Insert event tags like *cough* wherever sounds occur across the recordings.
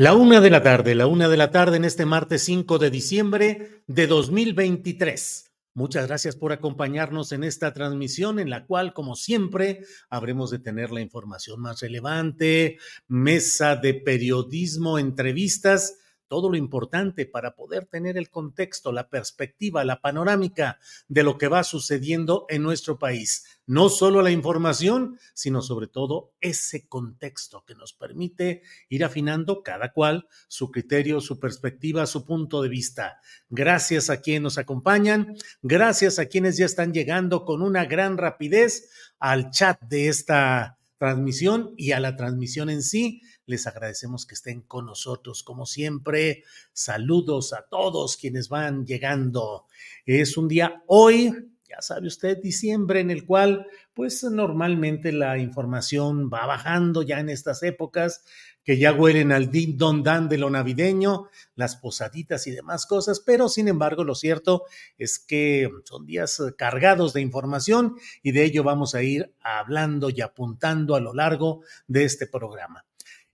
La una de la tarde, la una de la tarde en este martes 5 de diciembre de 2023. Muchas gracias por acompañarnos en esta transmisión en la cual, como siempre, habremos de tener la información más relevante, mesa de periodismo, entrevistas, todo lo importante para poder tener el contexto, la perspectiva, la panorámica de lo que va sucediendo en nuestro país. No solo la información, sino sobre todo ese contexto que nos permite ir afinando cada cual su criterio, su perspectiva, su punto de vista. Gracias a quienes nos acompañan, gracias a quienes ya están llegando con una gran rapidez al chat de esta transmisión y a la transmisión en sí. Les agradecemos que estén con nosotros, como siempre. Saludos a todos quienes van llegando. Es un día hoy, ya sabe usted, diciembre, en el cual, pues normalmente la información va bajando ya en estas épocas que ya huelen al din don dan de lo navideño, las posaditas y demás cosas, pero sin embargo lo cierto es que son días cargados de información y de ello vamos a ir hablando y apuntando a lo largo de este programa.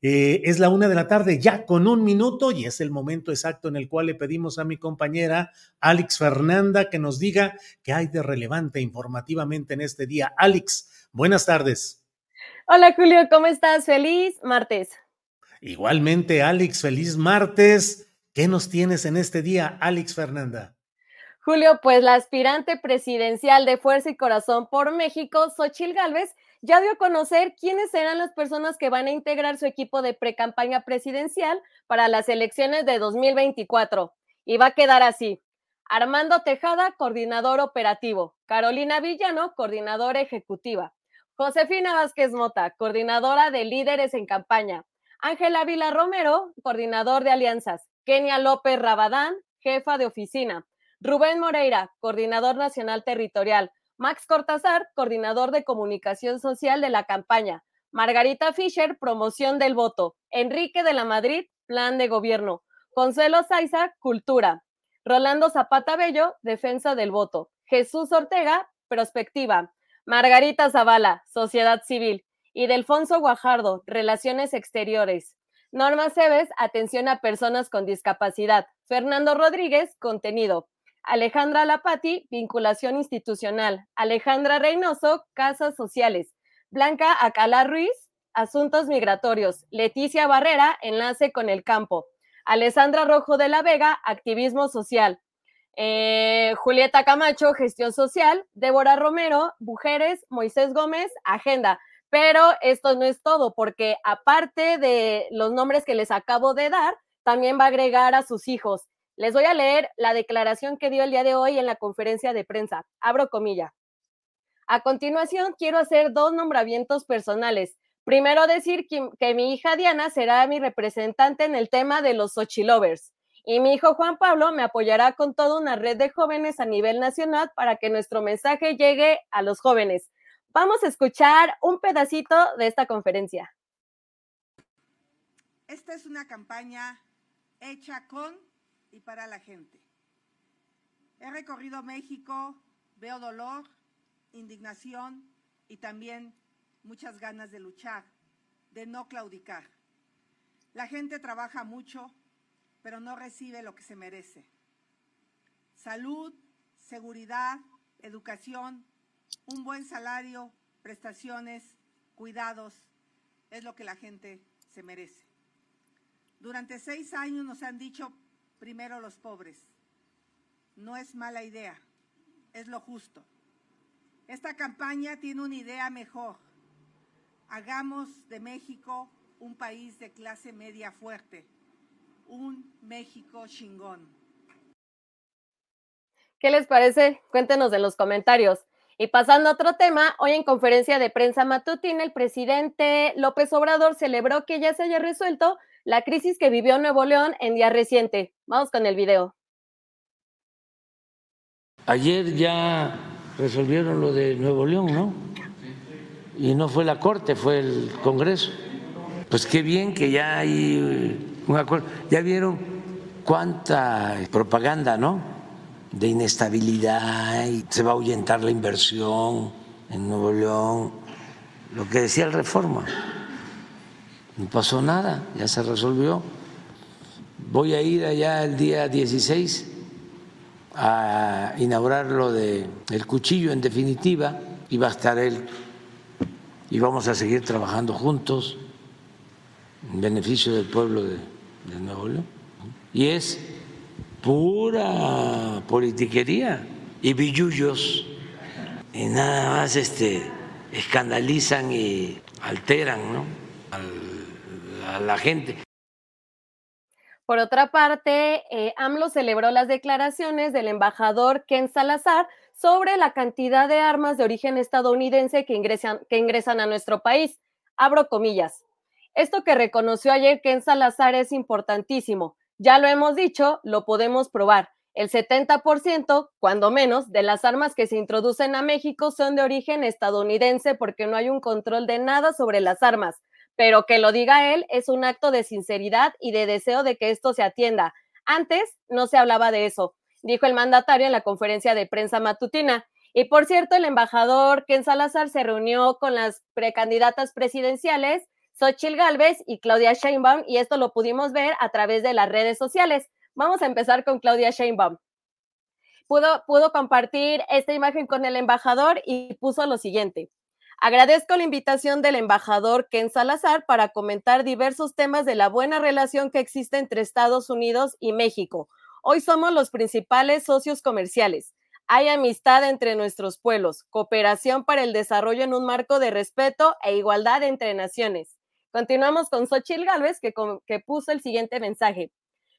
Eh, es la una de la tarde, ya con un minuto, y es el momento exacto en el cual le pedimos a mi compañera Alex Fernanda que nos diga qué hay de relevante informativamente en este día. Alex, buenas tardes. Hola Julio, ¿cómo estás? Feliz martes. Igualmente, Alex, feliz martes. ¿Qué nos tienes en este día, Alex Fernanda? Julio, pues la aspirante presidencial de Fuerza y Corazón por México, Xochil Gálvez, ya dio a conocer quiénes serán las personas que van a integrar su equipo de precampaña presidencial para las elecciones de 2024. Y va a quedar así. Armando Tejada, coordinador operativo. Carolina Villano, coordinadora ejecutiva. Josefina Vázquez Mota, coordinadora de líderes en campaña. Ángela Vila Romero, coordinador de alianzas. Kenia López Rabadán, jefa de oficina. Rubén Moreira, coordinador nacional territorial. Max Cortázar, coordinador de comunicación social de la campaña. Margarita Fischer, promoción del voto. Enrique de la Madrid, plan de gobierno. Consuelo Saiza, cultura. Rolando Zapata Bello, defensa del voto. Jesús Ortega, prospectiva. Margarita Zavala, sociedad civil. Y Delfonso Guajardo, relaciones exteriores. Norma Cebes, atención a personas con discapacidad. Fernando Rodríguez, contenido. Alejandra Lapati, vinculación institucional. Alejandra Reynoso, casas sociales. Blanca Acala Ruiz, asuntos migratorios. Leticia Barrera, enlace con el campo. Alessandra Rojo de la Vega, activismo social. Eh, Julieta Camacho, gestión social. Débora Romero, mujeres. Moisés Gómez, agenda. Pero esto no es todo, porque aparte de los nombres que les acabo de dar, también va a agregar a sus hijos. Les voy a leer la declaración que dio el día de hoy en la conferencia de prensa. Abro comilla. A continuación, quiero hacer dos nombramientos personales. Primero decir que, mi hija Diana será mi representante en el tema de los Xochilovers. Y mi hijo Juan Pablo me apoyará con toda una red de jóvenes a nivel nacional para que nuestro mensaje llegue a los jóvenes. Vamos a escuchar un pedacito de esta conferencia. Esta es una campaña hecha con y para la gente. He recorrido México, veo dolor, indignación y también muchas ganas de luchar, de no claudicar. La gente trabaja mucho, pero no recibe lo que se merece. Salud, seguridad, educación, un buen salario, prestaciones, cuidados, es lo que la gente se merece. Durante seis años nos han dicho primero los pobres. No es mala idea, es lo justo. Esta campaña tiene una idea mejor. Hagamos de México un país de clase media fuerte, un México chingón. ¿Qué les parece? Cuéntenos en los comentarios. Y pasando a otro tema, hoy en conferencia de prensa matutina, el presidente López Obrador celebró que ya se haya resuelto la crisis que vivió Nuevo León en día reciente. Vamos con el video. Ayer ya resolvieron lo de Nuevo León, ¿no? y no fue la Corte, fue el Congreso. Pues qué bien que ya hay eh, un acuerdo. Ya vieron cuánta propaganda, ¿no? De inestabilidad y se va a ahuyentar la inversión en Nuevo León, lo que decía el Reforma. No pasó nada, ya se resolvió. Voy a ir allá el día 16 a inaugurar lo de el cuchillo en definitiva y va a estar él y vamos a seguir trabajando juntos en beneficio del pueblo de, Nuevo León. Y es pura politiquería y billullos y nada más este, escandalizan y alteran ¿no? A la gente. Por otra parte, eh, AMLO celebró las declaraciones del embajador Ken Salazar sobre la cantidad de armas de origen estadounidense que ingresan, que ingresan a nuestro país. Abro comillas. Esto que reconoció ayer Ken Salazar es importantísimo. Ya lo hemos dicho, lo podemos probar. El 70%, cuando menos, de las armas que se introducen a México son de origen estadounidense porque no hay un control de nada sobre las armas. Pero que lo diga él es un acto de sinceridad y de deseo de que esto se atienda. Antes no se hablaba de eso dijo el mandatario en la conferencia de prensa matutina. Y por cierto, el embajador Ken Salazar se reunió con las precandidatas presidenciales, Xochil Gálvez y Claudia Sheinbaum, y esto lo pudimos ver a través de las redes sociales. Vamos a empezar con Claudia Sheinbaum. Pudo, pudo compartir esta imagen con el embajador y puso lo siguiente. Agradezco la invitación del embajador Ken Salazar para comentar diversos temas de la buena relación que existe entre Estados Unidos y México Hoy somos los principales socios comerciales. Hay amistad entre nuestros pueblos, cooperación para el desarrollo en un marco de respeto e igualdad entre naciones. Continuamos con Xochil Gálvez, que, que puso el siguiente mensaje.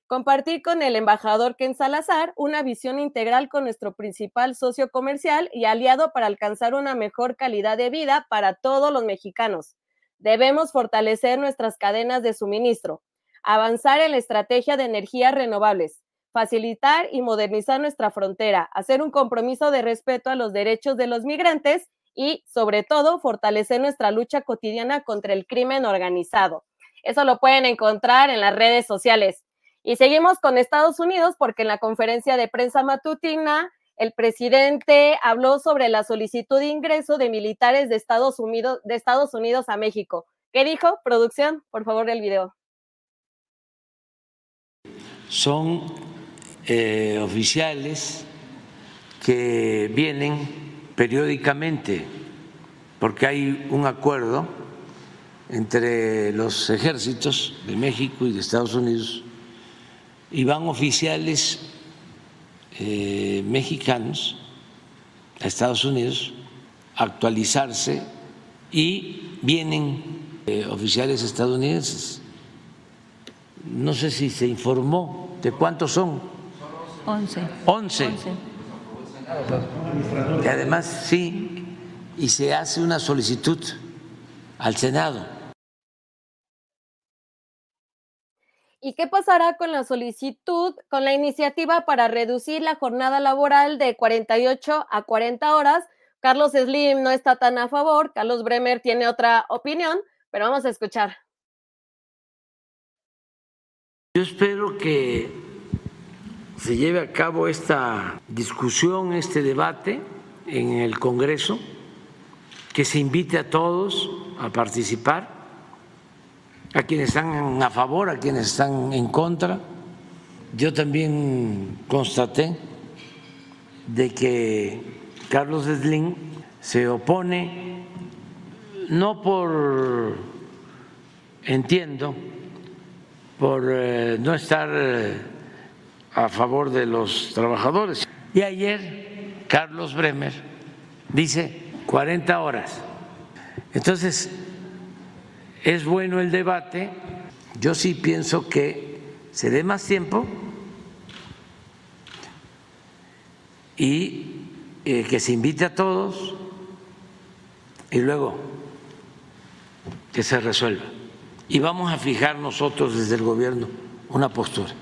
Compartir con el embajador Ken Salazar una visión integral con nuestro principal socio comercial y aliado para alcanzar una mejor calidad de vida para todos los mexicanos. Debemos fortalecer nuestras cadenas de suministro, avanzar en la estrategia de energías renovables, facilitar y modernizar nuestra frontera, hacer un compromiso de respeto a los derechos de los migrantes y, sobre todo, fortalecer nuestra lucha cotidiana contra el crimen organizado. Eso lo pueden encontrar en las redes sociales. Y seguimos con Estados Unidos porque en la conferencia de prensa matutina el presidente habló sobre la solicitud de ingreso de militares de Estados Unidos, de Estados Unidos a México. ¿Qué dijo? Producción, por favor, el video. Son eh, oficiales que vienen periódicamente, porque hay un acuerdo entre los ejércitos de México y de Estados Unidos, y van oficiales eh, mexicanos a Estados Unidos a actualizarse y vienen eh, oficiales estadounidenses. No sé si se informó de cuántos son 11. 11. Y además, sí, y se hace una solicitud al Senado ¿Y qué pasará con la solicitud, con la iniciativa para reducir la jornada laboral de 48 a 40 horas? Carlos Slim no está tan a favor, Carlos Bremer tiene otra opinión, pero vamos a escuchar. Yo espero que se lleve a cabo esta discusión, este debate en el Congreso, que se invite a todos a participar a quienes están a favor, a quienes están en contra. Yo también constaté de que Carlos Slim se opone, no por, entiendo, por eh, no estar eh, a favor de los trabajadores. Y ayer Carlos Bremer dice 40 horas. Entonces, es bueno el debate. Yo sí pienso que se dé más tiempo y eh, que se invite a todos y luego que se resuelva. Y vamos a fijar nosotros desde el gobierno una postura.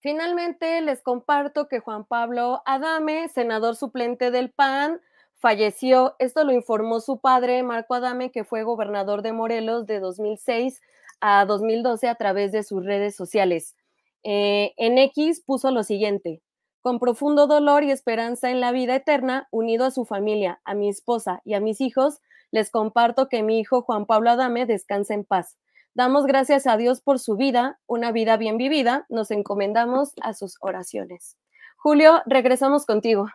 Finalmente, les comparto que Juan Pablo Adame, senador suplente del PAN, falleció. Esto lo informó su padre, Marco Adame, que fue gobernador de Morelos de 2006 a 2012 a través de sus redes sociales. Eh, en X puso lo siguiente, con profundo dolor y esperanza en la vida eterna, unido a su familia, a mi esposa y a mis hijos, les comparto que mi hijo Juan Pablo Adame descansa en paz. Damos gracias a Dios por su vida, una vida bien vivida, nos encomendamos a sus oraciones. Julio, regresamos contigo.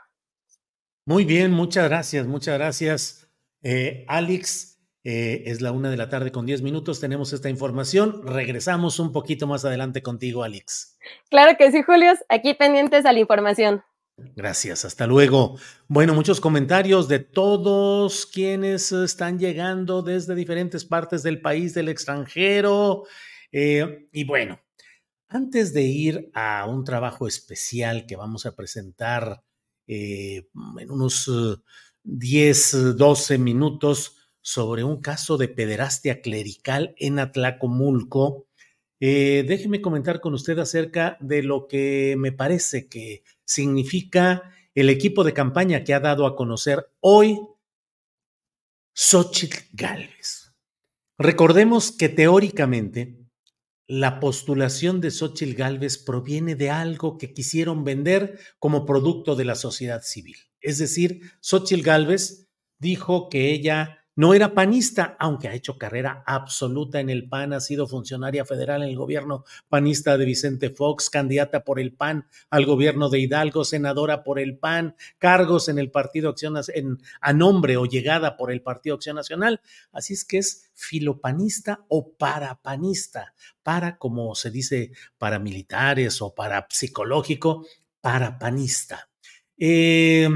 Muy bien, muchas gracias, muchas gracias. Eh, Alex, eh, es la una de la tarde con diez minutos, tenemos esta información. Regresamos un poquito más adelante contigo, Alex. Claro que sí, Julio, aquí pendientes a la información. Gracias, hasta luego. Bueno, muchos comentarios de todos quienes están llegando desde diferentes partes del país, del extranjero. Eh, y bueno, antes de ir a un trabajo especial que vamos a presentar eh, en unos 10, eh, 12 minutos sobre un caso de pederastia clerical en Atlacomulco. Eh, déjeme comentar con usted acerca de lo que me parece que significa el equipo de campaña que ha dado a conocer hoy Xochitl Galvez. Recordemos que teóricamente la postulación de Xochitl Gálvez proviene de algo que quisieron vender como producto de la sociedad civil. Es decir, Xochitl Gálvez dijo que ella no era panista, aunque ha hecho carrera absoluta en el PAN, ha sido funcionaria federal en el gobierno panista de Vicente Fox, candidata por el PAN al gobierno de Hidalgo, senadora por el PAN, cargos en el Partido Acción en, a nombre o llegada por el Partido Acción Nacional. Así es que es filopanista o parapanista, para, como se dice, paramilitares o parapsicológico, parapanista. Eh,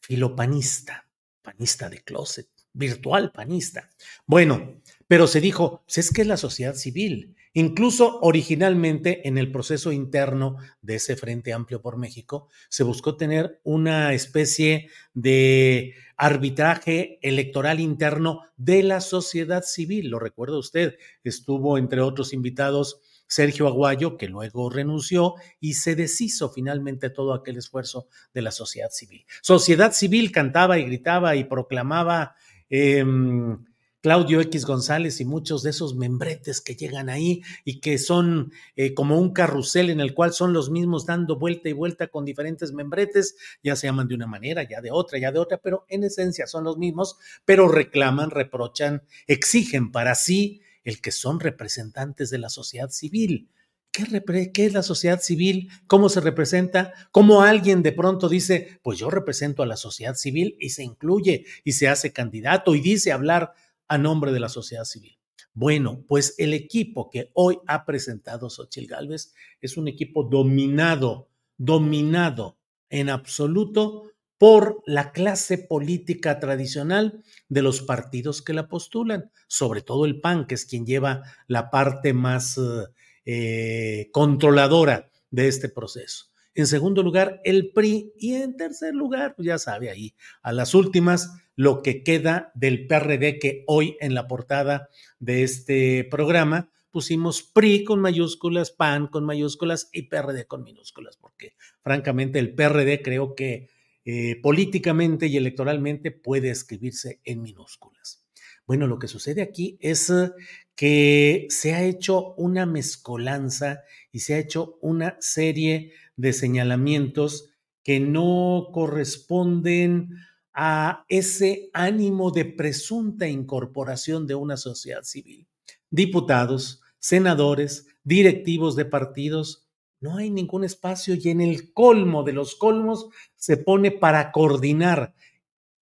filopanista, panista de closet virtual panista. Bueno, pero se dijo, pues es que es la sociedad civil. Incluso originalmente en el proceso interno de ese Frente Amplio por México se buscó tener una especie de arbitraje electoral interno de la sociedad civil. Lo recuerda usted, estuvo entre otros invitados Sergio Aguayo, que luego renunció y se deshizo finalmente todo aquel esfuerzo de la sociedad civil. Sociedad civil cantaba y gritaba y proclamaba Em, Claudio X González y muchos de esos membretes que llegan ahí y que son eh, como un carrusel en el cual son los mismos dando vuelta y vuelta con diferentes membretes, ya se llaman de una manera, ya de otra, ya de otra, pero en esencia son los mismos, pero reclaman, reprochan, exigen para sí el que son representantes de la sociedad civil. ¿Qué, ¿Qué, es la sociedad civil? ¿Cómo se representa? ¿Cómo alguien de pronto dice, pues yo represento a la sociedad civil y se incluye y se hace candidato y dice hablar a nombre de la sociedad civil? Bueno, pues el equipo que hoy ha presentado Xochitl Gálvez es un equipo dominado, dominado en absoluto por la clase política tradicional de los partidos que la postulan, sobre todo el PAN, que es quien lleva la parte más eh, eh, controladora de este proceso. En segundo lugar, el PRI. Y en tercer lugar, pues ya sabe ahí, a las últimas, lo que queda del PRD que hoy en la portada de este programa, pusimos PRI con mayúsculas, PAN con mayúsculas y PRD con minúsculas, porque francamente el PRD creo que eh, políticamente y electoralmente puede escribirse en minúsculas. Bueno, lo que sucede aquí es que se ha hecho una mezcolanza y se ha hecho una serie de señalamientos que no corresponden a ese ánimo de presunta incorporación de una sociedad civil. Diputados, senadores, directivos de partidos, no hay ningún espacio y en el colmo de los colmos se pone para coordinar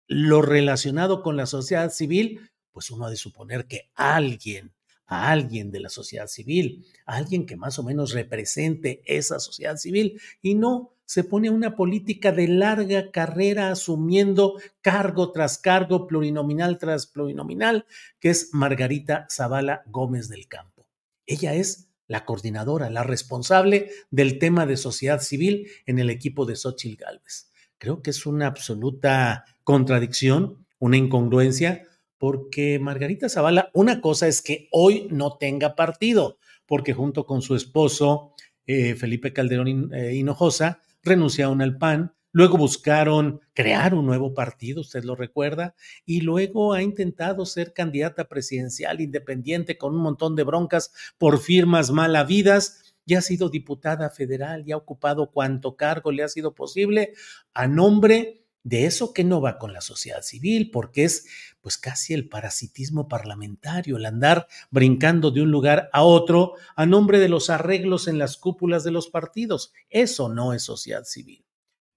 lo relacionado con la sociedad civil, pues uno ha de suponer que alguien, a alguien de la sociedad civil, alguien que más o menos represente esa sociedad civil, y no se pone una política de larga carrera asumiendo cargo tras cargo, plurinominal tras plurinominal, que es Margarita Zavala Gómez del Campo. Ella es la coordinadora, la responsable del tema de sociedad civil en el equipo de Xochitl Gálvez. Creo que es una absoluta contradicción, una incongruencia, porque Margarita Zavala, una cosa es que hoy no tenga partido, porque junto con su esposo, eh, Felipe Calderón eh, Hinojosa, renunciaron al PAN, luego buscaron crear un nuevo partido, usted lo recuerda, y luego ha intentado ser candidata presidencial independiente con un montón de broncas por firmas mal habidas y ha sido diputada federal y ha ocupado cuanto cargo le ha sido posible a nombre de eso que no va con la sociedad civil, porque es pues casi el parasitismo parlamentario, el andar brincando de un lugar a otro a nombre de los arreglos en las cúpulas de los partidos. Eso no es sociedad civil.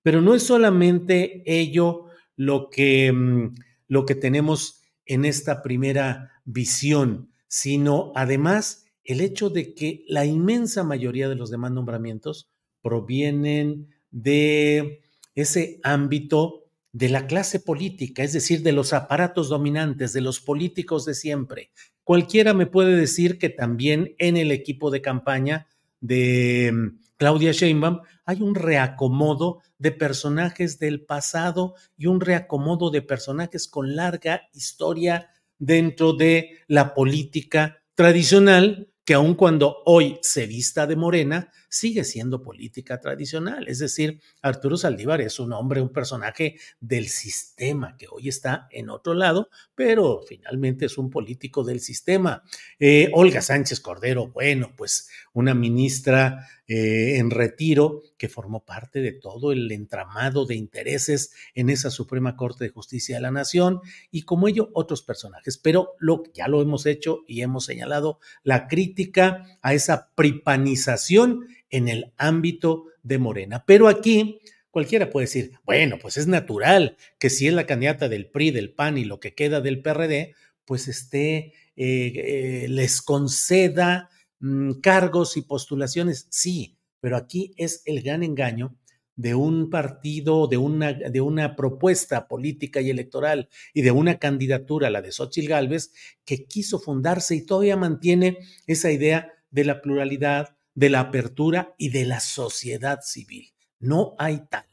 Pero no es solamente ello lo que, mm, lo que tenemos en esta primera visión, sino además el hecho de que la inmensa mayoría de los demás nombramientos provienen de ese ámbito de la clase política, es decir, de los aparatos dominantes, de los políticos de siempre. Cualquiera me puede decir que también en el equipo de campaña de mm, Claudia Sheinbaum hay un reacomodo de personajes del pasado y un reacomodo de personajes con larga historia dentro de la política tradicional que aun cuando hoy se vista de morena, sigue siendo política tradicional. Es decir, Arturo Saldívar es un hombre, un personaje del sistema que hoy está en otro lado, pero finalmente es un político del sistema. Eh, Olga Sánchez Cordero, bueno, pues una ministra eh, en retiro que formó parte de todo el entramado de intereses en esa Suprema Corte de Justicia de la Nación y como ello otros personajes. Pero lo, ya lo hemos hecho y hemos señalado la crítica a esa pripanización en el ámbito de Morena. Pero aquí cualquiera puede decir, bueno, pues es natural que si es la candidata del PRI, del PAN y lo que queda del PRD, pues esté, eh, eh, les conceda Mm, cargos y postulaciones, sí, pero aquí es el gran engaño de un partido, de una, de una propuesta política y electoral y de una candidatura, la de Xochitl Gálvez, que quiso fundarse y todavía mantiene esa idea de la pluralidad, de la apertura y de la sociedad civil. No hay tal.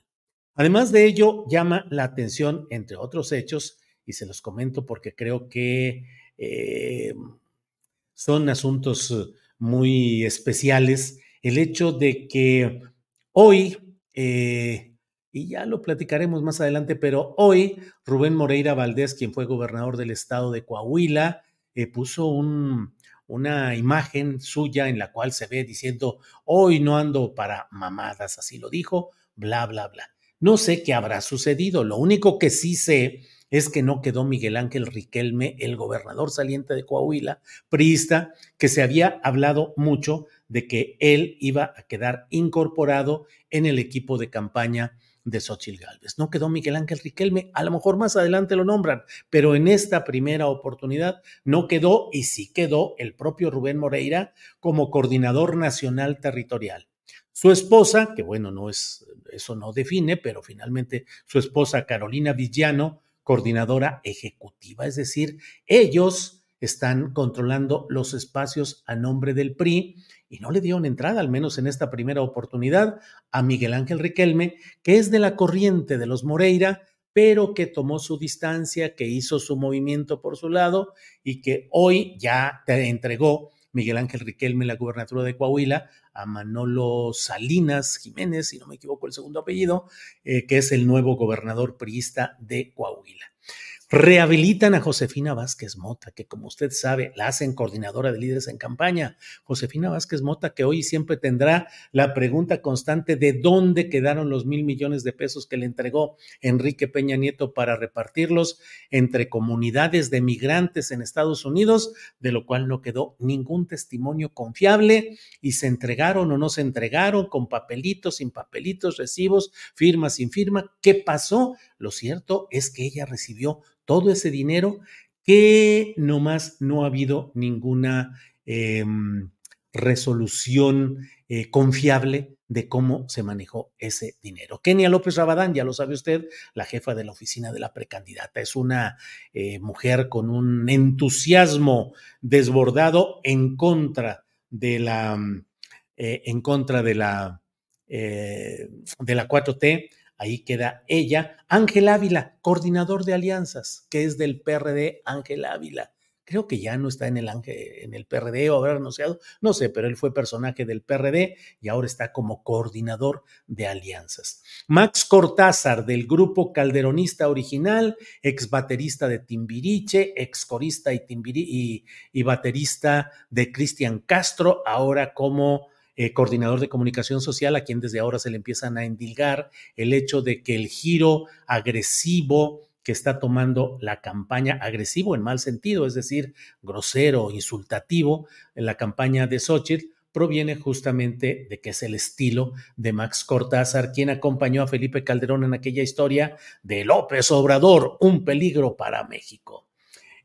Además de ello, llama la atención, entre otros hechos, y se los comento porque creo que eh, son asuntos muy especiales, el hecho de que hoy, eh, y ya lo platicaremos más adelante, pero hoy Rubén Moreira Valdés, quien fue gobernador del estado de Coahuila, eh, puso un, una imagen suya en la cual se ve diciendo, hoy no ando para mamadas, así lo dijo, bla, bla, bla. No sé qué habrá sucedido, lo único que sí sé es que no quedó Miguel Ángel Riquelme, el gobernador saliente de Coahuila, priista, que se había hablado mucho de que él iba a quedar incorporado en el equipo de campaña de Xochitl Gálvez. No quedó Miguel Ángel Riquelme, a lo mejor más adelante lo nombran, pero en esta primera oportunidad no quedó y sí quedó el propio Rubén Moreira como coordinador nacional territorial. Su esposa, que bueno, no es, eso no define, pero finalmente su esposa Carolina Villano coordinadora ejecutiva, es decir, ellos están controlando los espacios a nombre del PRI y no le dieron entrada, al menos en esta primera oportunidad, a Miguel Ángel Riquelme, que es de la corriente de los Moreira, pero que tomó su distancia, que hizo su movimiento por su lado y que hoy ya te entregó Miguel Ángel Riquelme la gubernatura de Coahuila, a Manolo Salinas Jiménez, si no me equivoco el segundo apellido, eh, que es el nuevo gobernador priista de Coahuila. Rehabilitan a Josefina Vázquez Mota, que como usted sabe, la hacen coordinadora de líderes en campaña. Josefina Vázquez Mota, que hoy siempre tendrá la pregunta constante de dónde quedaron los mil millones de pesos que le entregó Enrique Peña Nieto para repartirlos entre comunidades de migrantes en Estados Unidos, de lo cual no quedó ningún testimonio confiable y se entregaron o no se entregaron con papelitos, sin papelitos, recibos, firma, sin firma. ¿Qué pasó? Lo cierto es que ella recibió todo ese dinero que nomás no ha habido ninguna em, resolución eh, confiable de cómo se manejó ese dinero. Kenia López Rabadán, ya lo sabe usted, la jefa de la oficina de la precandidata, es una eh, mujer con un entusiasmo desbordado en contra de la, eh, en contra de la, de la 4T, Ahí queda ella. Ángel Ávila, coordinador de alianzas, que es del PRD, Ángel Ávila. Creo que ya no está en el, PRD o habrá renunciado, no sé, pero él fue personaje del PRD y ahora está como coordinador de alianzas. Max Cortázar, del grupo calderonista original, ex baterista de Timbiriche, ex corista y, y, y baterista de Cristian Castro, ahora como eh, coordinador de comunicación social, a quien desde ahora se le empiezan a endilgar el hecho de que el giro agresivo que está tomando la campaña, agresivo en mal sentido, es decir, grosero, insultativo, en la campaña de Xochitl, proviene justamente de que es el estilo de Max Cortázar, quien acompañó a Felipe Calderón en aquella historia de López Obrador, un peligro para México.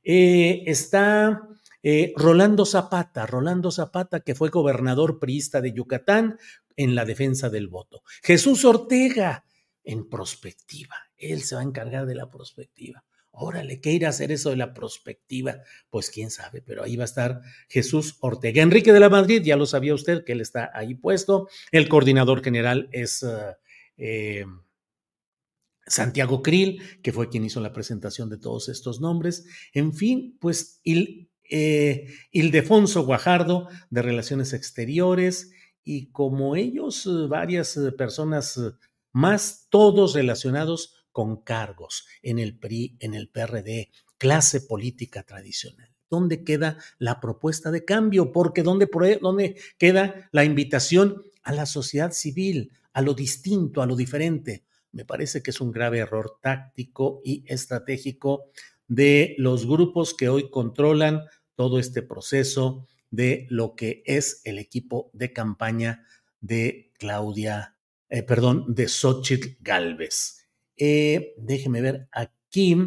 Eh, está eh, Rolando Zapata, Rolando Zapata, que fue gobernador priista de Yucatán en la defensa del voto. Jesús Ortega, en prospectiva. Él se va a encargar de la prospectiva. Órale, ¿qué irá a hacer eso de la prospectiva? Pues quién sabe, pero ahí va a estar Jesús Ortega. Enrique de la Madrid, ya lo sabía usted que él está ahí puesto. El coordinador general es eh, eh, Santiago Krill, que fue quien hizo la presentación de todos estos nombres. En fin, pues eh, Ildefonso Guajardo de Relaciones Exteriores y como ellos, eh, varias eh, personas más, todos relacionados con cargos en el PRI, en el PRD, clase política tradicional. ¿Dónde queda la propuesta de cambio? Porque ¿dónde, dónde queda la invitación a la sociedad civil, a lo distinto, a lo diferente? Me parece que es un grave error táctico y estratégico de los grupos que hoy controlan todo este proceso de lo que es el equipo de campaña de Claudia, eh, perdón, de Xochitl Galvez. Eh, déjeme ver aquí.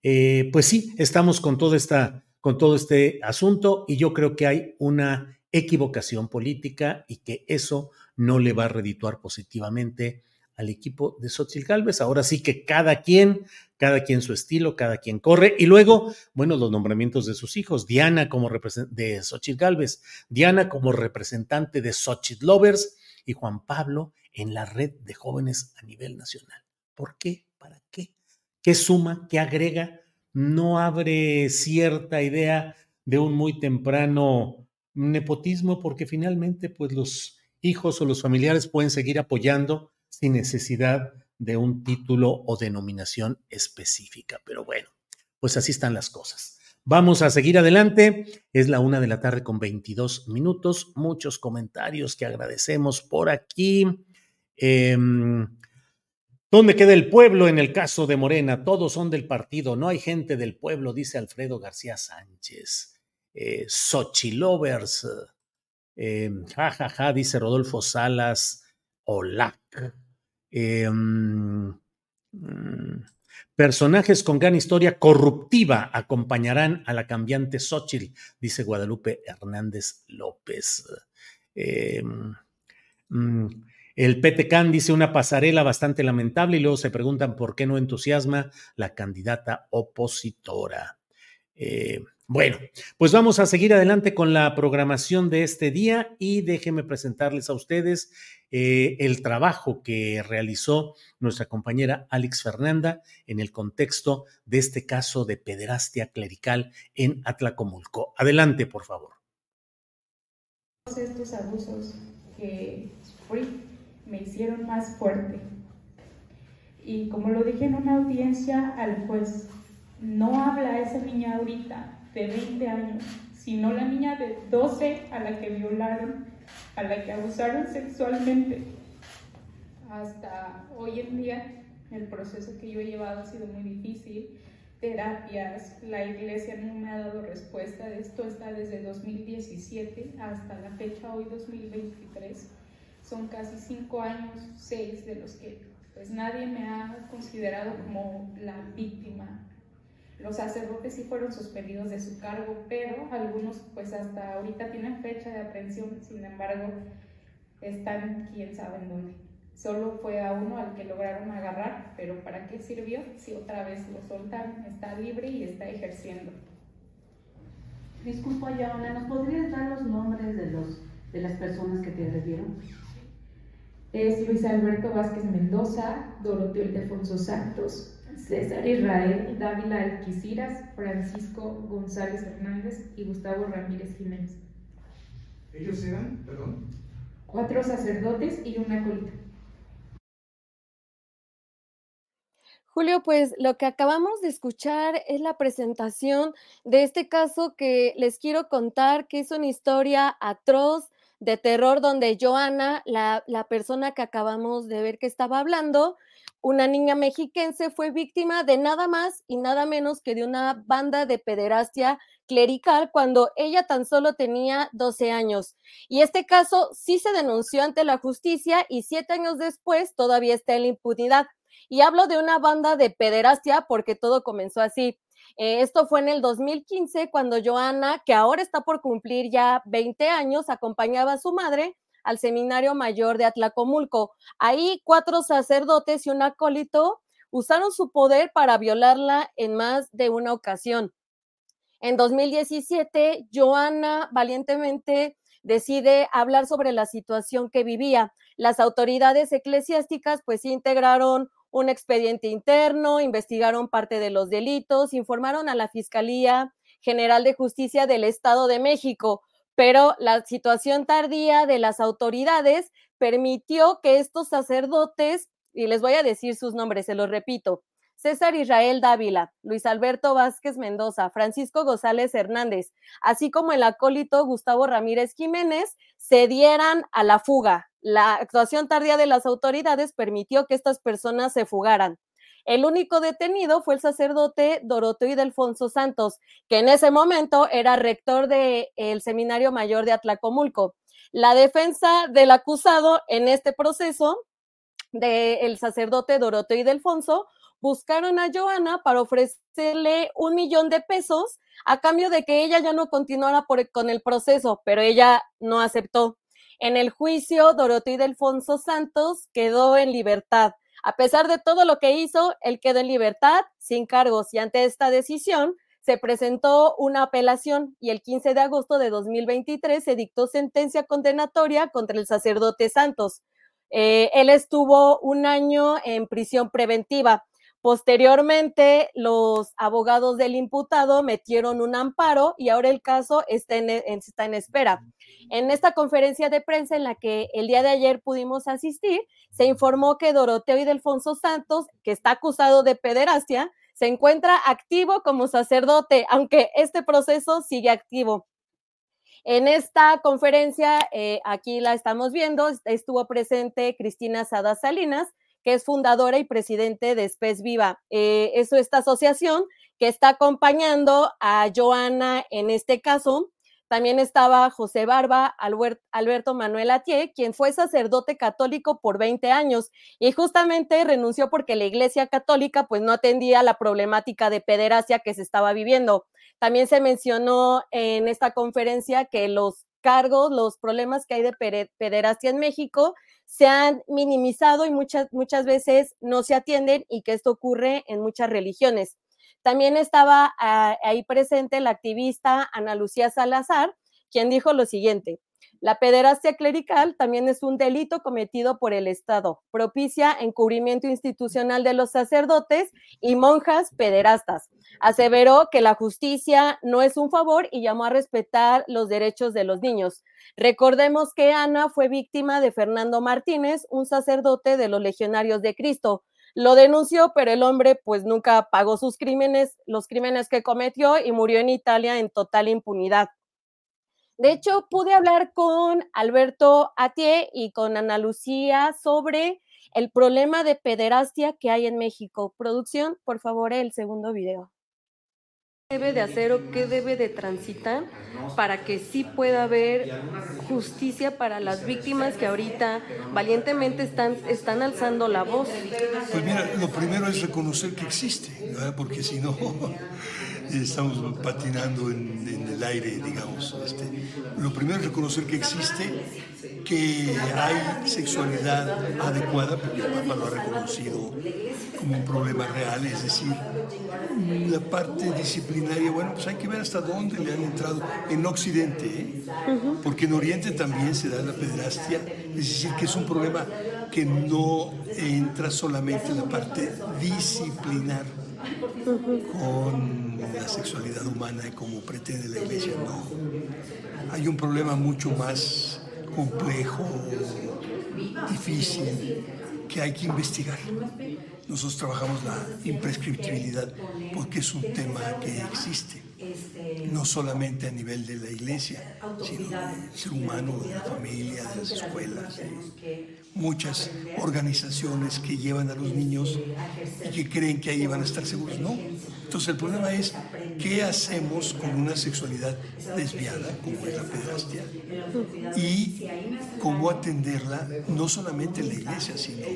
Eh, pues sí, estamos con todo, esta, con todo este asunto y yo creo que hay una equivocación política y que eso no le va a redituar positivamente al equipo de Xochitl Galvez. Ahora sí que cada quien, cada quien su estilo, cada quien corre. Y luego, bueno, los nombramientos de sus hijos. Diana como de Xochitl Galvez, Diana como representante de Xochitl Lovers y Juan Pablo en la red de jóvenes a nivel nacional. ¿Por qué? ¿Para qué? ¿Qué suma? ¿Qué agrega? No abre cierta idea de un muy temprano nepotismo porque finalmente pues los hijos o los familiares pueden seguir apoyando sin necesidad de un título o denominación específica. Pero bueno, pues así están las cosas. Vamos a seguir adelante. Es la una de la tarde con 22 minutos. Muchos comentarios que agradecemos por aquí. Em, ¿Dónde queda el pueblo en el caso de Morena? Todos son del partido, no hay gente del pueblo, dice Alfredo García Sánchez. Eh, Xochilovers, eh, ja, ja, ja, dice Rodolfo Salas. Olac. Em, mm, personajes con gran historia corruptiva acompañarán a la cambiante Xochitl, dice Guadalupe Hernández López. Em, mm, el PTCAN dice una pasarela bastante lamentable y luego se preguntan por qué no entusiasma la candidata opositora. Eh, bueno, pues vamos a seguir adelante con la programación de este día y déjenme presentarles a ustedes eh, el trabajo que realizó nuestra compañera Alex Fernanda en el contexto de este caso de pederastia clerical en Atlacomulco. Adelante, por favor. estos abusos que sufrí me hicieron más fuerte. Y como lo dije en una audiencia al juez, no habla esa niña ahorita de 20 años, sino la niña de 12 a la que violaron, a la que abusaron sexualmente. Hasta hoy en día el proceso que yo he llevado ha sido muy difícil terapias, la iglesia no me ha dado respuesta. Esto está desde 2017 hasta la fecha, hoy 2023. Son casi cinco años, seis de los que pues nadie me ha considerado como la víctima. Los sacerdotes sí fueron suspendidos de su cargo, pero algunos pues hasta ahorita tienen fecha de aprehensión, sin embargo están quién sabe en dónde. Solo fue a uno al que lograron agarrar, pero ¿para qué sirvió si otra vez lo soltaron? Está libre y está ejerciendo. Disculpa, Yaona, ¿nos podrías dar los nombres de, los, de las personas que te agredieron? Es Luis Alberto Vázquez Mendoza, Doroteo Ildefonso Santos, César Israel Dávila Alquiciras, Francisco González Hernández y Gustavo Ramírez Jiménez. ¿Ellos eran, perdón? Cuatro sacerdotes y una colita. Julio, pues lo que acabamos de escuchar es la presentación de este caso que les quiero contar, que es una historia atroz de terror donde Joana, la, la persona que acabamos de ver que estaba hablando, una niña mexiquense fue víctima de nada más y nada menos que de una banda de pederastia clerical cuando ella tan solo tenía 12 años. Y este caso sí se denunció ante la justicia y siete años después todavía está en la impunidad. Y hablo de una banda de pederastia porque todo comenzó así. Eh, esto fue en el 2015 cuando Joana, que ahora está por cumplir ya 20 años, acompañaba a su madre al Seminario Mayor de Atlacomulco. Ahí cuatro sacerdotes y un acólito usaron su poder para violarla en más de una ocasión. En 2017, Joana valientemente decide hablar sobre la situación que vivía. Las autoridades eclesiásticas pues integraron un expediente interno, investigaron parte de los delitos, informaron a la Fiscalía General de Justicia del Estado de México, pero la situación tardía de las autoridades permitió que estos sacerdotes, y les voy a decir sus nombres, se los repito, César Israel Dávila, Luis Alberto Vázquez Mendoza, Francisco González Hernández, así como el acólito Gustavo Ramírez Jiménez, se dieran a la fuga. La actuación tardía de las autoridades permitió que estas personas se fugaran. El único detenido fue el sacerdote Doroteo Delfonso Santos, que en ese momento era rector del Seminario Mayor de Atlacomulco. La defensa del acusado en este proceso del sacerdote Doroteo Delfonso buscaron a Joana para ofrecerle un millón de pesos a cambio de que ella ya no continuara con el proceso, pero ella no aceptó. En el juicio, Doroteo Delfonso Santos quedó en libertad. A pesar de todo lo que hizo, él quedó en libertad, sin cargos, y ante esta decisión se presentó una apelación y el 15 de agosto de 2023 se dictó sentencia condenatoria contra el sacerdote Santos. Eh, él estuvo un año en prisión preventiva. Posteriormente, los abogados del imputado metieron un amparo y ahora el caso está en, espera. En esta conferencia de prensa en la que el día de ayer pudimos asistir, se informó que Doroteo y Delfonso Santos, que está acusado de pederastia, se encuentra activo como sacerdote, aunque este proceso sigue activo. En esta conferencia, eh, aquí la estamos viendo, estuvo presente Cristina Sada Salinas, que es fundadora y presidente de Spes Viva. Eh, es esta asociación que está acompañando a Joana en este caso. También estaba José Barba, Alberto Manuel Atié, quien fue sacerdote católico por 20 años y justamente renunció porque la Iglesia Católica pues no atendía la problemática de pederastia que se estaba viviendo. También se mencionó en esta conferencia que los cargos, los problemas que hay de pederastia en México se han minimizado y muchas, muchas veces no se atienden y que esto ocurre en muchas religiones. También estaba ah, ahí presente la activista Ana Lucía Salazar, quien dijo lo siguiente. La pederastia clerical también es un delito cometido por el Estado. Propicia encubrimiento institucional de los sacerdotes y monjas pederastas. Aseveró que la justicia no es un favor y llamó a respetar los derechos de los niños. Recordemos que Ana fue víctima de Fernando Martínez, un sacerdote de los Legionarios de Cristo. Lo denunció, pero el hombre pues nunca pagó sus crímenes, los crímenes que cometió y murió en Italia en total impunidad. De hecho, pude hablar con Alberto Atié y con Ana Lucía sobre el problema de pederastia que hay en México. Producción, por favor, el segundo video. ¿Qué debe de hacer o qué debe de transitar para que sí pueda haber justicia para las víctimas que ahorita valientemente están, están alzando la voz? Pues mira, lo primero es reconocer que existe, ¿verdad? porque si no estamos patinando en, en el aire, digamos. Este. Lo primero es reconocer que existe, que hay sexualidad adecuada, porque el Papa lo ha reconocido como un problema real, es decir, la parte disciplinaria, bueno, pues hay que ver hasta dónde le han entrado en Occidente, ¿eh? porque en Oriente también se da la pederastia, es decir, que es un problema que no entra solamente en la parte disciplinar con la sexualidad humana como pretende la iglesia, no. Hay un problema mucho más complejo, difícil, que hay que investigar. Nosotros trabajamos la imprescriptibilidad porque es un tema que existe, no solamente a nivel de la iglesia, sino del ser humano, de la familia, escuelas, muchas organizaciones que llevan a los niños y que creen que ahí van a estar seguros. No. Entonces el problema es qué hacemos con una sexualidad desviada, como es la pedrastia, y cómo atenderla no solamente en la iglesia, sino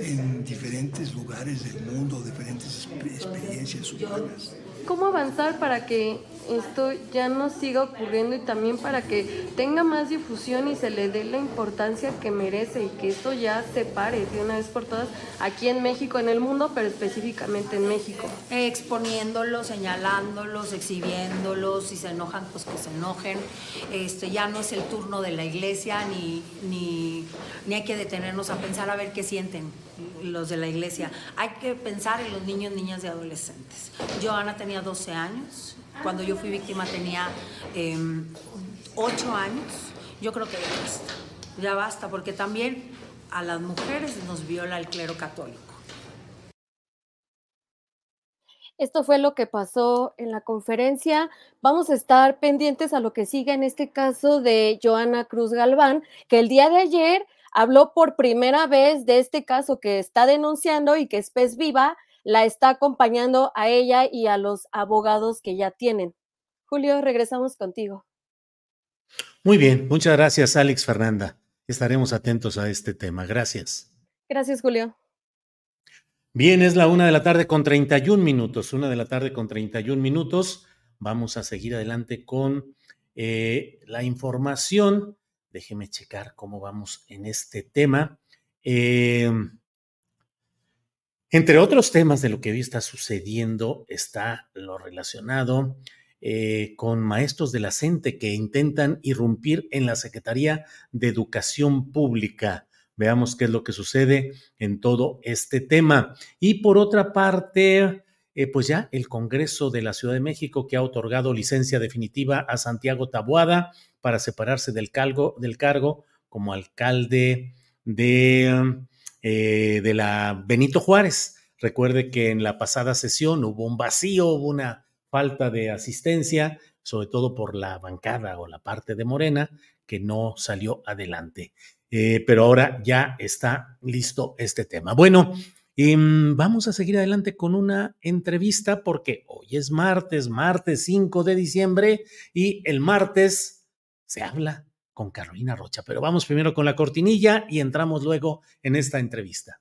en diferentes lugares del mundo, diferentes experiencias humanas. ¿Cómo avanzar para que esto ya no siga ocurriendo y también para que tenga más difusión y se le dé la importancia que merece y que esto ya se pare de una vez por todas aquí en México, en el mundo, pero específicamente en México. Exponiéndolos, señalándolos, exhibiéndolos, si se enojan, pues que se enojen. Este, ya no es el turno de la iglesia ni, ni, ni hay que detenernos a pensar a ver qué sienten los de la iglesia. Hay que pensar en los niños, niñas y adolescentes. Joana tenía 12 años, cuando yo fui víctima tenía eh, 8 años. Yo creo que ya basta, ya basta, porque también a las mujeres nos viola el clero católico. Esto fue lo que pasó en la conferencia. Vamos a estar pendientes a lo que siga en este caso de Joana Cruz Galván, que el día de ayer habló por primera vez de este caso que está denunciando y que es Pez Viva la está acompañando a ella y a los abogados que ya tienen. Julio, regresamos contigo. Muy bien, muchas gracias Alex Fernanda. Estaremos atentos a este tema. Gracias. Gracias, Julio. Bien, es la una de la tarde con 31 minutos. Una de la tarde con 31 minutos. Vamos a seguir adelante con eh, la información. Déjeme checar cómo vamos en este tema. Eh, entre otros temas de lo que hoy está sucediendo está lo relacionado eh, con maestros de la CENTE que intentan irrumpir en la Secretaría de Educación Pública. Veamos qué es lo que sucede en todo este tema. Y por otra parte, eh, pues ya el Congreso de la Ciudad de México que ha otorgado licencia definitiva a Santiago Tabuada para separarse del cargo, del cargo como alcalde de eh, de la Benito Juárez. Recuerde que en la pasada sesión hubo un vacío, hubo una falta de asistencia, sobre todo por la bancada o la parte de Morena, que no salió adelante. Eh, pero ahora ya está listo este tema. Bueno, em, vamos a seguir adelante con una entrevista porque hoy es martes, martes 5 de diciembre, y el martes se habla con Carolina Rocha. Pero vamos primero con la cortinilla y entramos luego en esta entrevista.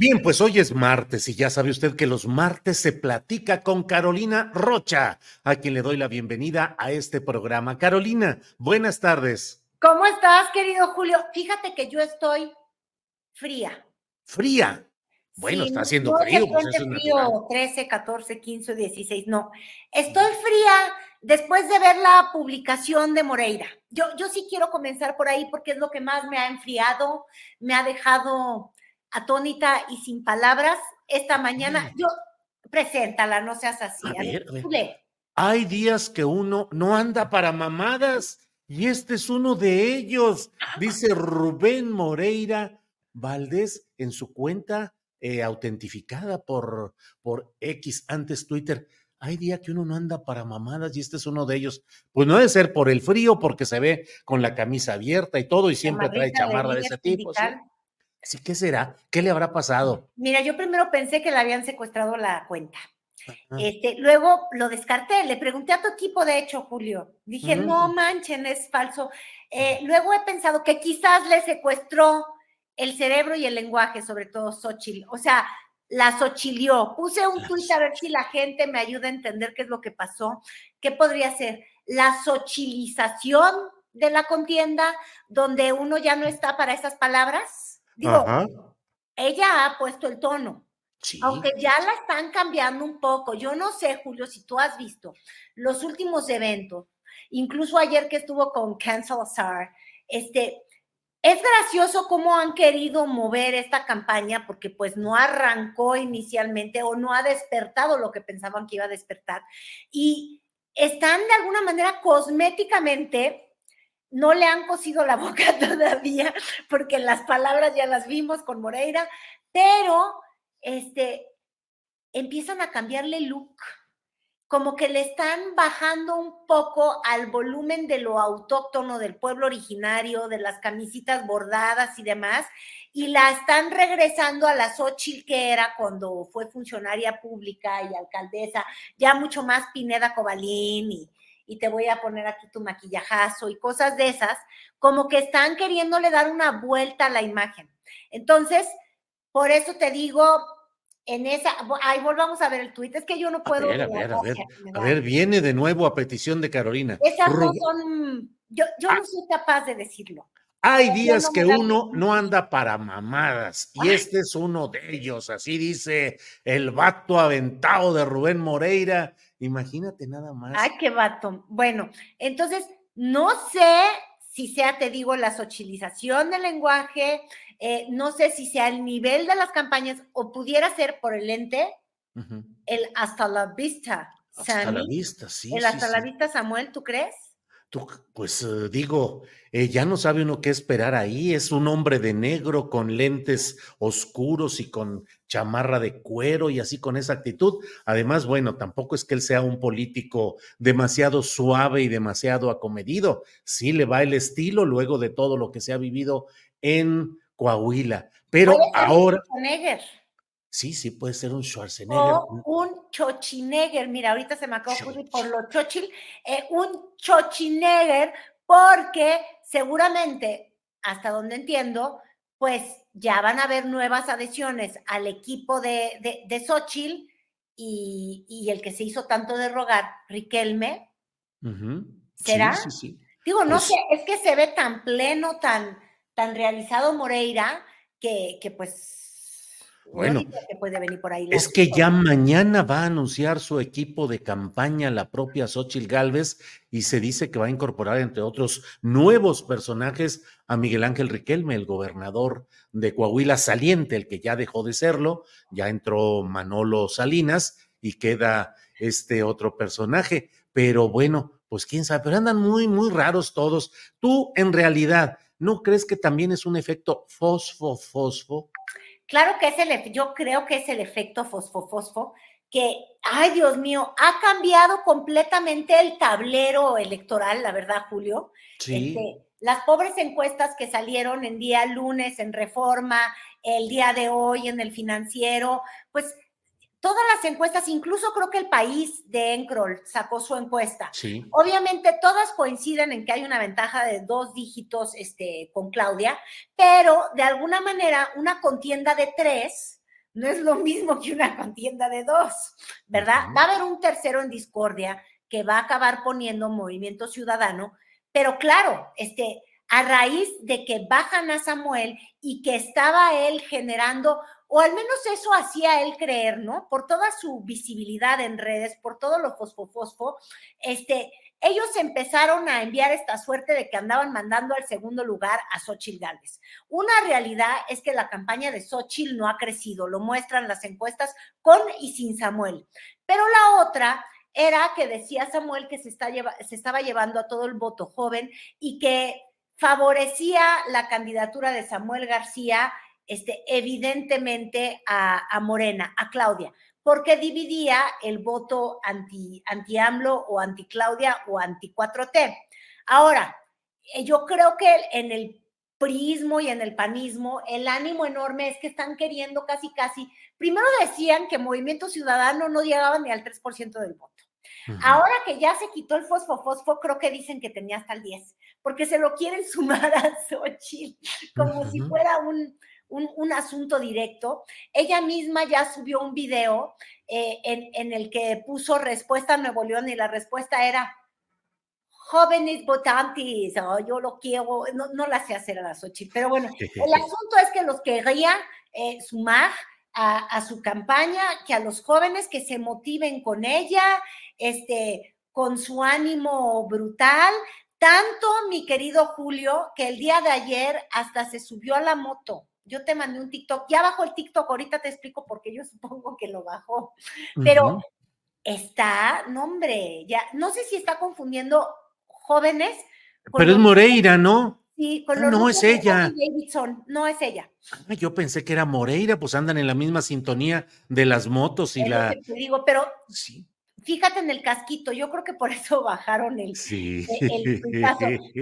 Bien, pues hoy es martes y ya sabe usted que los martes se platica con Carolina Rocha, a quien le doy la bienvenida a este programa. Carolina, buenas tardes. ¿Cómo estás, querido Julio? Fíjate que yo estoy fría. Fría. Bueno, está haciendo no frío. Pues es frío 13, 14, 15, 16. No. Estoy fría después de ver la publicación de Moreira. Yo, yo sí quiero comenzar por ahí porque es lo que más me ha enfriado, me ha dejado atónita y sin palabras. Esta mañana, yo, preséntala, no seas así. A ver, a ver. Hay días que uno no anda para mamadas y este es uno de ellos, dice Rubén Moreira Valdés en su cuenta eh, autentificada por, por X, antes Twitter. Hay días que uno no anda para mamadas y este es uno de ellos. Pues no debe ser por el frío, porque se ve con la camisa abierta y todo y siempre trae chamarra de ese tipo. ¿sí? ¿Qué será? ¿Qué le habrá pasado? Mira, yo primero pensé que le habían secuestrado la cuenta. Este, luego lo descarté, le pregunté a tu equipo, de hecho, Julio. Dije, no manchen, es falso. Eh, luego he pensado que quizás le secuestró el cerebro y el lenguaje, sobre todo Xochitl. O sea, la sochilió. Puse un tuit a ver si la gente me ayuda a entender qué es lo que pasó. ¿Qué podría ser? La sochilización de la contienda, donde uno ya no está para esas palabras. Digo, ella ha puesto el tono. Aunque ya la están cambiando un poco. Yo no sé, Julio, si tú has visto los últimos eventos, incluso ayer que estuvo con Ken Salazar, este, es gracioso cómo han querido mover esta campaña porque pues no arrancó inicialmente o no ha despertado lo que pensaban que iba a despertar. Y están de alguna manera cosméticamente no le han cosido la *laughs* boca todavía, porque las palabras ya las vimos con Moreira, pero este, empiezan a cambiarle look, como que le están bajando un poco al volumen de lo autóctono del pueblo originario, de las camisitas bordadas y demás, y la están regresando a la Xochitl que era cuando fue funcionaria pública y alcaldesa, ya mucho más Pineda Cobalín y, y te voy a poner aquí tu maquillajazo y cosas de esas, como que están queriéndole dar una vuelta a la imagen. Entonces, por eso te digo, en esa, ahí volvamos a ver el tuit, es que yo no puedo. A ver, a ver, a ver, a ver, viene de nuevo a petición de Carolina. Esas no son, yo, yo ah. no soy capaz de decirlo. Hay días que uno no anda para mamadas y este es uno de ellos, así dice el vato aventado de Rubén Moreira. Imagínate nada más. Ay, qué vato. Bueno, entonces, no sé si sea, te digo, la socialización del lenguaje, eh, no sé si sea el nivel de las campañas o pudiera ser por el ente, el hasta la vista. Hasta la vista, sí. El hasta la vista, Samuel, ¿tú crees? pues eh, digo, eh, ya no sabe uno qué esperar ahí. Es un hombre de negro con lentes oscuros y con chamarra de cuero y así con esa actitud. Además, bueno, tampoco es que él sea un político demasiado suave y demasiado acomedido. Sí le va el estilo luego de todo lo que se ha vivido en Coahuila. Pero ahora... Sí, sí, puede ser un Schwarzenegger. O un Chochinegger. Mira, ahorita se me acaba de ocurrir por lo Chochil. Eh, un Chochinegger, porque seguramente, hasta donde entiendo, pues ya van a haber nuevas adhesiones al equipo de, de, de Xochitl y, el que se hizo tanto de rogar, Riquelme. ¿Será? Sí, sí, sí. Digo, no pues sé, es que se ve tan pleno, tan, tan realizado Moreira, que, que pues bueno, es que ya mañana va a anunciar su equipo de campaña la propia Xochil Gálvez y se dice que va a incorporar, entre otros, nuevos personajes a Miguel Ángel Riquelme, el gobernador de Coahuila saliente, el que ya dejó de serlo, ya entró Manolo Salinas y queda este otro personaje. Pero bueno, pues quién sabe, pero andan muy, muy raros todos. Tú, en realidad, ¿no crees que también es un efecto fosfo-fosfo? Claro que es el, yo creo que es el efecto fosfo-fosfo, que, ay Dios mío, ha cambiado completamente el tablero electoral, la verdad, Julio. Sí. Este, las pobres encuestas que salieron en día lunes en Reforma, el día de hoy en el financiero, pues todas las encuestas, incluso creo que el país de Encrol sacó su encuesta. Sí. Obviamente todas coinciden en que hay una ventaja de dos dígitos este, con Claudia, pero de alguna manera una contienda de tres no es lo mismo que una contienda de dos, ¿verdad? Va a haber un tercero en discordia que va a acabar poniendo movimiento ciudadano, pero claro, este, a raíz de que bajan a Samuel y que estaba él generando, o al menos eso hacía él creer, ¿no? Por toda su visibilidad en redes, por todo lo fosfo-fosfo, este, ellos empezaron a enviar esta suerte de que andaban mandando al segundo lugar a Xochitl Gálvez. Una realidad es que la campaña de Xochitl no ha crecido, lo muestran las encuestas con y sin Samuel. Pero la otra era que decía Samuel que se, estaba llevando a todo el voto joven y que favorecía la candidatura de Samuel García, este, evidentemente a, a Morena, a Claudia porque dividía el voto anti, anti AMLO o anti Claudia o anti 4T. Ahora, eh, yo creo que en el prismo y en el panismo, el ánimo enorme es que están queriendo casi, casi, primero decían que Movimiento Ciudadano no llegaba ni al 3% del voto. Ahora que ya se quitó el fosfo fosfo, creo que dicen que tenía hasta el 10, porque se lo quieren *laughs* sumar a Xochitl, como si fuera un, un, asunto directo. Ella misma ya subió un video eh, en, el que puso respuesta a Nuevo León y la respuesta era jóvenes votantes, oh, yo lo quiero, no, no la sé hacer a las ocho, pero bueno, el asunto es que los quería eh, sumar a, a, su campaña, que a los jóvenes que se motiven con ella, este, con su ánimo brutal, tanto mi querido Julio, que el día de ayer hasta se subió a la moto yo te mandé un TikTok, ya bajó el TikTok, ahorita te explico porque yo *laughs* supongo que lo bajó, pero está, no hombre, ya, no sé si está confundiendo jóvenes. Pero es Moreira, ¿no? Sí, con ah, los no es ella. Davidson. No es ella. Ah, yo pensé que era Moreira, pues andan en la misma sintonía de las motos y la. te digo, pero sí fíjate en el casquito, yo creo que por eso *laughs* bajaron el, sí.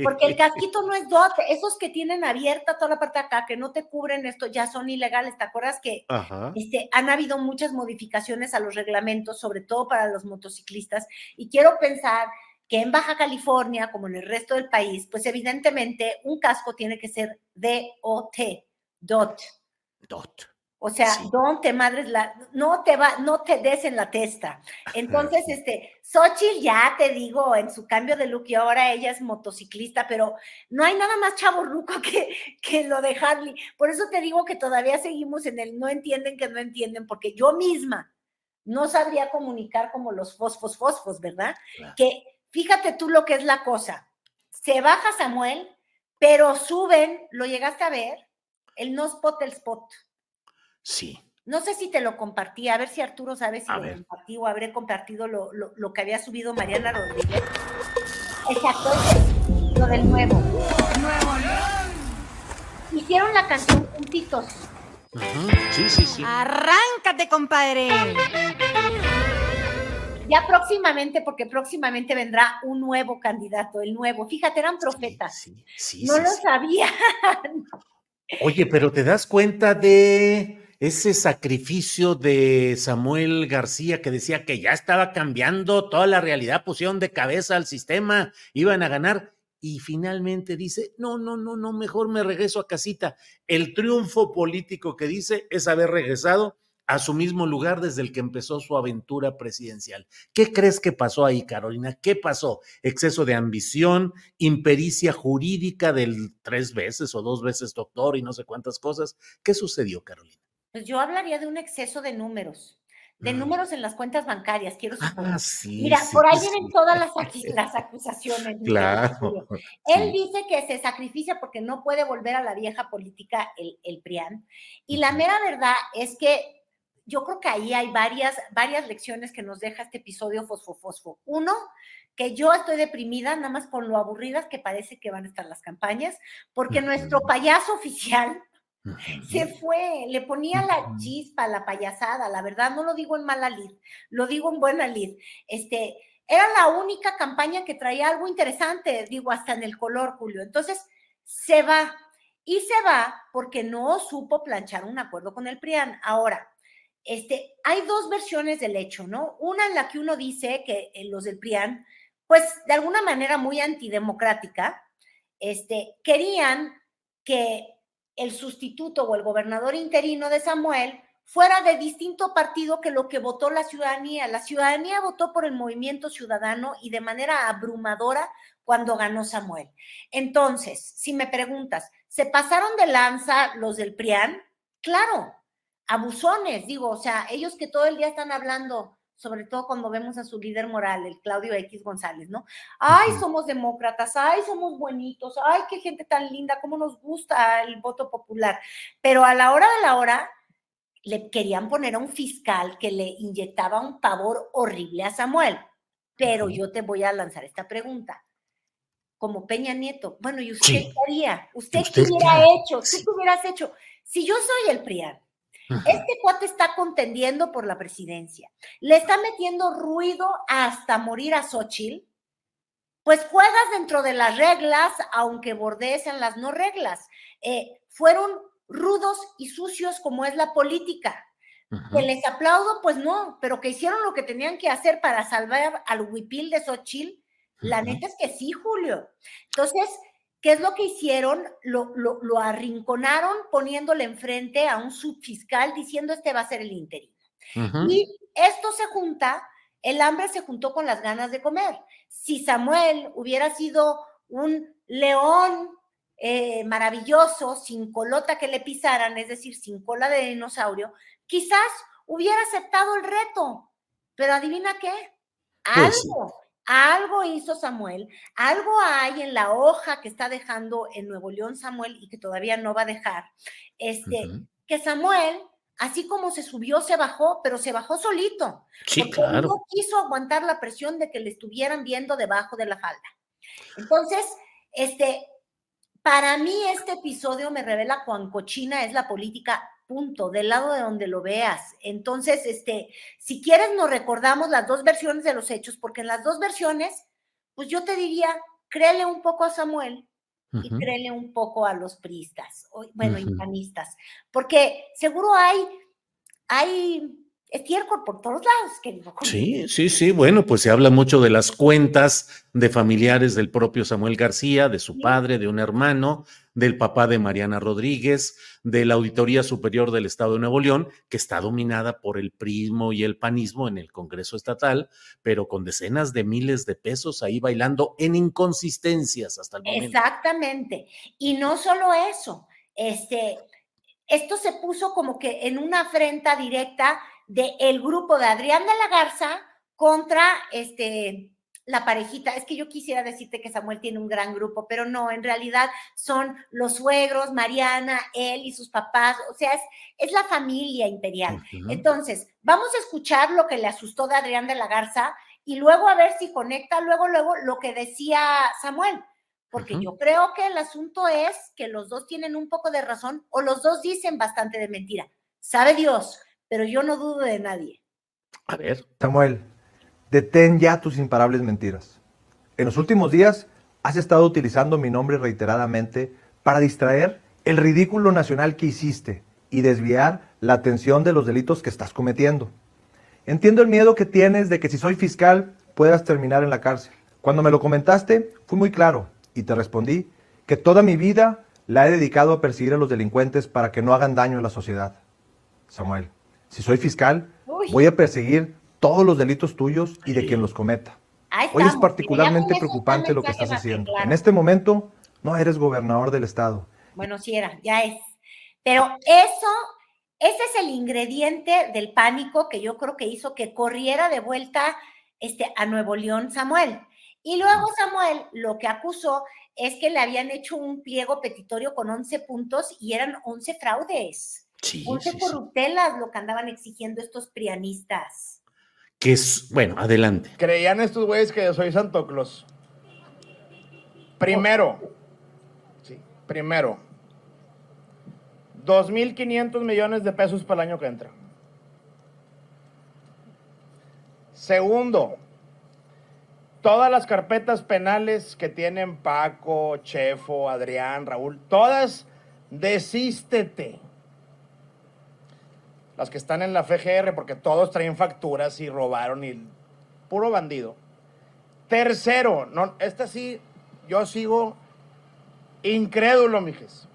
porque el casquito no es dote, esos que tienen abierta toda la parte de acá, que no te cubren esto, ya son ilegales, ¿te acuerdas que este, han habido muchas modificaciones a los reglamentos, sobre todo para los motociclistas? Y quiero pensar que en Baja California, como en el resto del país, pues evidentemente un casco tiene que ser DOT, DOT. DOT. O sea, no te madres la, no te va, no te des en la testa. Entonces, este, Xochitl ya te digo, en su cambio de look, y ahora ella es motociclista, pero no hay nada más chaborruco *laughs* que, que lo de Harley. Por eso te digo que todavía seguimos en el no entienden que no entienden, porque yo misma no sabría comunicar como los fosfos fosfos, ¿verdad? Que fíjate tú lo que es la cosa. Se baja Samuel, pero suben, lo llegaste a ver, el no spot, el spot. Sí. No sé si te lo compartí, a ver si Arturo sabe si lo compartí o habré compartido lo, lo, que había subido Mariana Rodríguez. Exacto, lo del nuevo. Nuevo León. Hicieron la canción juntitos. Sí, sí, sí. Arráncate, compadre. Ya próximamente, porque próximamente vendrá un nuevo candidato, el nuevo. Fíjate, eran profetas. Sí, sí, no lo sabían. Oye, pero te das cuenta de ese sacrificio de Samuel García que decía que ya estaba cambiando toda la realidad, pusieron de cabeza al sistema, iban a ganar y finalmente dice, no, no, no, no, mejor me regreso a casita. El triunfo político que dice es haber regresado a su mismo lugar desde el que empezó su aventura presidencial. ¿Qué crees que pasó ahí, Carolina? ¿Qué pasó? ¿Exceso de ambición, impericia jurídica del tres veces o dos veces doctor y no sé cuántas cosas? ¿Qué sucedió, Carolina? Pues yo hablaría de un exceso de números, de mm. números en las cuentas bancarias, quiero suponer. Ah, sí, Mira, por ahí vienen todas las, *laughs* las acusaciones. Claro. *laughs* Él dice que se sacrifica porque no puede volver a la vieja política el, el PRIAN. Y la mera verdad es que yo creo que ahí hay varias, varias lecciones que nos deja este episodio Fosfo Fosfo. Uno, que yo estoy deprimida nada más con lo aburridas que parece que van a estar las campañas, porque nuestro payaso oficial se fue, le ponía la chispa, la payasada, la verdad, no lo digo en mala lid, lo digo en buena lid. Este, era la única campaña que traía algo interesante, digo, hasta en el color, Julio. Entonces, se va. Y se va porque no supo planchar un acuerdo con el PRIAN. Ahora, este, hay dos versiones del hecho, ¿no? Una en la que uno dice que eh, los del PRIAN, pues de alguna manera muy antidemocrática, este, querían que el sustituto o el gobernador interino de Samuel fuera de distinto partido que lo que votó la ciudadanía. La ciudadanía votó por el movimiento ciudadano y de manera abrumadora cuando ganó Samuel. Entonces, si me preguntas, ¿se pasaron de lanza los del PRIAN? Claro, abusones, digo, o sea, ellos que todo el día están hablando, sobre todo cuando vemos a su líder moral, el Claudio X González, ¿no? Ay, somos demócratas, ay, somos buenitos, ay, qué gente tan linda, cómo nos gusta el voto popular. Pero a la hora de la hora, le querían poner a un fiscal que le inyectaba un pavor horrible a Samuel. Pero yo te voy a lanzar esta pregunta. Como Peña Nieto, bueno, ¿y usted qué haría? ¿Usted, qué hubiera hecho? ¿Tú qué hubieras hecho? Si yo soy el PRIAN, este cuate está contendiendo por la presidencia, le está metiendo ruido hasta morir a Xochitl, pues juegas dentro de las reglas, aunque bordees en las no reglas. Eh, fueron rudos y sucios como es la política. Que les aplaudo, pues no, pero que hicieron lo que tenían que hacer para salvar al huipil de Xochitl, la neta es que sí, Julio. Entonces, ¿qué es lo que hicieron? Lo, lo, arrinconaron poniéndole enfrente a un subfiscal diciendo este va a ser el interino. Y esto se junta, el hambre se juntó con las ganas de comer. Si Samuel hubiera sido un león eh, maravilloso, sin colota que le pisaran, es decir, sin cola de dinosaurio, quizás hubiera aceptado el reto. Pero adivina qué, algo, algo hizo Samuel, algo hay en la hoja que está dejando en Nuevo León Samuel y que todavía no va a dejar. Este, que Samuel así como se subió, se bajó, pero se bajó solito. Sí, claro. No quiso aguantar la presión de que le estuvieran viendo debajo de la falda. Entonces, este, para mí este episodio me revela cuán cochina es la política, punto, del lado de donde lo veas. Entonces, este, si quieres nos recordamos las dos versiones de los hechos, porque en las dos versiones, pues yo te diría, créele un poco a Samuel y créele un poco a los priistas, bueno, uh porque seguro hay, hay estiércol por todos lados, querido. Sí, sí, sí. Bueno, pues se habla mucho de las cuentas de familiares del propio Samuel García, de su padre, de un hermano, del papá de Mariana Rodríguez, de la Auditoría Superior del Estado de Nuevo León, que está dominada por el prismo y el panismo en el Congreso Estatal, pero con decenas de miles de pesos ahí bailando en inconsistencias hasta el momento. Exactamente. Y no solo eso, este, esto se puso como que en una afrenta directa del grupo de Adrián de la Garza contra este, la parejita. Es que yo quisiera decirte que Samuel tiene un gran grupo, pero no, en realidad son los suegros, Mariana, él y sus papás, o sea, es, es la familia imperial. Entonces, vamos a escuchar lo que le asustó de Adrián de la Garza y luego a ver si conecta luego, luego lo que decía Samuel. Porque yo creo que el asunto es que los dos tienen un poco de razón o los dos dicen bastante de mentira. Sabe Dios, pero yo no dudo de nadie. A ver. Samuel, detén ya tus imparables mentiras. En los últimos días has estado utilizando mi nombre reiteradamente para distraer el ridículo nacional que hiciste y desviar la atención de los delitos que estás cometiendo. Entiendo el miedo que tienes de que si soy fiscal puedas terminar en la cárcel. Cuando me lo comentaste, fui muy claro y te respondí que toda mi vida la he dedicado a perseguir a los delincuentes para que no hagan daño a la sociedad. Samuel, si soy fiscal, voy a perseguir todos los delitos tuyos y de quien los cometa. Hoy es particularmente preocupante lo que estás haciendo. En este momento no eres gobernador del estado. Bueno, sí era, ya es. Pero eso, ese es el ingrediente del pánico que yo creo que hizo que corriera de vuelta este, a Nuevo León Samuel. Y luego Samuel lo que acusó es que le habían hecho un pliego petitorio con 11 puntos y eran 11 fraudes. Sí, corruptelas lo que andaban exigiendo estos prianistas. Que es, bueno, adelante. Creían estos güeyes que yo soy Santo Claus. Primero, sí, primero, 2.500 millones de pesos para el año que entra. Segundo, todas las carpetas penales que tienen Paco, Chefo, Adrián, Raúl, todas, desístete las que están en la FGR, porque todos traen facturas y robaron y puro bandido. Tercero, no, esta sí, yo sigo incrédulo, mijes.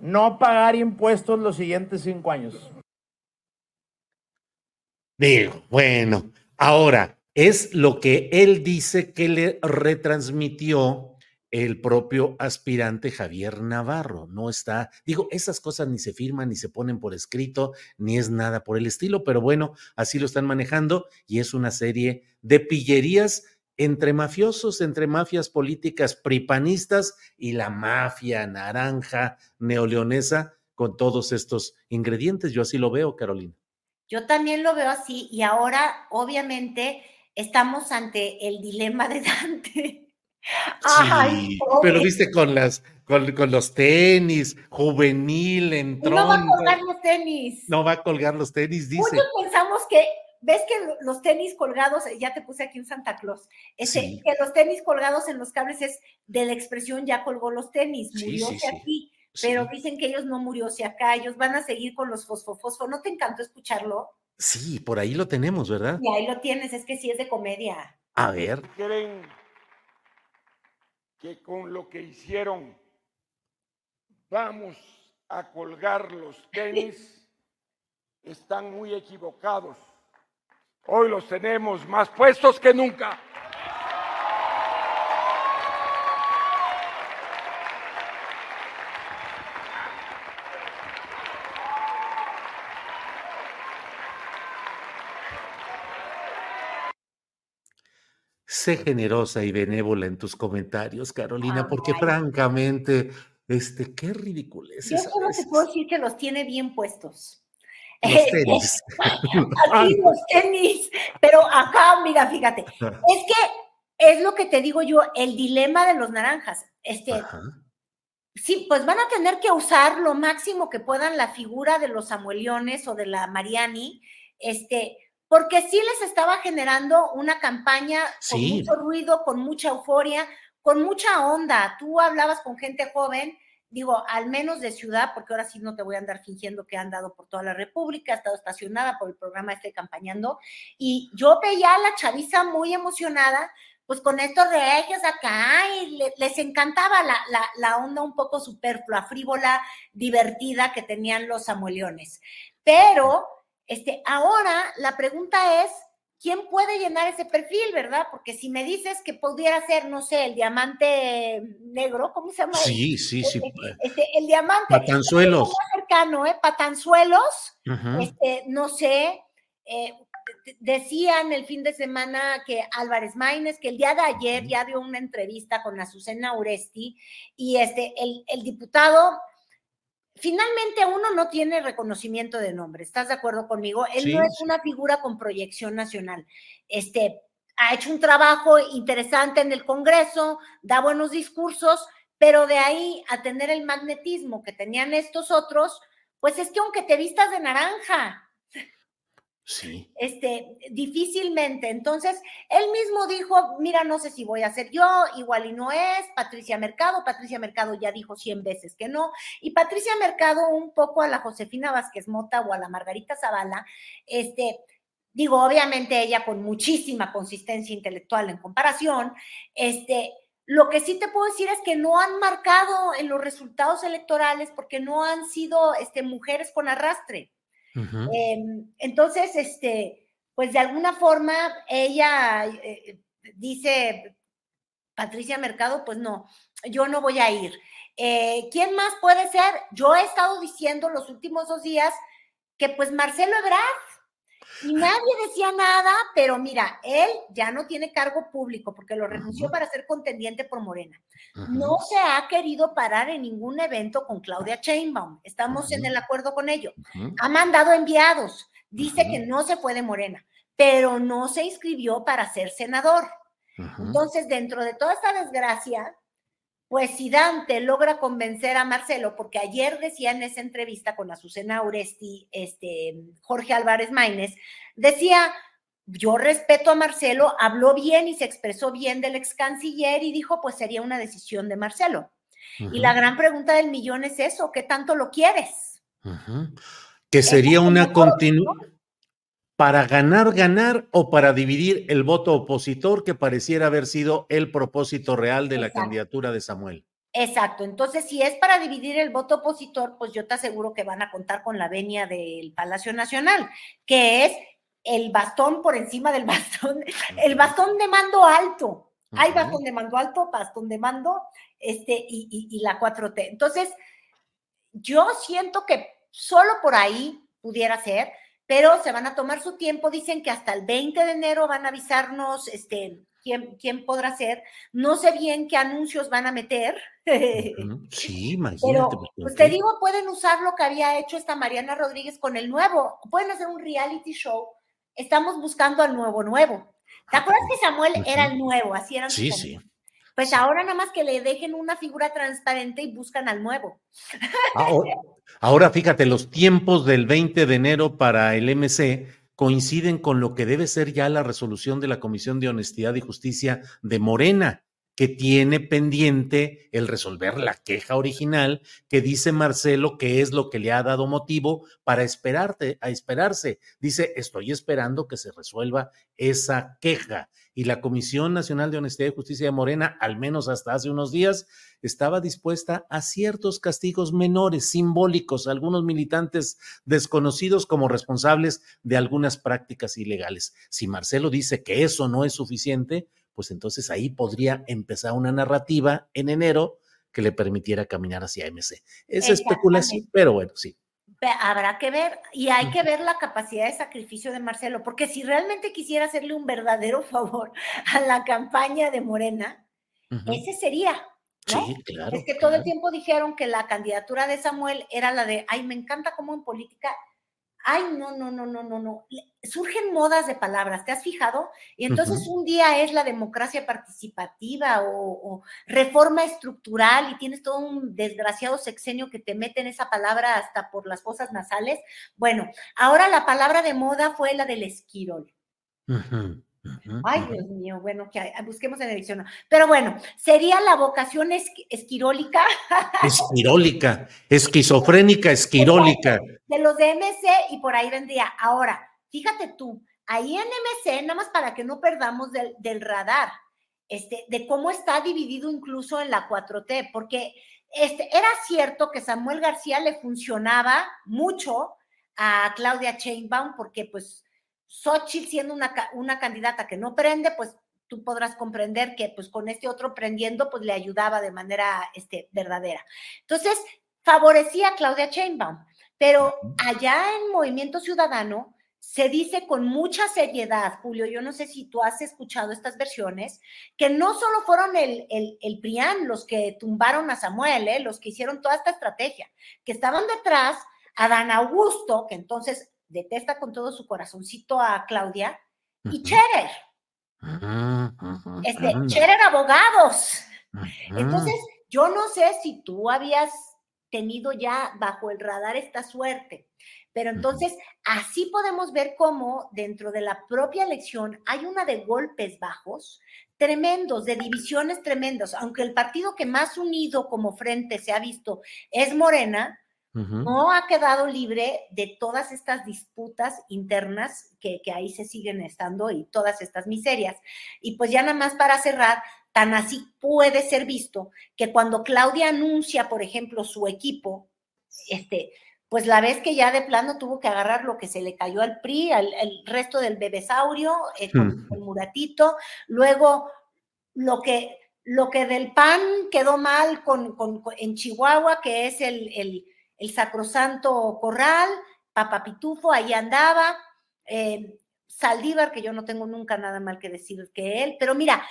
No pagar impuestos los siguientes cinco años. Digo, bueno, ahora, es lo que él dice que le retransmitió el propio aspirante Javier Navarro. No está, digo, esas cosas ni se firman, ni se ponen por escrito, ni es nada por el estilo, pero bueno, así lo están manejando y es una serie de pillerías entre mafiosos, entre mafias políticas pripanistas y la mafia naranja neoleonesa con todos estos ingredientes. Yo así lo veo, Carolina. Yo también lo veo así y ahora, obviamente, estamos ante el dilema de Dante. Sí, pero viste con las con, con, los tenis, juvenil, entró. No va a colgar los tenis. No va a colgar los tenis, dice. Muchos pensamos que, ves que los tenis colgados, ya te puse aquí un Santa Claus, ese, que los tenis colgados en los cables es de la expresión ya colgó los tenis, murióse sí, aquí, pero dicen que ellos no murióse acá, ellos van a seguir con los fosfofosfo. ¿No te encantó escucharlo? Sí, por ahí lo tenemos, ¿verdad? Y ahí lo tienes, es que sí es de comedia. A ver. ¿Creen que con lo que hicieron vamos a colgar los tenis? Están muy equivocados. Hoy los tenemos más puestos que nunca. Sé generosa y benévola en tus comentarios, Carolina, porque francamente, este, qué ridículo es. Yo solo te puedo decir que los tiene bien puestos. *laughs* Los tenis. *laughs* Aquí *laughs* los tenis, pero acá, mira, fíjate, es que es lo que te digo yo, el dilema de los naranjas. Este, sí, pues van a tener que usar lo máximo que puedan la figura de los Samueliones o de la Mariani, este, porque sí les estaba generando una campaña con Sí. mucho ruido, con mucha euforia, con mucha onda. Tú hablabas con gente joven, digo, al menos de ciudad, porque ahora sí no te voy a andar fingiendo que he andado por toda la República, he estado estacionada por el programa este campañando, y yo veía a la chaviza muy emocionada, pues con estos regios acá, y le- les encantaba la, la, la onda un poco superflua, frívola, divertida que tenían los samueliones. Pero este, ahora la pregunta es, ¿quién puede llenar ese perfil, verdad? Porque si me dices que pudiera ser, no sé, el diamante negro, ¿cómo se llama? Sí, sí, sí. Este, el diamante. Patanzuelos. Más cercano, ¿eh? Patanzuelos, este, no sé. eh, de- decían el fin de semana que Álvarez Maínez, que el día de ayer ya dio una entrevista con Azucena Uresti y este, el, el diputado finalmente uno no tiene reconocimiento de nombre, ¿estás de acuerdo conmigo? Él Sí, no es una figura con proyección nacional. Este, ha hecho un trabajo interesante en el Congreso, da buenos discursos, pero de ahí a tener el magnetismo que tenían estos otros, pues es que aunque te vistas de naranja, Sí. este, difícilmente. Entonces, él mismo dijo, mira, no sé si voy a ser yo, igual y no es, Patricia Mercado, Patricia Mercado ya dijo 100 veces que no, y Patricia Mercado un poco a la Josefina Vázquez Mota o a la Margarita Zavala, este, digo, obviamente ella con muchísima consistencia intelectual en comparación, este, lo que sí te puedo decir es que no han marcado en los resultados electorales porque no han sido este, mujeres con arrastre. Em, entonces, este, pues de alguna forma ella eh, dice, Patricia Mercado, pues no, yo no voy a ir. Eh, ¿Quién más puede ser? Yo he estado diciendo los últimos dos días que pues Marcelo Ebrard, y nadie decía nada, pero mira, él ya no tiene cargo público porque lo renunció para ser contendiente por Morena. No se ha querido parar en ningún evento con Claudia Sheinbaum. Estamos en el acuerdo con ello. Ha mandado enviados. Dice que no se fue de Morena, pero no se inscribió para ser senador. Entonces, dentro de toda esta desgracia, pues si Dante logra convencer a Marcelo, porque ayer decía en esa entrevista con Azucena Oresti, este, Jorge Álvarez Maínez, decía, yo respeto a Marcelo, habló bien y se expresó bien del ex canciller y dijo, pues sería una decisión de Marcelo. Y la gran pregunta del millón es eso, ¿qué tanto lo quieres? Que sería una continuación para ganar, ganar o para dividir el voto opositor que pareciera haber sido el propósito real de la Exacto. candidatura de Samuel. Exacto, entonces si es para dividir el voto opositor, pues yo te aseguro que van a contar con la venia del Palacio Nacional, que es el bastón por encima del *laughs* bastón, el bastón de mando alto. Hay bastón de mando alto, bastón de mando, este, y, y la 4T. Entonces, yo siento que solo por ahí pudiera ser, pero se van a tomar su tiempo. Dicen que hasta el 20 de enero van a avisarnos este, quién, quién podrá ser. No sé bien qué anuncios van a meter. Sí, *laughs* imagínate. Pero, pues, pues te digo, pueden usar lo que había hecho esta Mariana Rodríguez con el nuevo. Pueden hacer un reality show. Estamos buscando al nuevo nuevo. ¿Te acuerdas que Samuel era el nuevo? Así eran Sí, sus sí. Pues ahora nada más que le dejen una figura transparente y buscan al nuevo. Ahora, fíjate, los tiempos del 20 de enero para el MC coinciden con lo que debe ser ya la resolución de la Comisión de Honestidad y Justicia de Morena, que tiene pendiente el resolver la queja original que dice Marcelo que es lo que le ha dado motivo para esperarte, a esperarse. Dice, estoy esperando que se resuelva esa queja. Y la Comisión Nacional de Honestidad y Justicia de Morena, al menos hasta hace unos días, estaba dispuesta a ciertos castigos menores, simbólicos, algunos militantes desconocidos como responsables de algunas prácticas ilegales. Si Marcelo dice que eso no es suficiente, pues entonces ahí podría empezar una narrativa en enero que le permitiera caminar hacia MC. Es especulación, pero bueno, sí. Habrá que ver, y hay que ver la capacidad de sacrificio de Marcelo, porque si realmente quisiera hacerle un verdadero *laughs* favor a la campaña de Morena, ese sería. ¿no? Sí, claro. es que todo el tiempo dijeron que la candidatura de Samuel era la de, ay, me encanta cómo en política, ay, no, no, no, no, no, no. Surgen modas de palabras, ¿te has fijado? Y entonces un día es la democracia participativa o, o reforma estructural y tienes todo un desgraciado sexenio que te mete en esa palabra hasta por las fosas nasales. Bueno, ahora la palabra de moda fue la del esquirol. Ay. Dios mío, bueno, que busquemos en el diccionario. Pero bueno, sería la vocación esqui- esquirólica Esquirólica, *laughs* esquizofrénica, esquirólica. de los de MC y por ahí vendría. Ahora, fíjate tú, ahí en MC, nada más para que no perdamos del, del radar, este, de cómo está dividido incluso en la 4T, porque este, era cierto que Samuel García le funcionaba mucho a Claudia Sheinbaum, porque pues Xochitl siendo una, una candidata que no prende, pues tú podrás comprender que pues con este otro prendiendo, pues le ayudaba de manera este, verdadera. Entonces, favorecía a Claudia Sheinbaum, pero allá en Movimiento Ciudadano se dice con mucha seriedad, Julio, yo no sé si tú has escuchado estas versiones, que no solo fueron el, el, el PRIAN los que tumbaron a Samuel, ¿eh? los que hicieron toda esta estrategia, que estaban detrás a Dan Augusto, que entonces detesta con todo su corazoncito a Claudia, y Cherer, este. Cherer Abogados. Entonces, yo no sé si tú habías tenido ya bajo el radar esta suerte, pero entonces así podemos ver cómo dentro de la propia elección hay una de golpes bajos tremendos, de divisiones tremendas, aunque el partido que más unido como frente se ha visto es Morena, No ha quedado libre de todas estas disputas internas que, que ahí se siguen estando y todas estas miserias. Y pues ya nada más para cerrar, tan así puede ser visto que cuando Claudia anuncia, por ejemplo, su equipo, este, pues la vez que ya de plano tuvo que agarrar lo que se le cayó al PRI, al, el resto del bebesaurio, eh, con el muratito, luego lo que, lo que del PAN quedó mal con, con- con- en Chihuahua, que es el, el, el sacrosanto corral, Papapitufo, ahí andaba, eh, Saldívar, que yo no tengo nunca nada mal que decir que él, pero mira,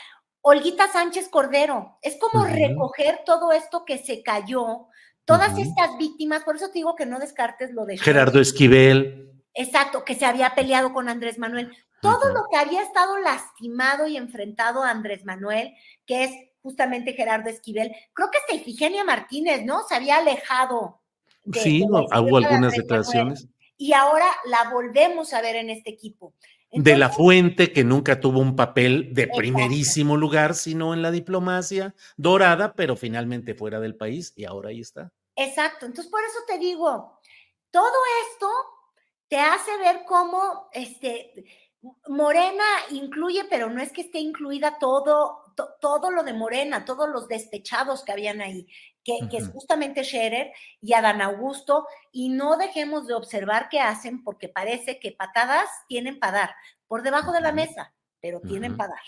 Olguita Sánchez Cordero, es como recoger todo esto que se cayó, todas estas víctimas, por eso te digo que no descartes lo de Gerardo Esquivel. Exacto, que se había peleado con Andrés Manuel. Todo lo que había estado lastimado y enfrentado a Andrés Manuel, que es justamente Gerardo Esquivel. Creo que hasta Ifigenia Martínez, ¿no? Se había alejado. Sí, no, hubo algunas declaraciones. Y ahora la volvemos a ver en este equipo. De la fuente que nunca tuvo un papel de primerísimo lugar, sino en la diplomacia dorada, pero finalmente fuera del país y ahora ahí está. Exacto. Entonces, por eso te digo, todo esto te hace ver cómo este, Morena incluye, pero no es que esté incluida todo, todo lo de Morena, todos los despechados que habían ahí, que, que, es justamente Scherer y Adán Augusto, y no dejemos de observar qué hacen porque parece que patadas tienen para dar, por debajo de la mesa, pero tienen para dar.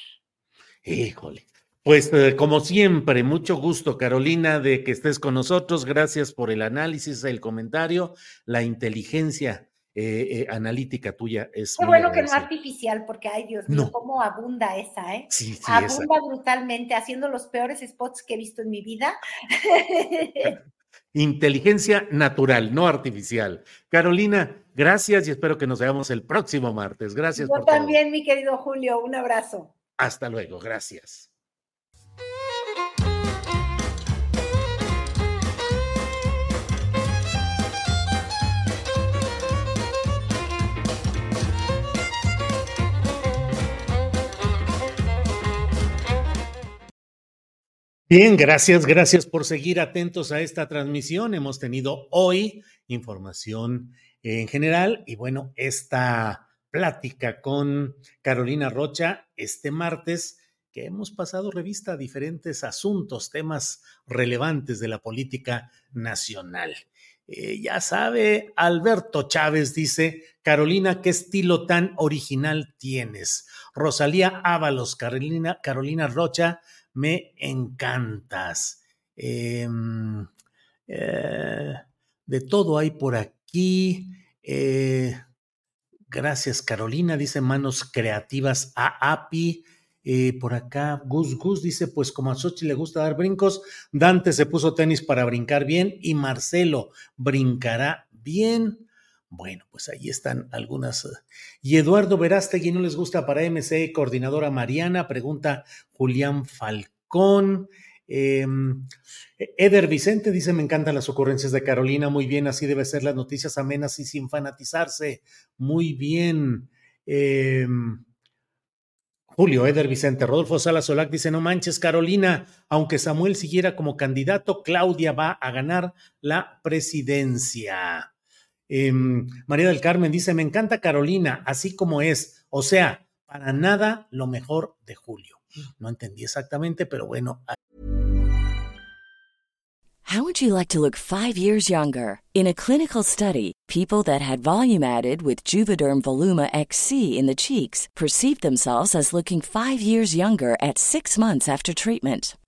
Híjole. Pues eh, como siempre, mucho gusto, Carolina, de que estés con nosotros. Gracias por el análisis, el comentario, la inteligencia eh, eh, analítica tuya es. Qué bueno que no artificial, porque ay Dios mío, cómo abunda esa, ¿eh? Sí, sí, abunda brutalmente, haciendo los peores spots que he visto en mi vida. *laughs* Inteligencia natural, no artificial. Carolina, gracias y espero que nos veamos el próximo martes. Gracias. Yo también, mi querido Julio, un abrazo. Hasta luego, gracias. Bien, gracias, gracias por seguir atentos a esta transmisión. Hemos tenido hoy información en general y bueno, esta plática con Carolina Rocha este martes que hemos pasado revista a diferentes asuntos, temas relevantes de la política nacional. Eh, ya sabe, Alberto Chávez dice, Carolina, ¿qué estilo tan original tienes? Rosalía Ábalos, Carolina, Carolina Rocha, me encantas. Em, eh, de todo hay por aquí. Eh, gracias, Carolina, dice manos creativas a API. Eh, por acá, Gus Gus dice: Pues como a Sochi le gusta dar brincos, Dante se puso tenis para brincar bien y Marcelo brincará bien. Bueno, pues ahí están algunas. Y Eduardo Verástegui no les gusta para MC, coordinadora Mariana, pregunta Julián Falcón. Em, Eder Vicente dice: Me encantan las ocurrencias de Carolina, muy bien, así debe ser las noticias amenas y sin fanatizarse. Muy bien. Em, Julio Eder Vicente, Rodolfo Salas Solac dice: No manches, Carolina, aunque Samuel siguiera como candidato, Claudia va a ganar la presidencia. Em, María del Carmen dice, me encanta Carolina, así como es. O sea, para nada lo mejor de Julio. No entendí exactamente, pero bueno. How would you like to look five years younger? In a clinical study, people that had volume added with Juvederm Voluma XC in the cheeks perceived themselves as looking five years younger at six months after treatment.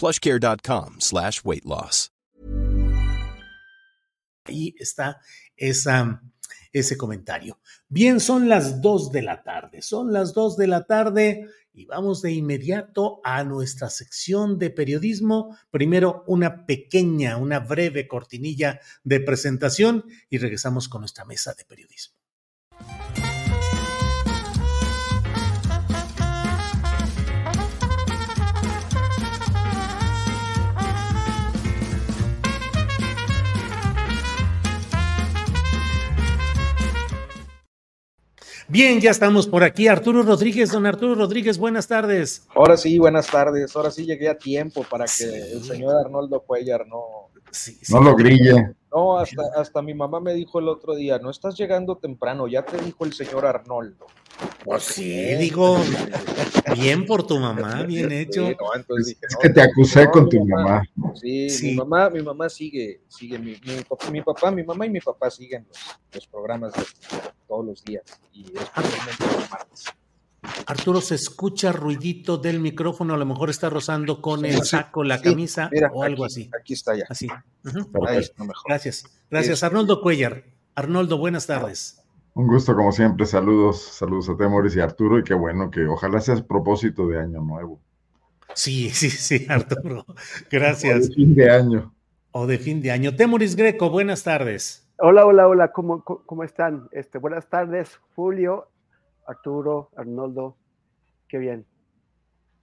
plushcare.com slash weight loss. Ahí está ese comentario. Bien, son las dos de la tarde. Son las dos de la tarde y vamos de inmediato a nuestra sección de periodismo. Primero, una pequeña, una breve cortinilla de presentación y regresamos con nuestra mesa de periodismo. Bien, ya estamos por aquí. Arturo Rodríguez, don Arturo Rodríguez, buenas tardes. Ahora sí, buenas tardes. Ahora sí llegué a tiempo para que el señor Arnoldo Cuellar no, no lo grille. No, hasta, hasta mi mamá me dijo el otro día, no estás llegando temprano, ya te dijo el señor Arnoldo. Pues sí, digo, bien por tu mamá, bien hecho. Sí, no, entonces dije, Es no, que te acusé no, con tu mamá. Sí, Sí. mi mamá, mi mamá sigue, sigue, mi, mi, pap- mi papá, mi mamá y mi papá siguen los, los programas de, todos los días y especialmente los martes. Arturo, se escucha ruidito del micrófono, a lo mejor está rozando con el saco, la sí, camisa mira, o algo aquí- así. Aquí está ya. Así. Ujú. Ahí Ok. está mejor. Gracias. Gracias, Arnoldo Cuellar. Arnoldo, buenas tardes. Un gusto como siempre. Saludos, saludos a Temoris y Arturo y qué bueno que ojalá sea a propósito de año nuevo. Sí, sí, sí, Arturo. O Gracias. de fin de año. O de fin de año. Temoris Greco, buenas tardes. Hola, hola, hola, ¿cómo, cómo cómo están? Este, buenas tardes, Julio, Arturo, Arnoldo, qué bien.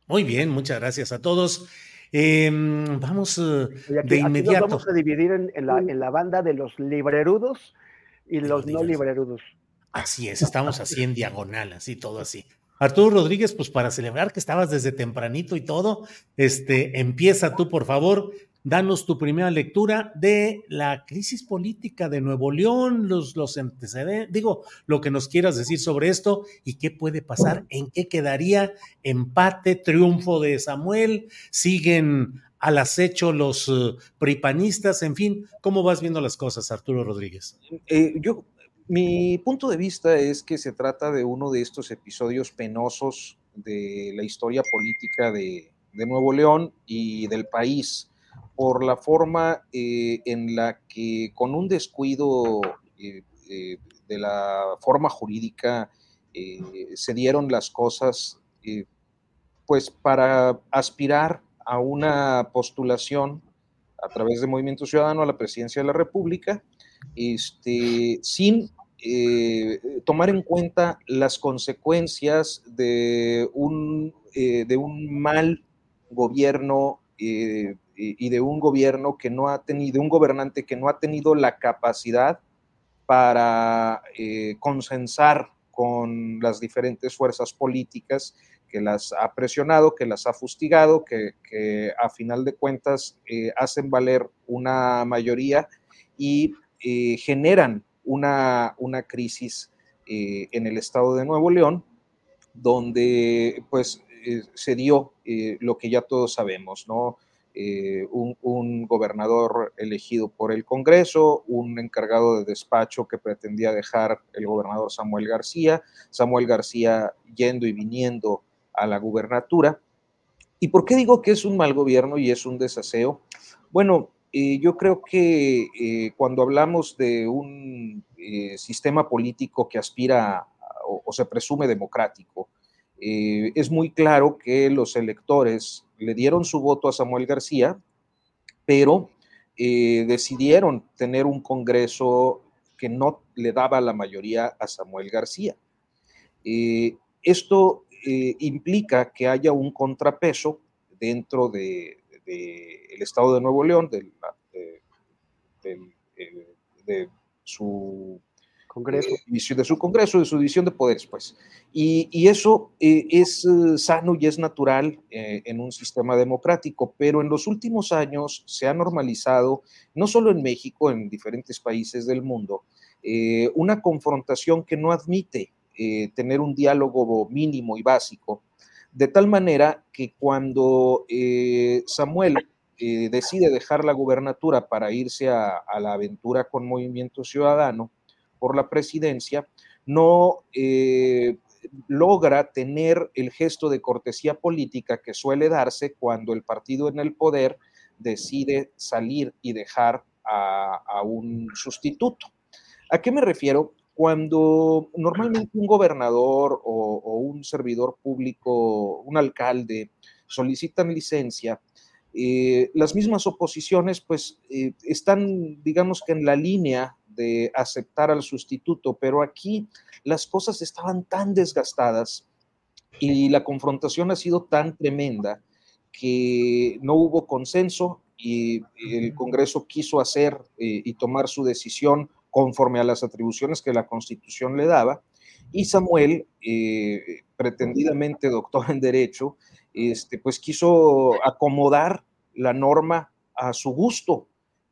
Muy bien, muchas gracias a todos. Eh, vamos eh, aquí, de aquí nos inmediato. vamos a dividir en, en la, en la banda de los librerudos y los no librerudos. Así es, estamos así en diagonal, así todo así. Arturo Rodríguez, pues para celebrar que estabas desde tempranito y todo, este, empieza tú, por favor, danos tu primera lectura de la crisis política de Nuevo León, los, los antecedentes, digo, lo que nos quieras decir sobre esto y qué puede pasar, en qué quedaría empate, triunfo de Samuel, siguen al acecho los eh, pripanistas, en fin, ¿cómo vas viendo las cosas, Arturo Rodríguez? Eh, yo, mi punto de vista es que se trata de uno de estos episodios penosos de la historia política de, de Nuevo León y del país, por la forma eh, en la que con un descuido eh, eh, de la forma jurídica se dieron las cosas, pues para aspirar a una postulación a través de Movimiento Ciudadano a la presidencia de la República, este, sin tomar en cuenta las consecuencias de un, de un mal gobierno y de un gobierno que no ha tenido, de un gobernante que no ha tenido la capacidad para eh, consensar con las diferentes fuerzas políticas que las ha presionado, que las ha fustigado, que, a final de cuentas eh, hacen valer una mayoría y eh, generan una, una crisis en el estado de Nuevo León, donde pues se dio lo que ya todos sabemos, ¿no? Eh, un, gobernador elegido por el Congreso, un encargado de despacho que pretendía dejar el gobernador Samuel García, Samuel García yendo y viniendo a la gubernatura. ¿Y por qué digo que es un mal gobierno y es un desaseo? Bueno, eh, yo creo que eh, cuando hablamos de un sistema político que aspira o se presume democrático, eh, es muy claro que los electores le dieron su voto a Samuel García, pero eh, decidieron tener un Congreso que no le daba la mayoría a Samuel García. Eh, esto implica que haya un contrapeso dentro del de, Estado de Nuevo León, de su Congreso. eh, de su Congreso, de su división de poderes, pues. Y, eso eh, es eh, sano y es natural en un sistema democrático, pero en los últimos años se ha normalizado, no solo en México, en diferentes países del mundo, una confrontación que no admite tener un diálogo mínimo y básico, de tal manera que cuando Samuel decide dejar la gubernatura para irse a, a la aventura con Movimiento Ciudadano por la presidencia, no eh, logra tener el gesto de cortesía política que suele darse cuando el partido en el poder decide salir y dejar a, un sustituto. ¿A qué me refiero? Cuando normalmente un gobernador o, o un servidor público, un alcalde, solicitan licencia, eh, las mismas oposiciones pues eh, están, digamos que en la línea de aceptar al sustituto, pero aquí las cosas estaban tan desgastadas y la confrontación ha sido tan tremenda que no hubo consenso y el Congreso quiso hacer eh, y tomar su decisión conforme a las atribuciones que la Constitución le daba, y Samuel, eh, pretendidamente doctor en Derecho, este, pues quiso acomodar la norma a su gusto,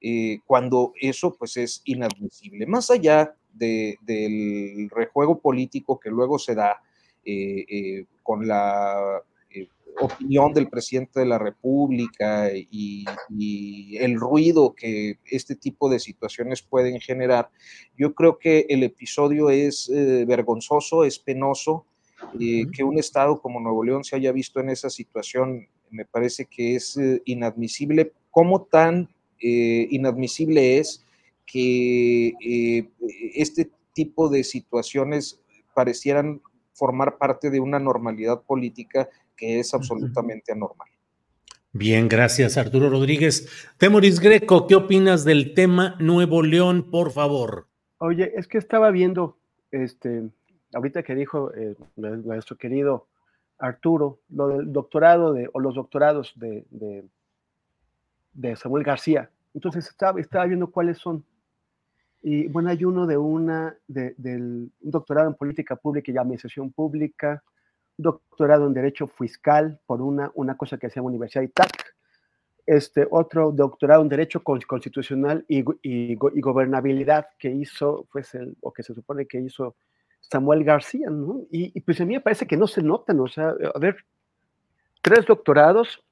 eh, cuando eso pues es inadmisible. Más allá del rejuego político que luego se da eh, eh, con la opinión del presidente de la República y, el ruido que este tipo de situaciones pueden generar, yo creo que el episodio es vergonzoso, es penoso, que un Estado como Nuevo León se haya visto en esa situación, me parece que es inadmisible. ¿Cómo tan eh, inadmisible es que eh, este tipo de situaciones parecieran formar parte de una normalidad política que es absolutamente anormal. Bien, gracias Arturo Rodríguez. Temoris Greco, ¿qué opinas del tema Nuevo León, por favor? Oye, es que estaba viendo, este, ahorita que dijo eh, nuestro querido Arturo, lo del doctorado de, o los doctorados de de Samuel García. Entonces estaba, estaba viendo cuáles son. Y bueno, hay uno de una, de, del, un doctorado en política pública y administración pública, doctorado en derecho fiscal por una, una cosa que se llama Universidad ITAC, este, otro doctorado en derecho constitucional y, y, gobernabilidad que hizo, pues el, o que se supone que hizo Samuel García, ¿no? Y, y, pues a mí me parece que no se notan, o sea, a ver, tres doctorados,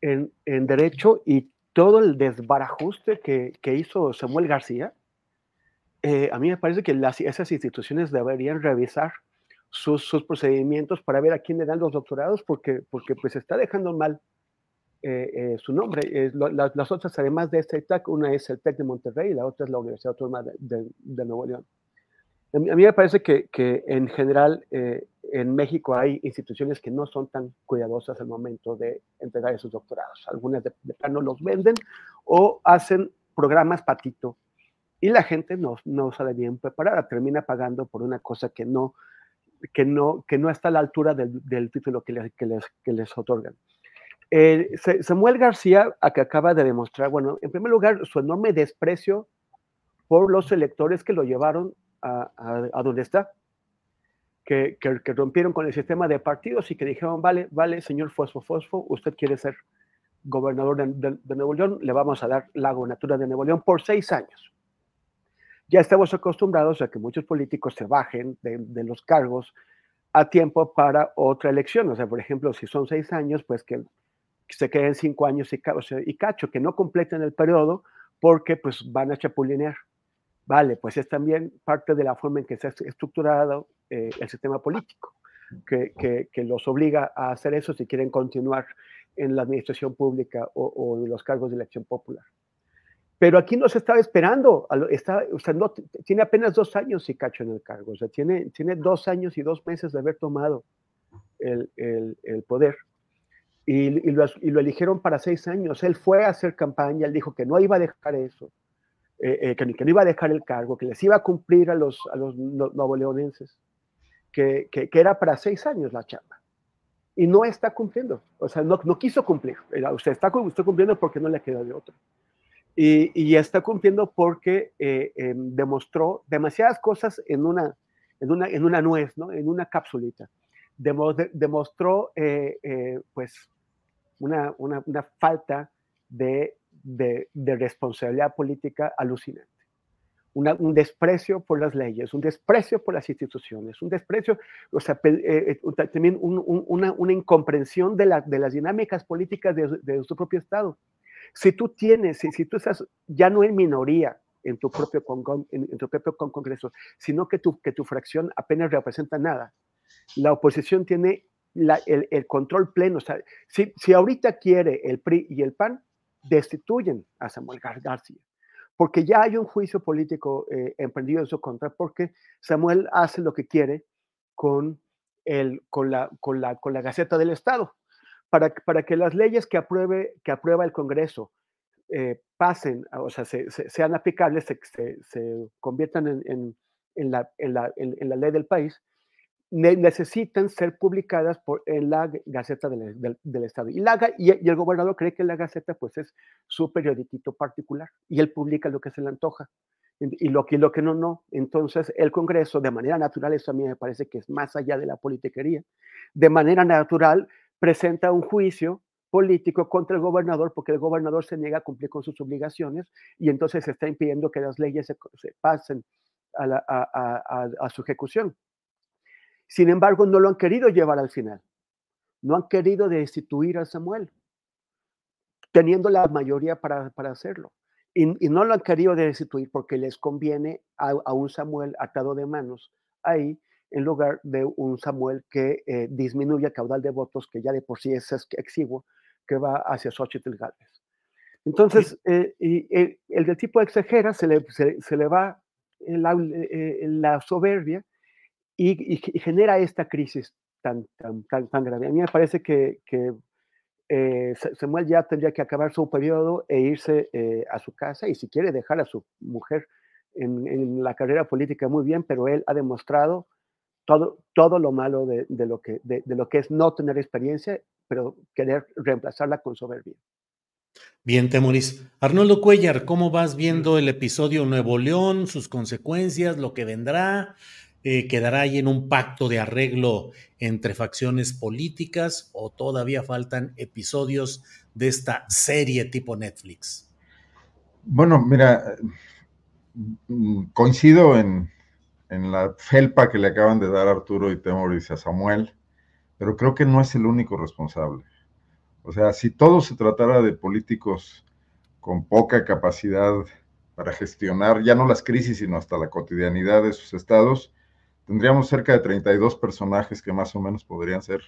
en, derecho y todo el desbarajuste que, que hizo Samuel García, eh, a mí me parece que las, esas instituciones deberían revisar sus, sus, procedimientos para ver a quién le dan los doctorados, porque, porque pues está dejando mal eh, eh, su nombre. las otras, además de este TEC, una es el TEC de Monterrey y la otra es la Universidad Autónoma de, Nuevo León. A mí, me parece que, que en general en México hay instituciones que no son tan cuidadosas al momento de entregar esos doctorados. Algunas de, plano los venden o hacen programas patito y la gente no, no sale bien preparada, termina pagando por una cosa que no, que no, que no está a la altura del, del título que les, que les, que les otorgan. Eh, Samuel García, a que acaba de demostrar, bueno, en primer lugar, su enorme desprecio por los electores que lo llevaron a, a, a donde está que, rompieron con el sistema de partidos y que dijeron, vale, vale, señor Fosfo Fosfo, usted quiere ser gobernador de, Nuevo León, le vamos a dar la gobernatura de Nuevo León por seis años. Ya estamos acostumbrados a que muchos políticos se bajen de, los cargos a tiempo para otra elección. O sea, por ejemplo, si son seis años, pues que se queden cinco años y, y cacho, que no completen el periodo porque pues van a chapulinear. Vale, pues es también parte de la forma en que se ha estructurado eh, el sistema político, que, que, los obliga a hacer eso si quieren continuar en la administración pública o, en los cargos de elección popular. Pero aquí no se estaba esperando, está, o sea, no, tiene apenas dos años y cacho en el cargo, o sea, tiene, tiene dos años y dos meses de haber tomado el, el, poder. Y, lo, y, lo, eligieron para seis años. Él fue a hacer campaña, él dijo que no iba a dejar eso, eh, eh, que, no iba a dejar el cargo, que les iba a cumplir a los, a los novoleonenses que, que, era para seis años la chamba. Y no está cumpliendo. O sea, no, no quiso cumplir. Usted está, está, cumpliendo porque no le queda de otro. Y, y está cumpliendo porque eh, em, demostró demasiadas cosas en una, en una, en una nuez, ¿no? en una capsulita. demostró, eh, eh, pues, una, una, una falta de, de, de responsabilidad política alucinante un desprecio por las leyes, un desprecio por las instituciones, un desprecio, o sea, eh, eh, también una, una, incomprensión de, la, de, las dinámicas políticas de, de, su propio Estado. Si tú tienes, si, si, tú estás ya no en minoría en tu propio, en, en tu propio Congreso, sino que tu, que tu fracción apenas representa nada, la oposición tiene la, el, el, control pleno. O sea, si, si ahorita quiere el PRI y el PAN, destituyen a Samuel García porque ya hay un juicio político eh, emprendido en su contra, porque Samuel hace lo que quiere con, el, con, la, con, la, con la Gaceta del Estado, para, para que las leyes que, apruebe, que aprueba el Congreso eh, pasen, o sea, sean aplicables, se, se, conviertan en, en, en, la, la, en, la, ley del país, necesitan ser publicadas por, en la Gaceta del, del, Estado. Y, el gobernador cree que la Gaceta pues, es su periodiquito particular y él publica lo que se le antoja. Y lo que, lo que no, no. Entonces, el Congreso, de manera natural, eso a mí me parece que es más allá de la politiquería, de manera natural presenta un juicio político contra el gobernador porque el gobernador se niega a cumplir con sus obligaciones y entonces está impidiendo que las leyes se, pasen a, su ejecución. Sin embargo, no lo han querido llevar al final. No han querido destituir a Samuel, teniendo la mayoría para, hacerlo. Y, no lo han querido destituir porque les conviene a, un Samuel atado de manos ahí en lugar de un Samuel que eh, disminuye el caudal de votos que ya de por sí es exiguo que va hacia Xochitl Galvez. Entonces, eh, y, el, del tipo exagera se le, se, le va la, eh, la soberbia y, genera esta crisis tan, tan, tan, grave. A mí me parece que, que eh, Samuel ya tendría que acabar su periodo e irse a su casa y si quiere dejar a su mujer en, en, la carrera política muy bien, pero él ha demostrado todo, todo lo malo de, de lo que, de, de, lo que es no tener experiencia pero querer reemplazarla con soberbia. Bien, Temoris. Arnoldo Cuellar, ¿cómo vas viendo el episodio Nuevo León, sus consecuencias, lo que vendrá? Eh, ¿Quedará ahí en un pacto de arreglo entre facciones políticas o todavía faltan episodios de esta serie tipo Netflix? Bueno, mira, coincido en, en la felpa que le acaban de dar Arturo y Temoris a Samuel pero creo que no es el único responsable. O sea, si todo se tratara de políticos con poca capacidad para gestionar ya no las crisis, sino hasta la cotidianidad de sus estados, tendríamos cerca de 32 personajes que más o menos podrían ser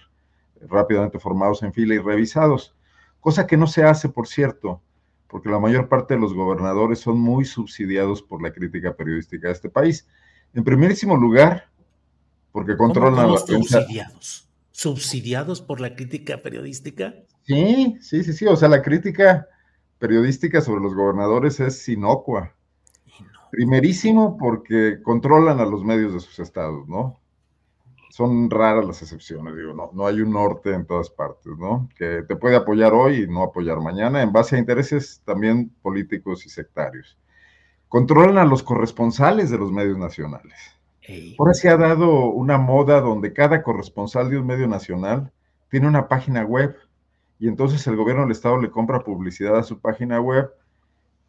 rápidamente formados en fila y revisados, cosa que no se hace, por cierto, porque la mayor parte de los gobernadores son muy subsidiados por la crítica periodística de este país. En primerísimo lugar, porque controlan la prensa subsidiados por la crítica periodística? Sí, sí, sí, sí. O sea, la crítica periodística sobre los gobernadores es inocua. Primerísimo porque controlan a los medios de sus estados, ¿no? Son raras las excepciones, digo, no, no hay un norte en todas partes, ¿no? Que te puede apoyar hoy y no apoyar mañana en base a intereses también políticos y sectarios. Controlan a los corresponsales de los medios nacionales Ahora se ha dado una moda donde cada corresponsal de un medio nacional tiene una página web y entonces el gobierno del estado le compra publicidad a su página web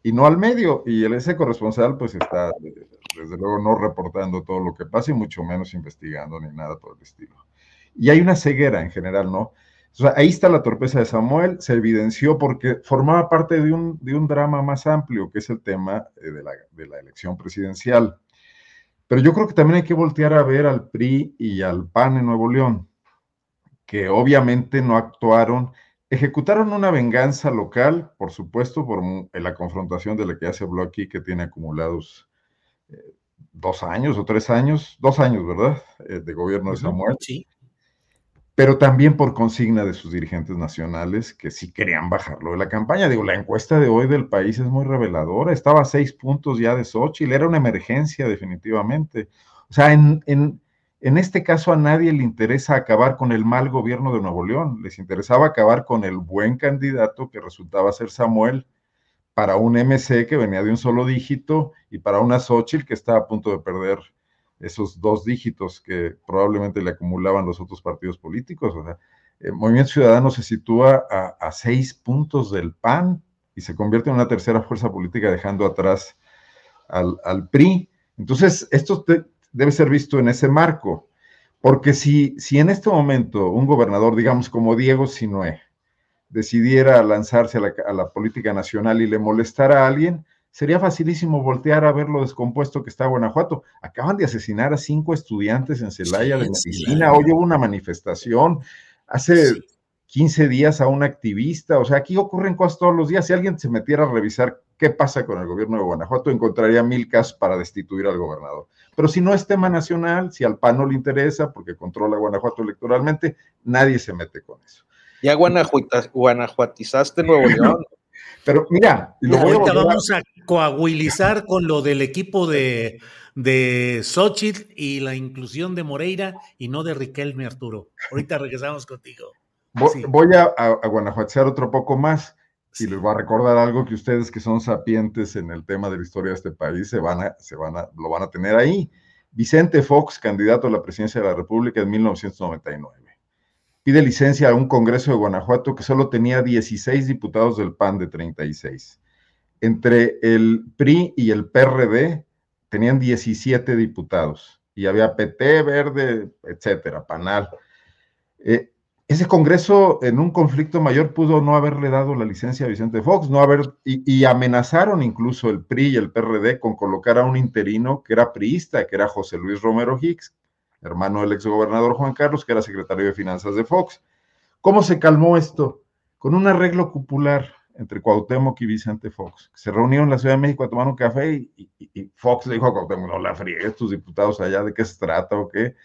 y no al medio. Y el, ese corresponsal pues está desde luego no reportando todo lo que pasa y mucho menos investigando ni nada por el estilo. Y hay una ceguera en general, ¿no? Ahí está la torpeza de Samuel, se evidenció porque formaba parte de un, de un drama más amplio, que es el tema eh, de la, de la elección presidencial. Pero yo creo que también hay que voltear a ver al PRI y al PAN en Nuevo León, que obviamente no actuaron, ejecutaron una venganza local, por supuesto, por la confrontación de la que ya se habló aquí, que tiene acumulados eh, dos años o tres años, dos años, ¿verdad? Eh, de gobierno de Samuel. Sí pero también por consigna de sus dirigentes nacionales que sí querían bajarlo de la campaña. Digo, la encuesta de hoy del país es muy reveladora, estaba a seis puntos ya de Xochitl, era una emergencia definitivamente. O sea, en, en, en este caso a nadie le interesa acabar con el mal gobierno de Nuevo León, les interesaba acabar con el buen candidato que resultaba ser Samuel para un MC que venía de un solo dígito y para una Xochitl que estaba a punto de perder esos dos dígitos que probablemente le acumulaban los otros partidos políticos. O sea, el Movimiento Ciudadano se sitúa a, seis puntos del PAN y se convierte en una tercera fuerza política dejando atrás al, PRI. Entonces, esto debe ser visto en ese marco, porque si, si en este momento un gobernador, digamos como Diego Sinué, decidiera lanzarse a la, a la política nacional y le molestara a alguien, sería facilísimo voltear a ver lo descompuesto que está Guanajuato. Acaban de asesinar a cinco estudiantes en Celaya de medicina, hoy hubo una manifestación, hace 15 días a un activista, o sea, aquí ocurren cosas todos los días. Si alguien se metiera a revisar qué pasa con el gobierno de Guanajuato, encontraría mil casos para destituir al gobernador. Pero si no es tema nacional, si al PAN no le interesa porque controla Guanajuato electoralmente, nadie se mete con eso. Ya guanajuatizaste Nuevo León. *laughs* Pero mira, lo ahorita vamos a coaguilizar con lo del equipo de, de Xochitl y la inclusión de Moreira y no de Riquelme Arturo. Ahorita regresamos contigo. Voy, a, a, otro poco más y les voy a recordar algo que ustedes que son sapientes en el tema de la historia de este país se van a, se van a, lo van a tener ahí. Vicente Fox, candidato a la presidencia de la República en 1999. pide licencia a un Congreso de Guanajuato que solo tenía 16 diputados del PAN de 36. Entre el PRI y el PRD tenían 17 diputados y había PT, Verde, etcétera, Panal. Eh, ese Congreso en un conflicto mayor pudo no haberle dado la licencia a Vicente Fox, no haber, y, amenazaron incluso el PRI y el PRD con colocar a un interino que era priista, que era José Luis Romero Hicks, hermano del exgobernador Juan Carlos, que era secretario de Finanzas de Fox. ¿Cómo se calmó esto? Con un arreglo popular entre Cuauhtémoc y Vicente Fox. Se reunieron en la Ciudad de México a tomar un café y, Fox le dijo a Cuauhtémoc, no la friegues, tus diputados allá, ¿de qué se trata o qué?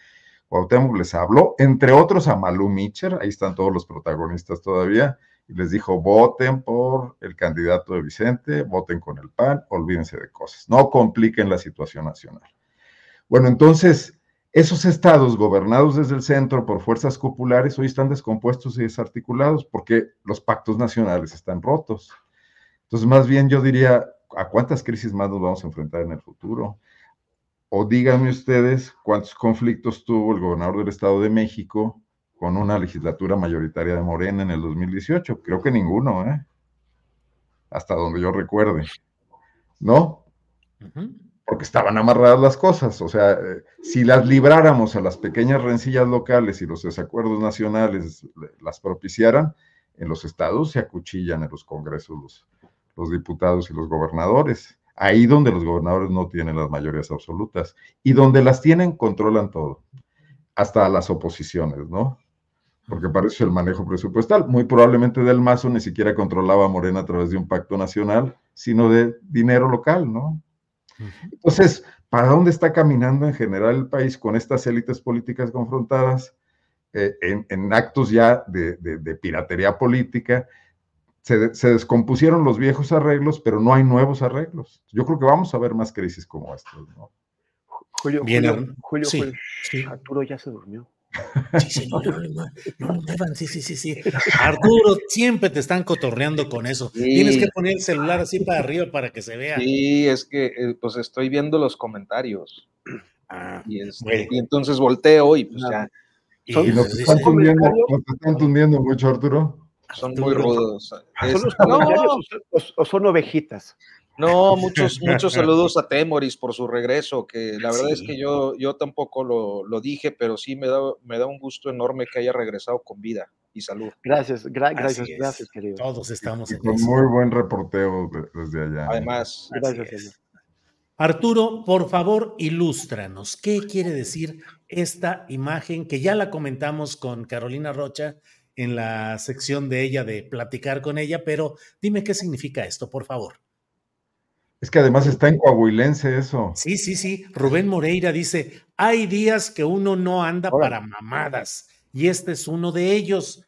Cuauhtémoc les habló, entre otros a Malú Mitcher, ahí están todos los protagonistas todavía, y les dijo, voten por el candidato de Vicente, voten con el PAN, olvídense de cosas, no compliquen la situación nacional. Bueno, entonces, esos estados gobernados desde el centro por fuerzas populares hoy están descompuestos y desarticulados porque los pactos nacionales están rotos. Entonces, más bien yo diría, ¿a cuántas crisis más nos vamos a enfrentar en el futuro? O díganme ustedes cuántos conflictos tuvo el gobernador del Estado de México con una legislatura mayoritaria de Morena en el 2018. Creo que ninguno, ¿eh? Hasta donde yo recuerde. ¿No? Porque estaban amarradas las cosas. O sea, eh, si las libráramos a las pequeñas rencillas locales y los desacuerdos nacionales las propiciaran, en los estados se acuchillan en los congresos los, los diputados y los gobernadores ahí donde los gobernadores no tienen las mayorías absolutas y donde las tienen controlan todo, hasta las oposiciones, ¿no? Porque para eso es el manejo presupuestal. Muy probablemente Del Mazo ni siquiera controlaba a Morena a través de un pacto nacional, sino de dinero local, ¿no? Entonces, ¿para dónde está caminando en general el país con estas élites políticas confrontadas eh, en, actos ya de, de piratería política se, descompusieron los viejos arreglos, pero no hay nuevos arreglos. Yo creo que vamos a ver más crisis como estas, ¿no? Julio, Julio, Julio, sí, Arturo ya se durmió. Sí, sí, no, no, sí, sí, sí, sí. Arturo, siempre te están cotorreando con eso. Tienes que poner el celular así para arriba para que se vea. Sí, es que eh, pues estoy viendo los comentarios. Ah, y, y, entonces volteo y pues ya. Y, nos están tundiendo mucho, Arturo. Son muy rudos. ¿Son los comentarios o, son ovejitas? No, muchos, muchos saludos a Temoris por su regreso, que la verdad es que yo, yo tampoco lo, dije, pero sí me da, me da un gusto enorme que haya regresado con vida y salud. Gracias, gracias, gracias, querido. Todos estamos en Con muy buen reporteo desde allá. Además, gracias, Arturo, por favor, ilústranos. ¿Qué quiere decir esta imagen que ya la comentamos con Carolina Rocha en la sección de ella de platicar con ella, pero dime qué significa esto, por favor. Es que además está en coahuilense eso. Sí, sí, sí. Rubén Moreira dice, hay días que uno no anda para mamadas y este es uno de ellos.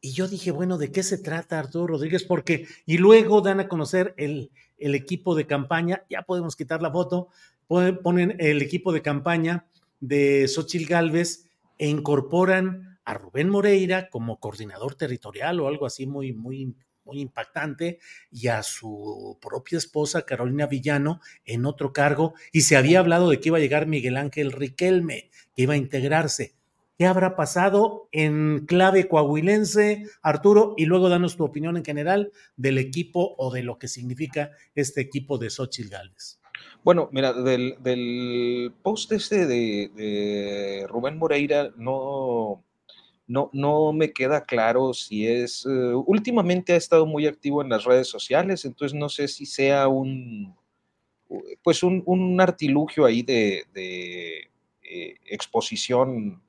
Y yo dije, bueno, ¿de qué se trata Arturo Rodríguez? Porque, y luego dan a conocer el, el equipo de campaña, ya podemos quitar la foto, ponen el equipo de campaña de Xochil Gálvez e incorporan a Rubén Moreira como coordinador territorial o algo así muy, muy, muy impactante y a su propia esposa Carolina Villano en otro cargo y se había hablado de que iba a llegar Miguel Ángel Riquelme, que iba a integrarse. ¿Qué habrá pasado en clave coahuilense, Arturo? Y luego danos tu opinión en general del equipo o de lo que significa este equipo de Xochitl Gálvez. Bueno, mira, del, post este de Rubén Moreira no, no, no me queda claro si es, eh, últimamente ha estado muy activo en las redes sociales, entonces no sé si sea un, pues un, artilugio ahí de, eh, exposición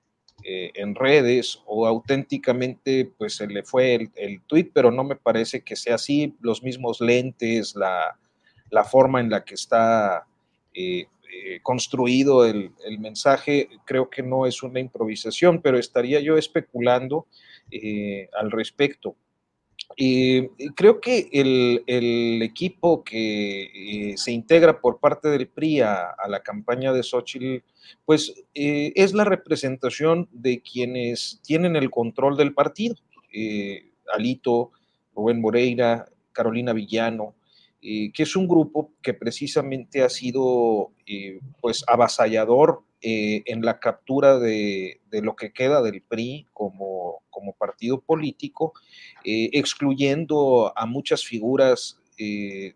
eh, en redes o auténticamente pues se le fue el, el tweet, pero no me parece que sea así, los mismos lentes, la, la forma en la que está construido el, mensaje, creo que no es una improvisación, pero estaría yo especulando eh, al respecto. y creo que el, equipo que eh, se integra por parte del PRI a, la campaña de Xochitl, pues es la representación de quienes tienen el control del partido. Alito, Rubén Moreira, Carolina Villano, eh, que es un grupo que precisamente ha sido eh, pues avasallador eh, en la captura de, de, lo que queda del PRI como, como partido político, excluyendo a muchas figuras de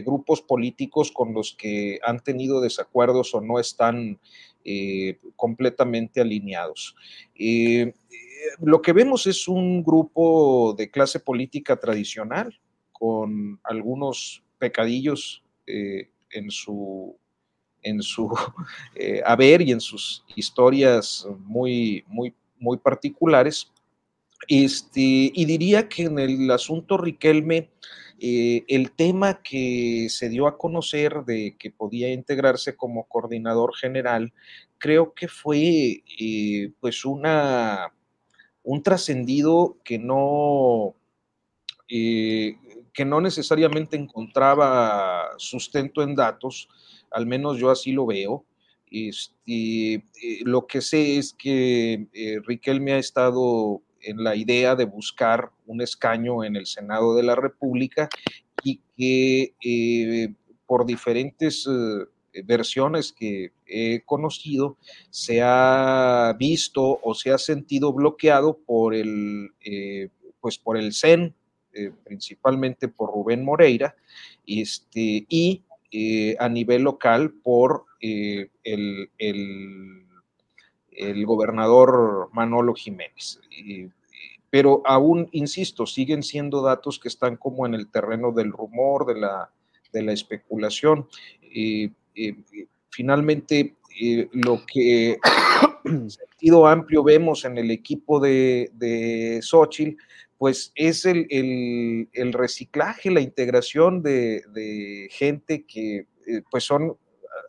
grupos políticos con los que han tenido desacuerdos o no están completamente alineados. lo que vemos es un grupo de clase política tradicional, con algunos pecadillos eh, en su, en su *laughs* eh, haber y en sus historias muy, muy, muy particulares. Este, y diría que en el asunto Riquelme, eh, el tema que se dio a conocer de que podía integrarse como coordinador general, creo que fue pues una, un trascendido que no, que no necesariamente encontraba sustento en datos, al menos yo así lo veo. Este, eh, lo que sé es que eh, Riquelme ha estado en la idea de buscar un escaño en el Senado de la República y que eh, por diferentes versiones que he conocido se ha visto o se ha sentido bloqueado por el, pues por el CEN, eh, principalmente por Rubén Moreira, este, y eh, a nivel local por eh, el, el, gobernador Manolo Jiménez. pero aún, insisto, siguen siendo datos que están como en el terreno del rumor, de la, de la especulación. finalmente, lo que *coughs* en sentido amplio vemos en el equipo de, de Xochitl pues es el, reciclaje, la integración de, gente que eh, pues son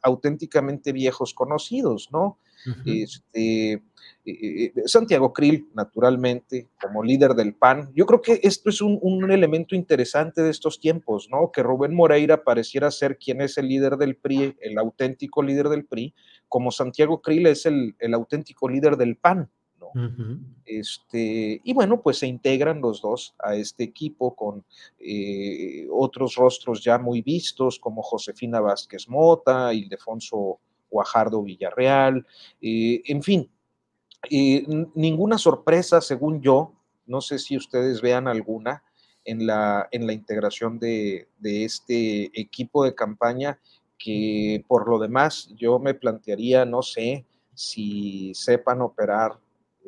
auténticamente viejos conocidos, ¿no? este, eh, eh, Santiago Krill, naturalmente, como líder del PAN. Yo creo que esto es un, elemento interesante de estos tiempos, ¿no? Que Rubén Moreira pareciera ser quien es el líder del PRI, el auténtico líder del PRI, como Santiago Krill es el, el auténtico líder del PAN este, y bueno, pues se integran los dos a este equipo con eh, otros rostros ya muy vistos como Josefina Vázquez Mota, Ildefonso Guajardo Villarreal, eh, en fin, eh, ninguna sorpresa según yo, no sé si ustedes vean alguna en la, en la integración de, de este equipo de campaña que por lo demás yo me plantearía, no sé, si sepan operar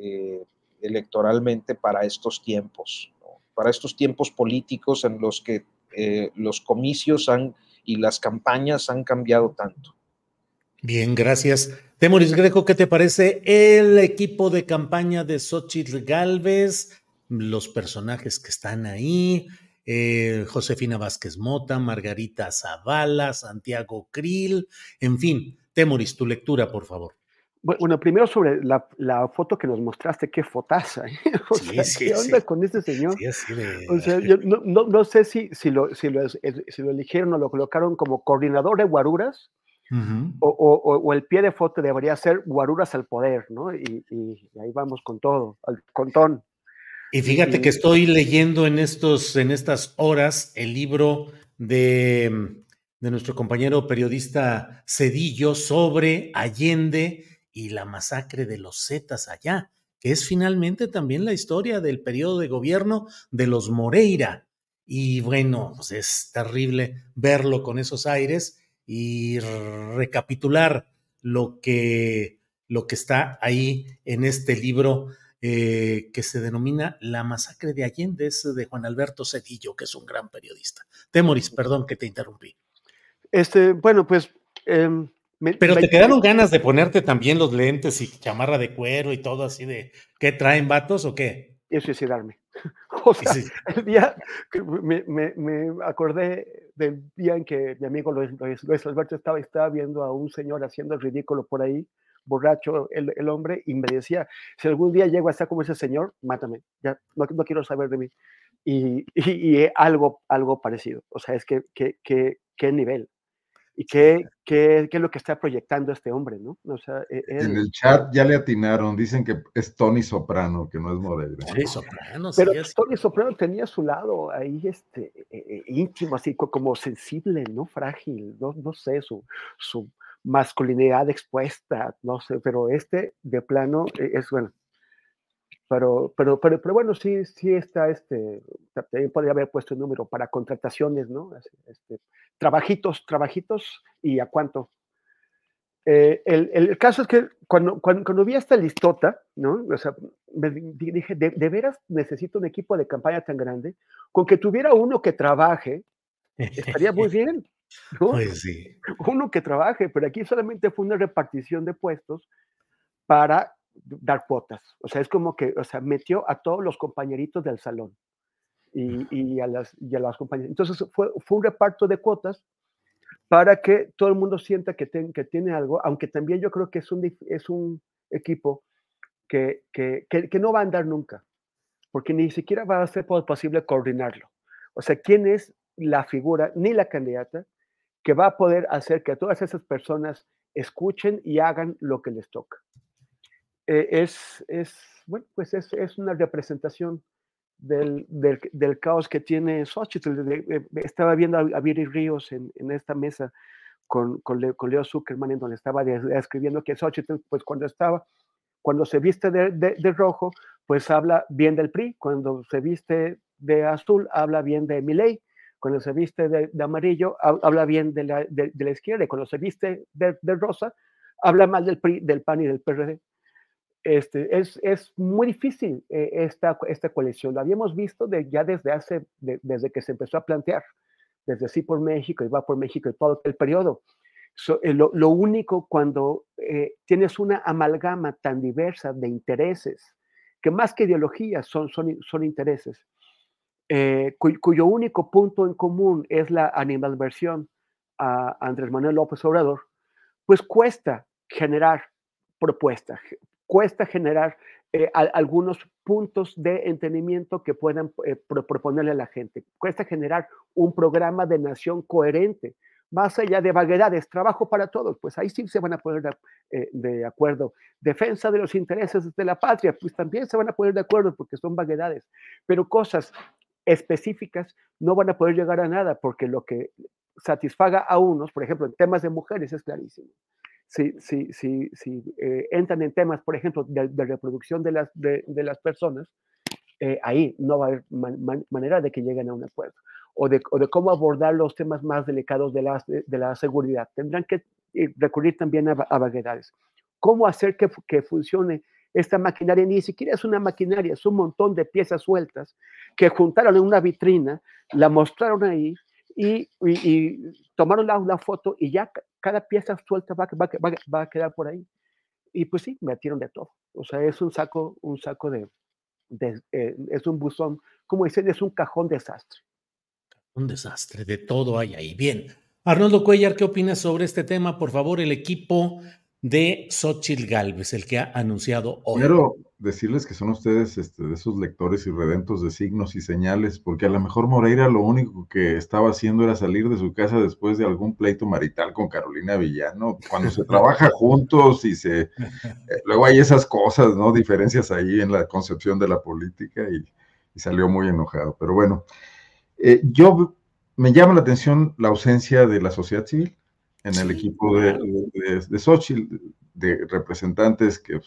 eh, electoralmente para estos tiempos, para estos tiempos políticos en los que eh, los comicios han, y las campañas han cambiado tanto. Bien, gracias. Temoris Greco, ¿qué te parece el equipo de campaña de Xochitl Galvez? Los personajes que están ahí, eh, Josefina Vázquez Mota, Margarita Zavala, Santiago Krill, en fin. Temoris, tu lectura, por favor. Bueno, primero sobre la, la, foto que nos mostraste, qué fotaza. ¿eh? *laughs* O sea, ¿Qué onda con este señor? O sea, yo no, no, no, sé si, si, lo, si, lo, si lo eligieron o lo colocaron como coordinador de guaruras, o, o, o, el pie de foto debería ser guaruras al poder, ¿no? Y, y, ahí vamos con todo, al contón. Y fíjate que estoy leyendo en, estos, en estas horas el libro de, de nuestro compañero periodista Cedillo sobre Allende y la masacre de los Zetas allá, que es finalmente también la historia del periodo de gobierno de los Moreira. Y bueno, pues es terrible verlo con esos aires y recapitular lo que, lo que está ahí en este libro eh, que se denomina La masacre de Allende, es de Juan Alberto Cedillo, que es un gran periodista. Temoris, perdón que te interrumpí. Este, bueno, pues em, pero te quedaron ganas de ponerte también los lentes y chamarra de cuero y todo así de ¿qué traen vatos o qué? *laughs* Y suicidarme. O sea, el día me, me, me, acordé del día en que mi amigo Luis, Luis, Alberto estaba, estaba viendo a un señor haciendo el ridículo por ahí, borracho el, el, hombre, y me decía, si algún día llego a estar como ese señor, mátame, ya no, no quiero saber de mí. Y, y, y, algo, algo parecido. O sea, es que, que, que, qué nivel ¿Y qué, qué, qué, es lo que está proyectando este hombre, no? O sea, e, En el chat ya le atinaron, dicen que es Tony Soprano, que no es Moreira. Sí, Soprano, Pero Tony Soprano tenía su lado ahí este, e, e, íntimo, así como sensible, ¿no? Frágil, no, no sé, su, su masculinidad expuesta, no sé, pero este de plano es, bueno, pero, pero, pero, pero bueno, sí, sí está este, también podría haber puesto el número para contrataciones, ¿no? Este, trabajitos, trabajitos y a cuánto. Eh, el, el, caso es que cuando, cuando, cuando, vi esta listota, ¿no? O sea, me dije, de, de, veras necesito un equipo de campaña tan grande, con que tuviera uno que trabaje, estaría muy bien, *laughs* ¿no? Pues sí. Uno que trabaje, pero aquí solamente fue una repartición de puestos para dar cuotas. O sea, es como que, o sea, metió a todos los compañeritos del salón y, y, a, las, y a las compañeras. Entonces fue, fue un reparto de cuotas para que todo el mundo sienta que, que tiene algo, aunque también yo creo que es un, es un equipo que, que, que, no va a andar nunca, porque ni siquiera va a ser posible coordinarlo. O sea, ¿quién es la figura, ni la candidata, que va a poder hacer que todas esas personas escuchen y hagan lo que les toca? Eh, es, es, bueno, pues es, es una representación del, del, caos que tiene Xochitl. Estaba viendo a, Viri Ríos en, en, esta mesa con, con, Leo, Zuckerman, en donde estaba escribiendo que Xochitl, pues cuando estaba, cuando se viste de, de, rojo, pues habla bien del PRI, cuando se viste de azul, habla bien de Milei, cuando se viste de, amarillo, habla bien de la, de, la izquierda, cuando se viste de, rosa, habla mal del PRI, del PAN y del PRD este, es, es muy difícil eh, esta, esta coalición. Lo habíamos visto de, ya desde hace, de, desde que se empezó a plantear, desde Sí por México y Va por México y todo el periodo. So, eh, lo, lo, único cuando eh, tienes una amalgama tan diversa de intereses, que más que ideologías son, son, son intereses, eh, cuyo, cuyo único punto en común es la animalversión a Andrés Manuel López Obrador, pues cuesta generar propuestas, cuesta generar eh, algunos puntos de entendimiento que puedan eh, pro, proponerle a la gente. Cuesta generar un programa de nación coherente, más allá de vaguedades, trabajo para todos, pues ahí sí se van a poner eh, de, acuerdo. Defensa de los intereses de la patria, pues también se van a poner de acuerdo porque son vaguedades, pero cosas específicas no van a poder llegar a nada porque lo que satisfaga a unos, por ejemplo, en temas de mujeres es clarísimo si, si, si, si eh, entran en temas, por ejemplo, de, reproducción de las, de, las personas, eh, ahí no va a haber man, man, manera de que lleguen a un acuerdo. O de, o de, cómo abordar los temas más delicados de la, de la seguridad. Tendrán que eh, recurrir también a, a vaguedades. ¿Cómo hacer que, que funcione esta maquinaria? Ni siquiera es una maquinaria, es un montón de piezas sueltas que juntaron en una vitrina, la mostraron ahí y, tomaron la, la, foto y ya cada pieza suelta va, va, va, va, a quedar por ahí. Y pues sí, me metieron de todo. O sea, es un saco, un saco de, de eh, es un buzón, como dicen, es un cajón desastre. Un desastre, de todo hay ahí. Bien. Arnoldo Cuellar, ¿qué opinas sobre este tema? Por favor, el equipo de Xochitl Galvez, el que ha anunciado hoy. Quiero decirles que son ustedes este, de esos lectores y redentos de signos y señales, porque a lo mejor Moreira lo único que estaba haciendo era salir de su casa después de algún pleito marital con Carolina Villano. Cuando se *laughs* trabaja juntos y se... Eh, luego hay esas cosas, ¿no? Diferencias ahí en la concepción de la política y, y salió muy enojado. Pero bueno, eh, yo me llama la atención la ausencia de la sociedad civil en el equipo de, de, de Xochitl, de representantes que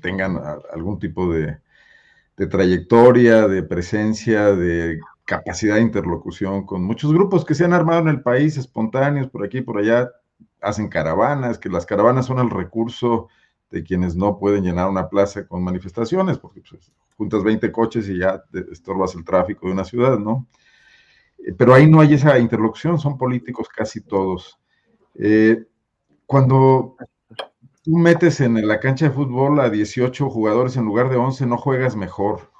tengan algún tipo de, de, trayectoria, de presencia, de capacidad de interlocución con muchos grupos que se han armado en el país, espontáneos, por aquí y por allá, hacen caravanas, que las caravanas son el recurso de quienes no pueden llenar una plaza con manifestaciones, porque pues, juntas 20 coches y ya estorbas el tráfico de una ciudad, ¿no? Eh, pero ahí no hay esa interlocución, son políticos casi todos. Eh, cuando tú metes en la cancha de fútbol a 18 jugadores en lugar de 11, no juegas mejor.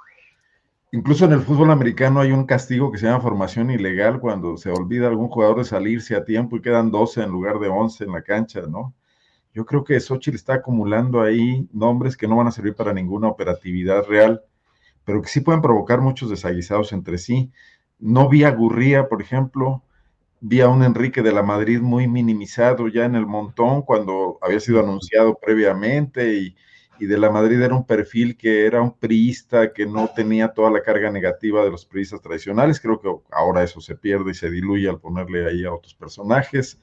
Incluso en el fútbol americano hay un castigo que se llama formación ilegal cuando se olvida algún jugador de salirse a tiempo y quedan 12 en lugar de 11 en la cancha, ¿no? Yo creo que Xochitl está acumulando ahí nombres que no van a servir para ninguna operatividad real, pero que sí pueden provocar muchos desaguisados entre sí. No vi a Gurría, por ejemplo, vi a un Enrique de la Madrid muy minimizado ya en el montón cuando había sido anunciado previamente y, y de la Madrid era un perfil que era un priista que no tenía toda la carga negativa de los priistas tradicionales. Creo que ahora eso se pierde y se diluye al ponerle ahí a otros personajes.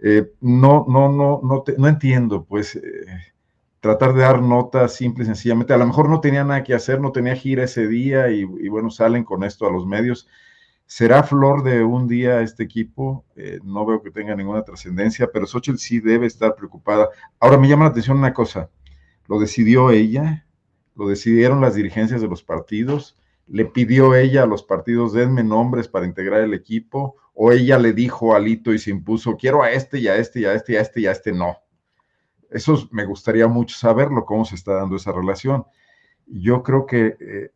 Eh, no, no, no, no, no entiendo, pues, eh, tratar de dar notas simple y sencillamente. A lo mejor no tenía nada que hacer, no tenía gira ese día y, y bueno, salen con esto a los medios será flor de un día este equipo, eh, no veo que tenga ninguna trascendencia, pero Xochitl sí debe estar preocupada. Ahora me llama la atención una cosa, lo decidió ella, lo decidieron las dirigencias de los partidos, le pidió ella a los partidos, denme nombres para integrar el equipo, o ella le dijo a Lito y se impuso, quiero a este y a este y a este y a este y a este no. Eso me gustaría mucho saberlo, cómo se está dando esa relación. Yo creo que, eh,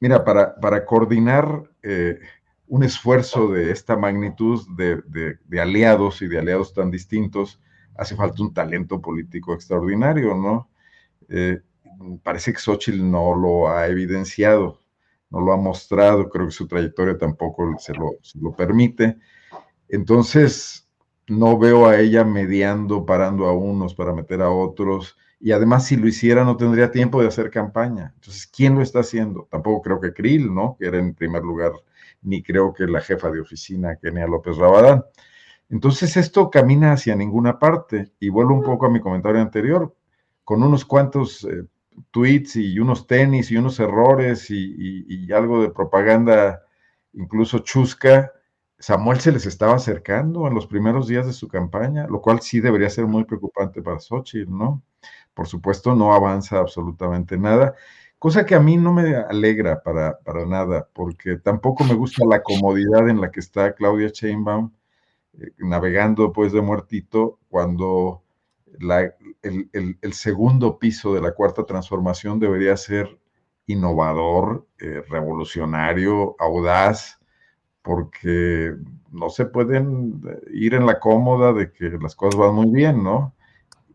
mira, para, para coordinar... Eh, un esfuerzo de esta magnitud de, aliados y de aliados tan distintos, hace falta un talento político extraordinario, ¿no? Eh, parece que Xochitl no lo ha evidenciado, no lo ha mostrado, creo que su trayectoria tampoco se lo, se lo permite. Entonces, no veo a ella mediando, parando a unos para meter a otros, y además si lo hiciera no tendría tiempo de hacer campaña. Entonces, ¿quién lo está haciendo? Tampoco creo que Krill, ¿no? Que era en primer lugar ni creo que la jefa de oficina, Kenia López Rabadán. Entonces esto camina hacia ninguna parte y vuelvo un poco a mi comentario anterior, con unos cuantos eh, tweets y unos tenis y unos errores y, algo de propaganda incluso chusca, Samuel se les estaba acercando en los primeros días de su campaña, lo cual sí debería ser muy preocupante para Xochitl, ¿no? Por supuesto, no avanza absolutamente nada cosa que a mí no me alegra para, para nada, porque tampoco me gusta la comodidad en la que está Claudia Sheinbaum eh, navegando pues de muertito cuando la, el, el, segundo piso de la cuarta transformación debería ser innovador, eh, revolucionario, audaz, porque no se pueden eh, ir en la cómoda de que las cosas van muy bien, ¿no?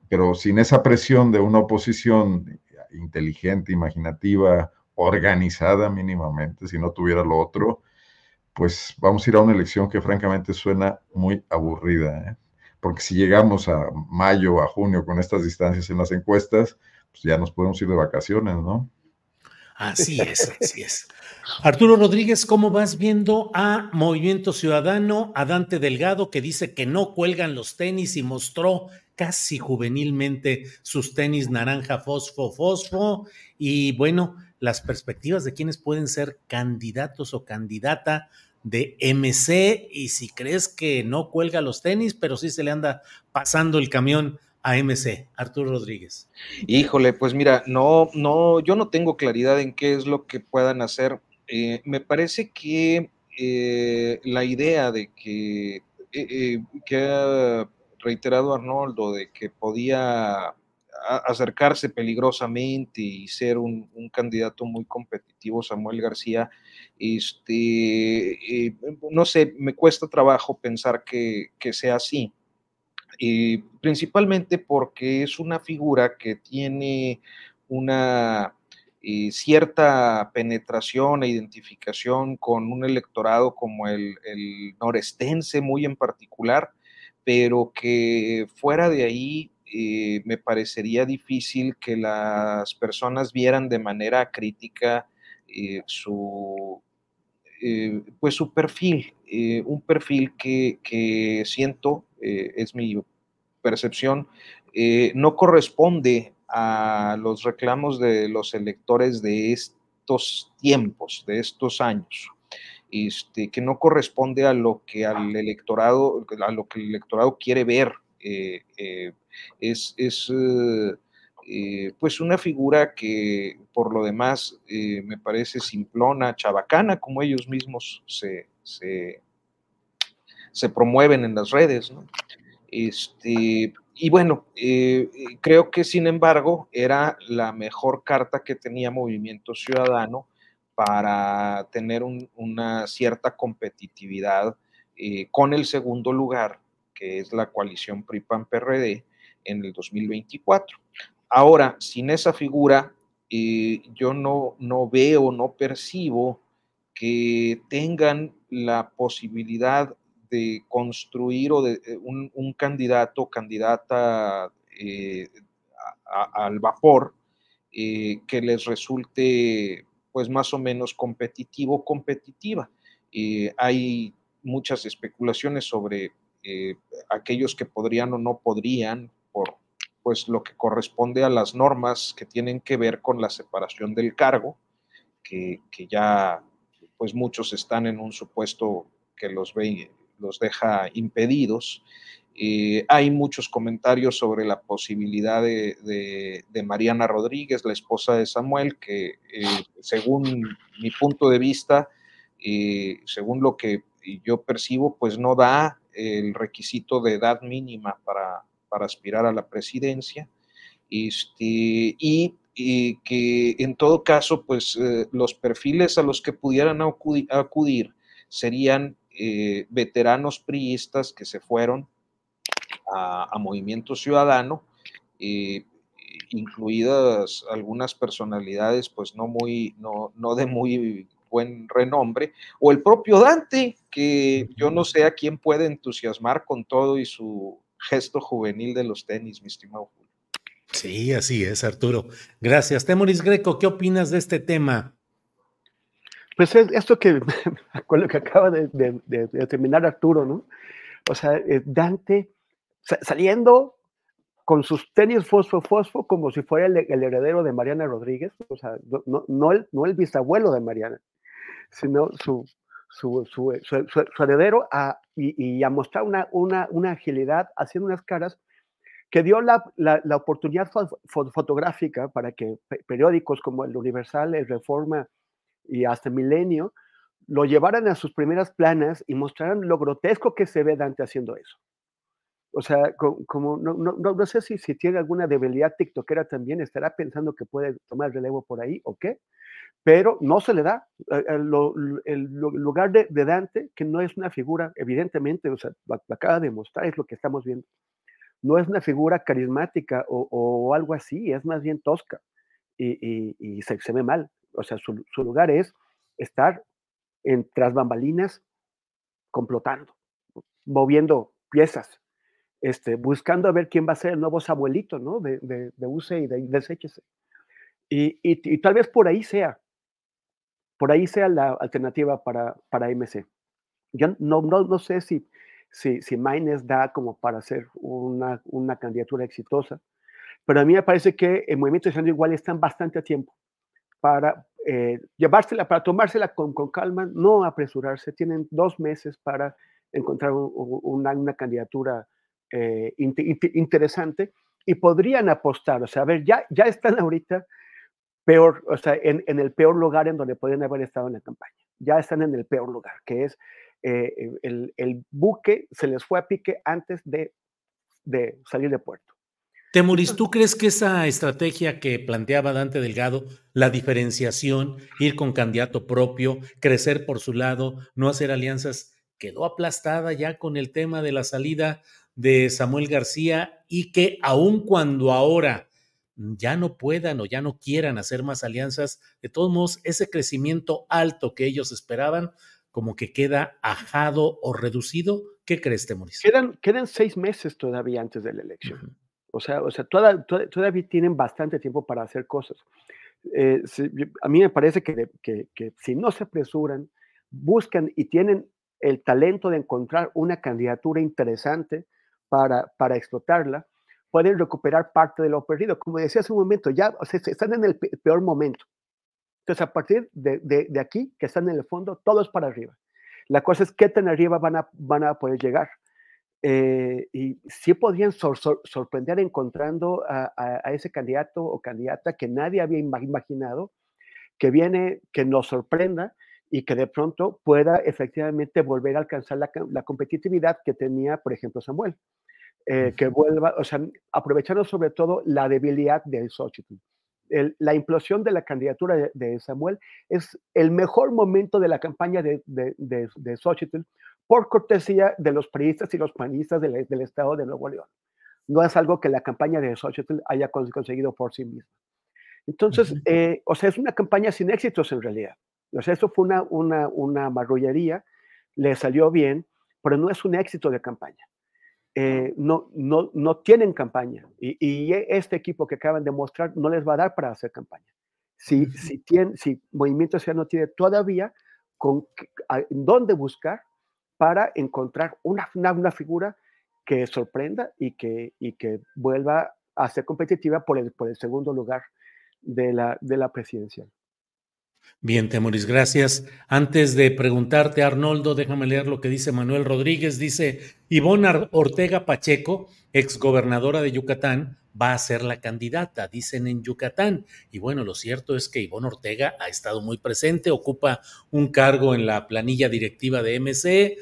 Pero sin esa presión de una oposición inteligente, imaginativa, organizada mínimamente, si no tuviera lo otro, pues vamos a ir a una elección que francamente suena muy aburrida, ¿eh? porque si llegamos a mayo, a junio con estas distancias en las encuestas, pues ya nos podemos ir de vacaciones, ¿no? Así es, así es. Arturo Rodríguez, ¿cómo vas viendo a Movimiento Ciudadano, a Dante Delgado, que dice que no cuelgan los tenis y mostró casi juvenilmente sus tenis naranja fosfo fosfo y bueno, las perspectivas de quienes pueden ser candidatos o candidata de MC y si crees que no cuelga los tenis, pero sí se le anda pasando el camión a MC, Arturo Rodríguez. Híjole, pues mira, no, no, yo no tengo claridad en qué es lo que puedan hacer. Eh, me parece que eh, la idea de que, eh, que reiterado Arnoldo de que podía acercarse peligrosamente y ser un, candidato muy competitivo, Samuel García, este, eh, no sé, me cuesta trabajo pensar que, sea así. principalmente porque es una figura que tiene una eh, cierta penetración e identificación con un electorado como el, el norestense muy en particular, pero que fuera de ahí eh, me parecería difícil que las personas vieran de manera crítica eh, su, eh, pues su perfil, un perfil que, siento, es mi percepción, no corresponde a los reclamos de los electores de estos tiempos, de estos años. Este, que no corresponde a lo que al electorado, a lo que el electorado quiere ver. Eh, eh, es, eh, pues una figura que por lo demás me parece simplona, chabacana, como ellos mismos se, se, promueven en las redes. Este, y bueno, creo que sin embargo era la mejor carta que tenía Movimiento Ciudadano para tener una cierta competitividad eh, con el segundo lugar, que es la coalición PRI-PAN-PRD en el 2024. Ahora, sin esa figura, eh, yo no, no veo, no percibo que tengan la posibilidad de construir o de eh, un, un candidato, candidata al vapor que les resulte pues más o menos competitivo, competitiva. hay muchas especulaciones sobre aquellos que podrían o no podrían por pues lo que corresponde a las normas que tienen que ver con la separación del cargo, que, que ya pues muchos están en un supuesto que los, ve, los deja impedidos. Eh, hay muchos comentarios sobre la posibilidad de, Mariana Rodríguez, la esposa de Samuel, que eh, según mi punto de vista, eh, según lo que yo percibo, pues no da el requisito de edad mínima para, aspirar a la presidencia. Este, y, que en todo caso, pues los perfiles a los que pudieran acudir serían eh, veteranos priistas que se fueron a, Movimiento Ciudadano, eh, incluidas algunas personalidades pues no muy, no, no de muy buen renombre, o el propio Dante, que yo no sé a quién puede entusiasmar con todo y su gesto juvenil de los tenis, mi estimado Julio. Sí, así es, Arturo. Gracias. Temoris Greco, ¿qué opinas de este tema? Pues es esto que, *laughs* con lo que acaba de, terminar Arturo, ¿no? O sea, eh, Dante saliendo con sus tenis fosfo fosfo como si fuera el, heredero de Mariana Rodríguez, o sea, no, no, el, no el bisabuelo de Mariana, sino su, su, su, su heredero a, y, y, a mostrar una, una, una, agilidad, haciendo unas caras que dio la, la, la oportunidad fotográfica para que periódicos como el Universal, el Reforma, y hasta Milenio, lo llevaran a sus primeras planas y mostraran lo grotesco que se ve Dante haciendo eso. O sea, como, no, no, no, sé si, si tiene alguna debilidad tiktokera también, estará pensando que puede tomar relevo por ahí o qué, pero no se le da eh, eh, el, lugar de, Dante, que no es una figura, evidentemente, o sea, lo, acaba de mostrar, es lo que estamos viendo. No es una figura carismática o, algo así, es más bien tosca y, y, se, se, ve mal o sea, su, lugar es estar en tras bambalinas complotando, moviendo piezas, este, buscando a ver quién va a ser el nuevo Samuelito, ¿no? De, de, de UCE y de, de Y, y, tal vez por ahí sea, por ahí sea la alternativa para, para MC. Yo no, no, no sé si, si, si da como para hacer una, una candidatura exitosa, pero a mí me parece que el movimiento de igual están bastante a tiempo para eh, llevársela, para tomársela con, calma, no apresurarse. Tienen dos meses para encontrar una, candidatura eh, interesante y podrían apostar, o sea, a ver, ya, ya están ahorita peor, o sea, en, el peor lugar en donde podrían haber estado en la campaña. Ya están en el peor lugar, que es eh, el, el, buque se les fue a pique antes de, de salir de puerto. Temuris, ¿tú crees que esa estrategia que planteaba Dante Delgado, la diferenciación, ir con candidato propio, crecer por su lado, no hacer alianzas, quedó aplastada ya con el tema de la salida de Samuel García y que aun cuando ahora ya no puedan o ya no quieran hacer más alianzas, de todos modos, ese crecimiento alto que ellos esperaban, como que queda ajado o reducido? ¿Qué crees, Temuris? Quedan, quedan seis meses todavía antes de la elección. O sea, o sea todavía tienen bastante tiempo para hacer cosas. Eh, a mí me parece que, que, si no se apresuran, buscan y tienen el talento de encontrar una candidatura interesante para, para explotarla, pueden recuperar parte de lo perdido. Como decía hace un momento, ya o sea, están en el peor momento. Entonces, a partir de, de, aquí, que están en el fondo, todo es para arriba. La cosa es qué tan arriba van a, van a poder llegar. Eh, y sí podrían sorprender encontrando a, ese candidato o candidata que nadie había imaginado, que viene, que nos sorprenda y que de pronto pueda efectivamente volver a alcanzar la, competitividad que tenía, por ejemplo, Samuel. Eh, que vuelva, o sea, aprovechando sobre todo la debilidad de Xochitl. la implosión de la candidatura de, Samuel es el mejor momento de la campaña de, de, de Xochitl, por cortesía de los periodistas y los panistas del, Estado de Nuevo León. No es algo que la campaña de Xochitl haya conseguido por sí misma. Entonces, eh, o sea, es una campaña sin éxitos en realidad. O sea, eso fue una, una, una marrullería, le salió bien, pero no es un éxito de campaña. Eh, no, no, no tienen campaña y, y, este equipo que acaban de mostrar no les va a dar para hacer campaña. Si, si, tiene, si Movimiento Ciudadano tiene todavía con dónde buscar para encontrar una, una, una, figura que sorprenda y que, y que vuelva a ser competitiva por el, por el segundo lugar de la, de la presidencial. Bien, Temoris, gracias. Antes de preguntarte, Arnoldo, déjame leer lo que dice Manuel Rodríguez. Dice, Ivonne Ortega Pacheco, exgobernadora de Yucatán, va a ser la candidata, dicen en Yucatán. Y bueno, lo cierto es que Ivonne Ortega ha estado muy presente, ocupa un cargo en la planilla directiva de MC,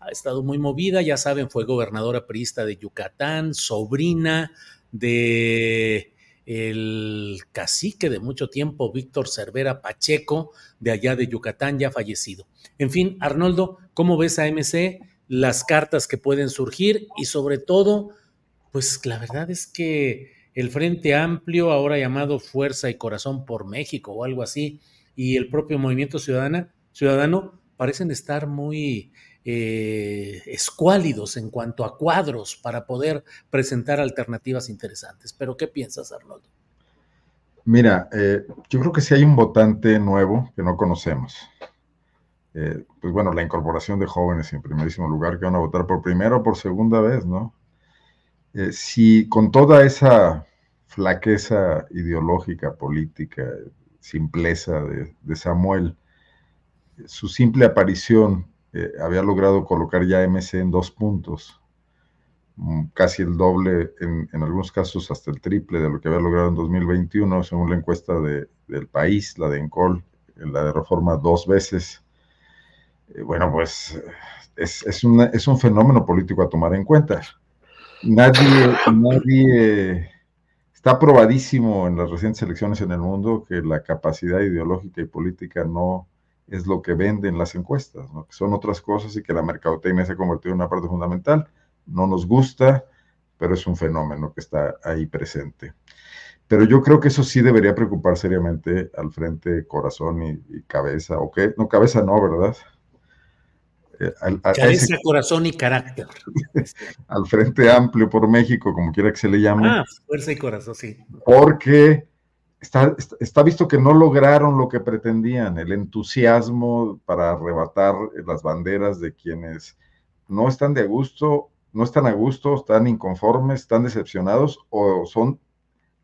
ha estado muy movida, ya saben, fue gobernadora priista de Yucatán, sobrina de el cacique de mucho tiempo, Víctor Cervera Pacheco, de allá de Yucatán, ya fallecido. En fin, Arnoldo, ¿cómo ves a MC? Las cartas que pueden surgir y sobre todo, pues la verdad es que el Frente Amplio, ahora llamado Fuerza y Corazón por México o algo así, y el propio Movimiento Ciudadano parecen estar muy eh, escuálidos en cuanto a cuadros para poder presentar alternativas interesantes. Pero, ¿qué piensas, Arnoldo? Mira, eh, yo creo que si hay un votante nuevo que no conocemos. Eh, pues bueno, la incorporación de jóvenes en primerísimo lugar que van a votar por primera o por segunda vez, ¿no? Si con toda esa flaqueza ideológica, política, simpleza de Samuel, su simple aparición eh, había logrado colocar ya MC en dos puntos, mm, casi el doble, en, algunos casos hasta el triple de lo que había logrado en 2021, según la encuesta de, del país, la de Encol, la de Reforma dos veces. Eh, bueno, pues es, es, es, un fenómeno político a tomar en cuenta. Nadie, nadie está probadísimo en las recientes elecciones en el mundo que la capacidad ideológica y política no es lo que venden las encuestas, ¿no? que son otras cosas y que la mercadotecnia se ha convertido en una parte fundamental. No nos gusta, pero es un fenómeno que está ahí presente. Pero yo creo que eso sí debería preocupar seriamente al frente corazón y, cabeza, ¿o qué? No, cabeza no, ¿verdad? Eh, cabeza, corazón y carácter. *laughs* al frente amplio por México, como quiera que se le llame. Ah, fuerza y corazón, sí. Porque está, visto que no lograron lo que pretendían, el entusiasmo para arrebatar las banderas de quienes no están de gusto, no están a gusto, están inconformes, están decepcionados o son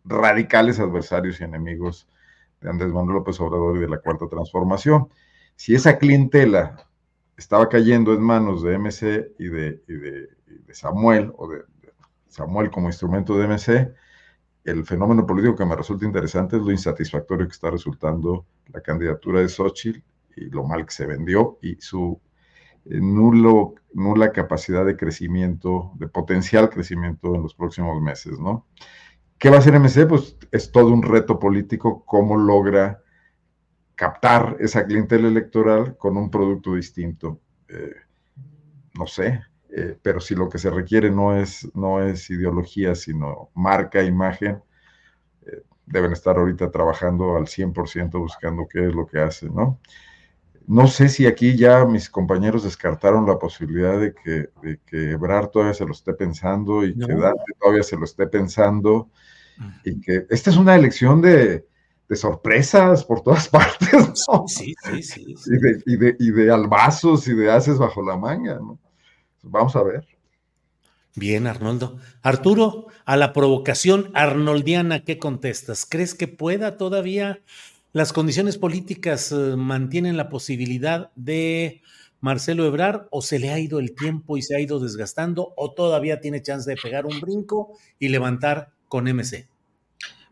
radicales adversarios y enemigos de Andrés Manuel López Obrador y de la Cuarta Transformación. Si esa clientela estaba cayendo en manos de MC y de, de Samuel, o de Samuel como instrumento de MC, el fenómeno político que me resulta interesante es lo insatisfactorio que está resultando la candidatura de Xochitl y lo mal que se vendió y su eh, nulo, nula capacidad de crecimiento, de potencial crecimiento en los próximos meses, ¿no? ¿Qué va a hacer MC? Pues es todo un reto político, cómo logra captar esa clientela electoral con un producto distinto. Eh, no sé, eh, pero si lo que se requiere no es, no es ideología, sino marca, imagen, eh, deben estar ahorita trabajando al 100% buscando qué es lo que hacen, ¿no? No sé si aquí ya mis compañeros descartaron la posibilidad de que, de que Ebrar todavía se lo esté pensando y que Dante todavía se lo esté pensando y que esta es una elección de, de sorpresas por todas *laughs* partes, ¿no? Sí, sí, sí. Y, de, y, de, y de albazos y de haces bajo la manga, ¿no? Vamos a ver. Bien, Arnoldo. Arturo, a la provocación arnoldiana, ¿qué contestas? ¿Crees que pueda todavía las condiciones políticas eh, mantienen la posibilidad de Marcelo Ebrar o se le ha ido el tiempo y se ha ido desgastando o todavía tiene chance de pegar un brinco y levantar con MC?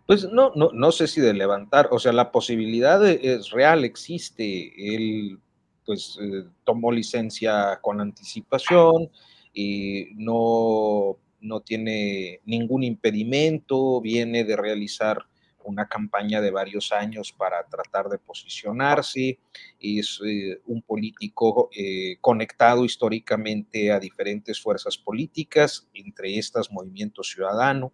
Pues no, no, no sé si de levantar, o sea, la posibilidad es real, existe. El pues eh, tomó licencia con anticipación y no, no tiene ningún impedimento, viene de realizar una campaña de varios años para tratar de posicionarse, es eh, un político eh, conectado históricamente a diferentes fuerzas políticas, entre estas Movimiento Ciudadano,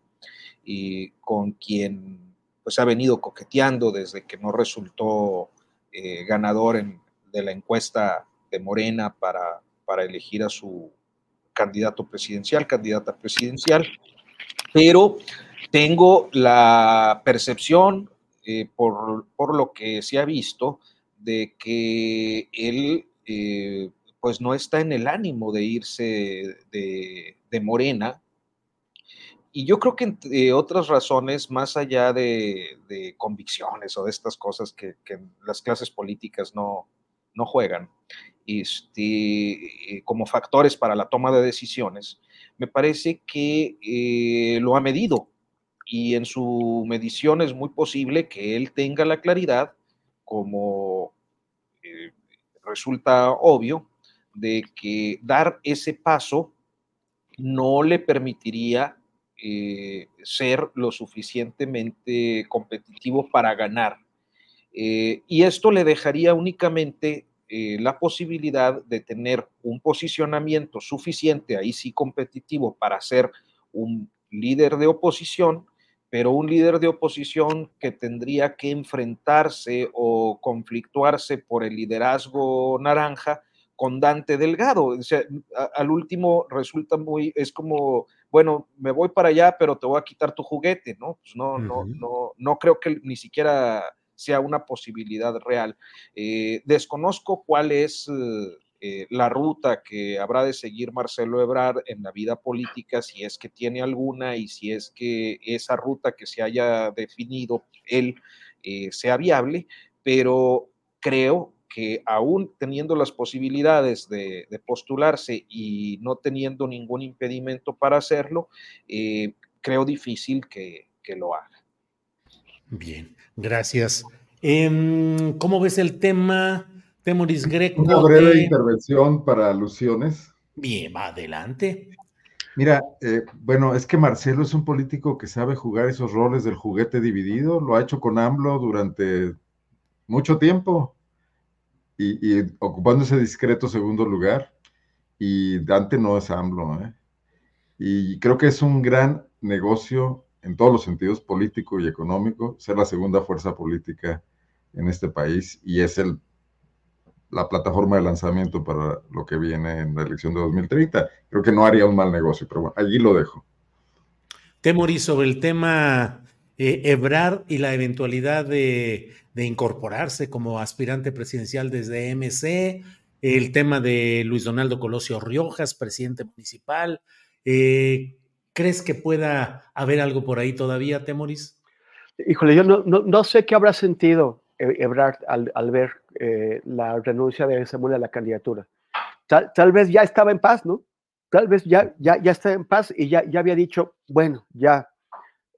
y con quien pues ha venido coqueteando desde que no resultó ganador en, de la encuesta de Morena para para elegir a su candidato presidencial, candidata presidencial, pero tengo la percepción, eh, por, lo que se ha visto, de que él eh, pues no está en el ánimo de irse de, Morena. Y yo creo que entre otras razones, más allá de, convicciones o de estas cosas que, las clases políticas no, no juegan, este, como factores para la toma de decisiones, me parece que eh, lo ha medido y en su medición es muy posible que él tenga la claridad, como eh, resulta obvio, de que dar ese paso no le permitiría eh, ser lo suficientemente competitivo para ganar. y esto le dejaría únicamente eh, la posibilidad de tener un posicionamiento suficiente, ahí sí competitivo, para ser un líder de oposición, pero un líder de oposición que tendría que enfrentarse o conflictuarse por el liderazgo naranja con Dante Delgado. O sea, al último resulta muy, es como, bueno, me voy para allá, pero te voy a quitar tu juguete, ¿no? Pues no, no, no, no creo que ni siquiera sea una posibilidad real. Eh, desconozco cuál es eh, la ruta que habrá de seguir Marcelo Ebrard en la vida política, si es que tiene alguna y si es que esa ruta que se haya definido él eh, sea viable, pero creo que aún teniendo las posibilidades de, postularse y no teniendo ningún impedimento para hacerlo, creo difícil que lo haga. Bien, gracias. Em, ¿Cómo ves el tema, Temoris Greco? Una breve intervención para alusiones. Bien, va adelante. Mira, eh, bueno, es que Marcelo es un político que sabe jugar esos roles del juguete dividido, lo ha hecho con AMLO durante mucho tiempo y, ocupando ese discreto segundo lugar. Y Dante no es AMLO, ¿eh? Y creo que es un gran negocio en todos los sentidos, político y económico, ser la segunda fuerza política en este país y es el, la plataforma de lanzamiento para lo que viene en la elección de 2030. Creo que no haría un mal negocio, pero bueno, allí lo dejo. Temoris, sobre el tema eh, Ebrard y la eventualidad de, incorporarse como aspirante presidencial desde MC, el tema de Luis Donaldo Colosio Riojas, presidente municipal. Eh, ¿Crees que pueda haber algo por ahí todavía, Temoris? Híjole, yo no, no, sé qué habrá sentido e-, Ebrard al, al ver eh, la renuncia de Samuel a la candidatura. Tal, tal, vez ya estaba en paz, ¿no? Tal vez ya, ya, ya está en paz y ya, ya había dicho, bueno, ya,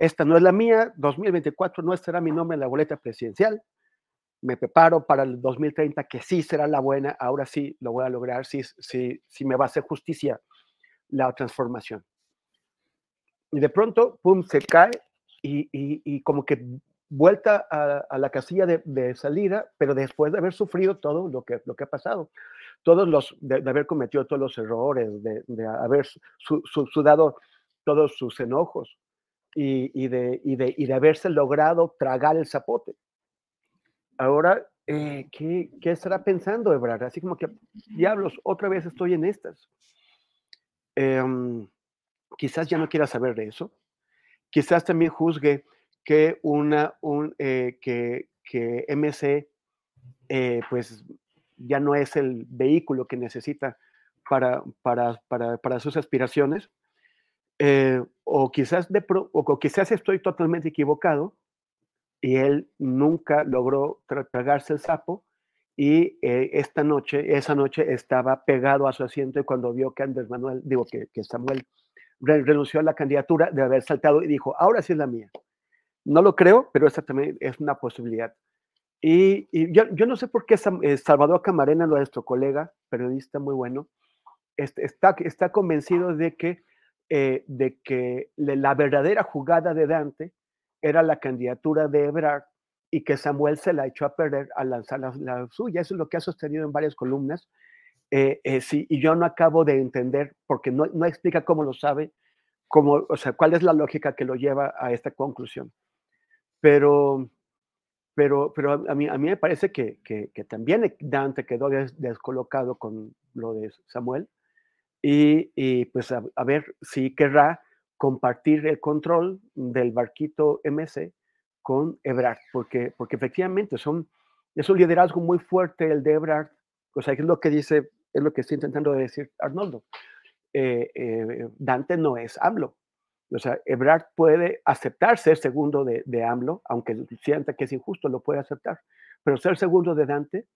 esta no es la mía, 2024 no será mi nombre en la boleta presidencial, me preparo para el 2030, que sí será la buena, ahora sí lo voy a lograr, sí, sí, sí me va a hacer justicia la transformación y de pronto, pum, se cae y, y, como que vuelta a, la casilla de, salida, pero después de haber sufrido todo lo que, lo que ha pasado, todos los, de, haber cometido todos los errores, de, haber sudado todos sus enojos y, y, de, y, de, y de haberse logrado tragar el zapote. Ahora, eh, ¿qué, ¿qué, estará pensando Ebrard? Así como que, diablos, otra vez estoy en estas. Eh, quizás ya no quiera saber de eso. Quizás también juzgue que, una, un, eh, que, que MC eh, pues ya no es el vehículo que necesita para, para, para, para sus aspiraciones. Eh, o, quizás de o quizás estoy totalmente equivocado y él nunca logró tragarse el sapo y esta noche, esa noche estaba pegado a su asiento y cuando vio que Andrés Manuel, digo que, que Samuel renunció a la candidatura de haber saltado y dijo, ahora sí es la mía. No lo creo, pero esa también es una posibilidad. Y, yo, no sé por qué eh, Salvador Camarena, nuestro colega, periodista muy bueno, está, convencido de que, eh, de que la verdadera jugada de Dante era la candidatura de Ebrard y que Samuel se la echó a perder al lanzar la, suya. Eso es lo que ha sostenido en varias columnas. Eh, eh, sí, y yo no acabo de entender, porque no, no explica cómo lo sabe, cómo, o sea, cuál es la lógica que lo lleva a esta conclusión. Pero, pero, pero a, mí, a mí me parece que, que, también Dante quedó descolocado con lo de Samuel y, y pues a, ver si querrá compartir el control del barquito MC con Ebrard, porque, porque efectivamente son, es un liderazgo muy fuerte el de Ebrard, o sea, es lo que dice, es lo que está intentando decir Arnoldo. Eh, eh, Dante no es AMLO, o sea, Ebrard puede aceptar ser segundo de, de, AMLO, aunque sienta que es injusto, lo puede aceptar. Pero ser segundo de Dante,